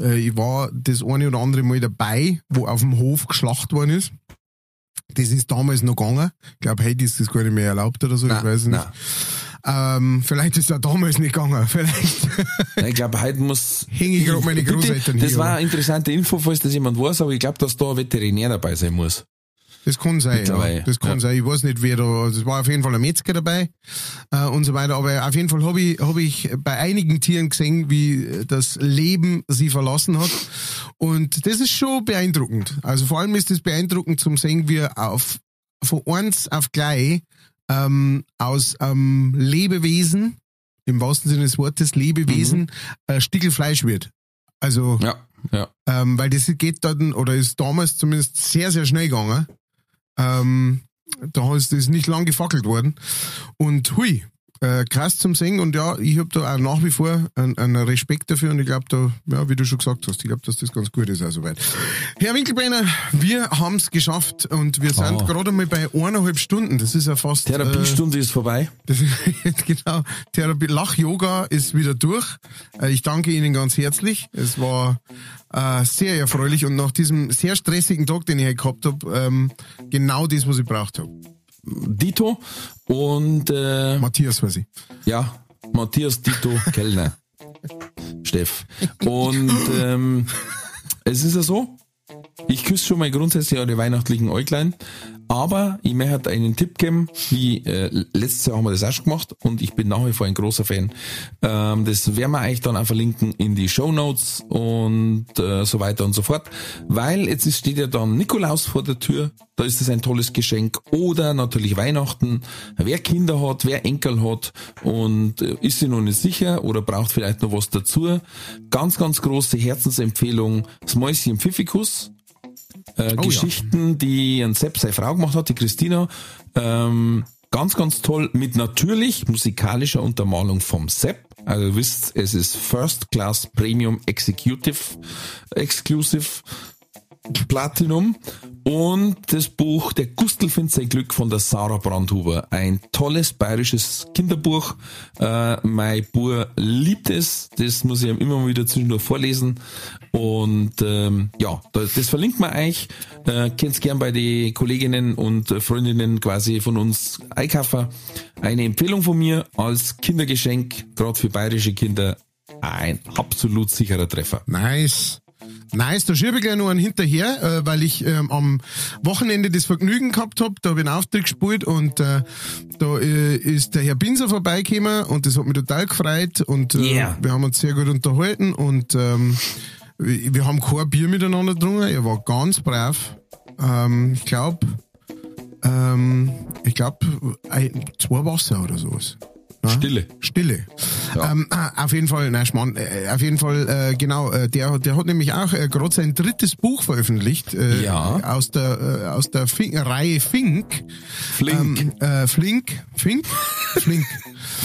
äh, ich war das eine oder andere Mal dabei, wo auf dem Hof geschlacht worden ist. Das ist damals noch gegangen. Ich glaube, heute ist das gar nicht mehr erlaubt oder so, ich weiß nicht. Ähm, vielleicht ist auch damals nicht gegangen. Vielleicht Ich glaube, heute muss. <laughs> hänge ich gerade meine Bitte, Großeltern Das hier. war eine interessante Info, falls das jemand weiß, aber ich glaube, dass da ein Veterinär dabei sein muss. Das kann sein, ja. Das kann ja. sein. Ich weiß nicht, wer da, also es war auf jeden Fall ein Metzger dabei äh, und so weiter. Aber auf jeden Fall habe ich, hab ich bei einigen Tieren gesehen, wie das Leben sie verlassen hat. Und das ist schon beeindruckend. Also vor allem ist es beeindruckend zum sehen, wie auf von eins auf gleich ähm, aus ähm, Lebewesen, im wahrsten Sinne des Wortes, Lebewesen, äh, Stickelfleisch wird. Also Ja, ja. ähm, weil das geht dann, oder ist damals zumindest sehr, sehr schnell gegangen. Ähm, da ist das nicht lang gefackelt worden. Und hui, äh, krass zum Singen. Und ja, ich habe da auch nach wie vor einen, einen Respekt dafür. Und ich glaube, da, ja, wie du schon gesagt hast, ich glaube, dass das ganz gut ist auch soweit. Herr Winkelbeiner, wir haben es geschafft und wir sind Ah. gerade mal bei eineinhalb Stunden. Das ist ja fast. Äh, Therapiestunde ist vorbei. das <laughs> genau. Therapie, Lach-Yoga ist wieder durch. Äh, Ich danke Ihnen ganz herzlich. Es war äh, sehr erfreulich und nach diesem sehr stressigen Tag, den ich gehabt habe, ähm, genau das, was ich braucht habe. Dito und äh, Matthias weiß ich. ja, Matthias Dito Kellner. <laughs> Steff. Und ähm, es ist ja so, ich küsse schon mal grundsätzlich eure weihnachtlichen Äuglein, aber ich möchte einen Tipp geben, wie äh, letztes Jahr haben wir das auch schon gemacht und ich bin nach wie vor ein großer Fan. Ähm, das werden wir euch dann auch verlinken in die Show Notes und äh, so weiter und so fort, weil jetzt ist, steht ja dann Nikolaus vor der Tür, da ist es ein tolles Geschenk. Oder natürlich Weihnachten, wer Kinder hat, wer Enkel hat und äh, ist sich noch nicht sicher oder braucht vielleicht noch was dazu. Ganz, ganz große Herzensempfehlung, das Mäuschen Pfiffikus, äh, Oh ja. Geschichten, die ein Sepp seine Frau gemacht hat, die Christina. Ähm, ganz, ganz toll mit natürlich musikalischer Untermalung vom Sepp. Also ihr wisst, es ist First Class Premium Executive Exclusive Platinum und das Buch Der Gustl findet sein Glück von der Sarah Brandhuber. Ein tolles bayerisches Kinderbuch. Äh, mein Bub liebt es. Das muss ich ihm immer mal wieder zwischendurch vorlesen. Und ähm, ja, da- das verlinkt man euch. Äh, Könnt's gern bei den Kolleginnen und Freundinnen quasi von uns einkaufen. Eine Empfehlung von mir als Kindergeschenk, gerade für bayerische Kinder, ein absolut sicherer Treffer. Nice. Nice, da schiebe ich gleich noch einen hinterher, äh, weil ich ähm, am Wochenende das Vergnügen gehabt hab. Da habe ich einen Auftritt gespielt und äh, da äh, ist der Herr Binser vorbeigekommen und das hat mich total gefreut und äh, Yeah. wir haben uns sehr gut unterhalten und ähm, wir wir haben kein Bier miteinander getrunken. Er war ganz brav. Ähm, ich glaube, ähm, ich glaube, zwei Wasser oder sowas. Ja? Stille. Stille. Ähm, ah, auf jeden Fall, nein, Schmarrn, äh, auf jeden Fall, äh, genau, äh, der, der hat nämlich auch äh, gerade sein drittes Buch veröffentlicht. Äh, Ja. Aus der, äh, aus der Fink, Reihe Fink. Flink. Ähm, äh, Flink. Fink? <laughs> Flink.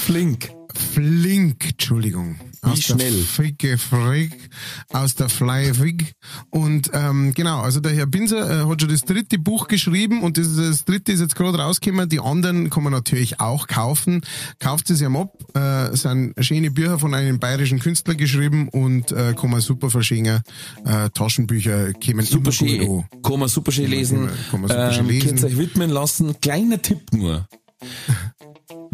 Flink. Flink, Entschuldigung. Wie aus schnell? Der Fricke Frick, aus der Fly Fig. Und ähm, genau, also der Herr Binser äh, hat schon das dritte Buch geschrieben und das, das dritte ist jetzt gerade rausgekommen. Die anderen kann man natürlich auch kaufen. Kauft es ihm ab. Äh, sind schöne Bücher von einem bayerischen Künstler geschrieben und äh, kann man super verschenken. Äh, Taschenbücher kämen Super schön. an. Kann man super schön lesen. Kann man super schön ähm, lesen. Könnt euch widmen lassen. Kleiner Tipp nur.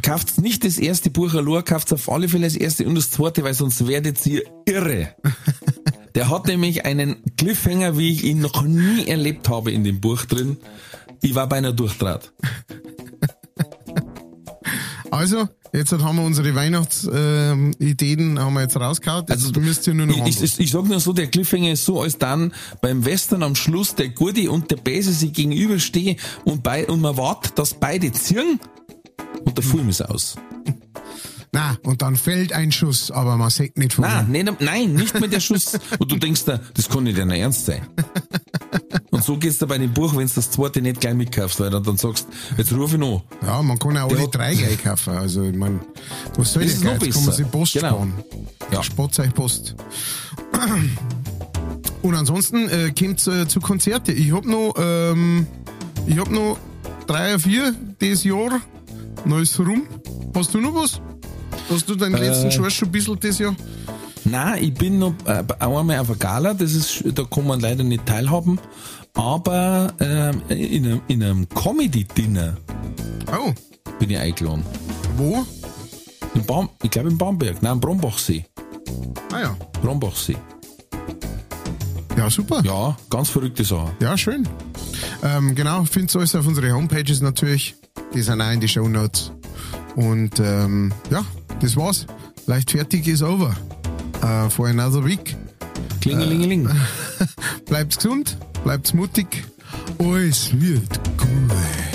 Kauft nicht das erste Buch allein, kauft auf alle Fälle das erste und das zweite, weil sonst werdet ihr irre. <laughs> Der hat nämlich einen Cliffhanger, wie ich ihn noch nie erlebt habe in dem Buch drin. Ich war beinahe durchdraht. <laughs> Also, jetzt haben wir unsere Weihnachtsideen haben wir jetzt rausgehauen. Also du müsst ja nur noch ich, ich, ich sag nur so, der Cliffhanger ist so, als dann beim Western am Schluss der Gurdi und der Bäse sich gegenüberstehen und, bei, und man wartet, dass beide ziehen und der Film ist aus. Na, und dann fällt ein Schuss, aber man sieht nicht von nein, nicht, nein, nicht mehr der Schuss. und du denkst da, das kann nicht dein Ernst sein. Und so geht's dir bei dem Buch, wenn du das zweite nicht gleich mitkaufst, weil du dann sagst, jetzt ruf ich noch. Ja, man kann auch alle drei gleich kaufen. Also, ich mein, was soll das? Jetzt kann man sich Post genau. sparen. Ja. Spart euch Post. Und ansonsten äh, kommt äh, zu Konzerte. Ich hab noch, ähm, ich hab noch drei oder vier dieses Jahr. Neues rum. Hast du noch was? Hast du deinen letzten äh, schon ein bisschen dieses Jahr? Nein, ich bin noch äh, einmal auf einer Gala, das ist, da kann man leider nicht teilhaben, aber äh, in einem, in einem Comedy-Dinner oh. bin ich eingeladen. Wo? In Baum, ich glaube in Bamberg, nein, am Brombachsee. Ah ja. Brombachsee. Ja, super. Ja, ganz verrückte Sache. Ja, schön. Ähm, genau, findet alles auf unsere Homepages natürlich. Die sind auch in die Show Notes. Und ähm, ja, das war's. Leicht fertig ist over uh, for another week. Klingelingeling. <laughs> Uh, bleibt gesund, bleibt mutig. Alles wird gut.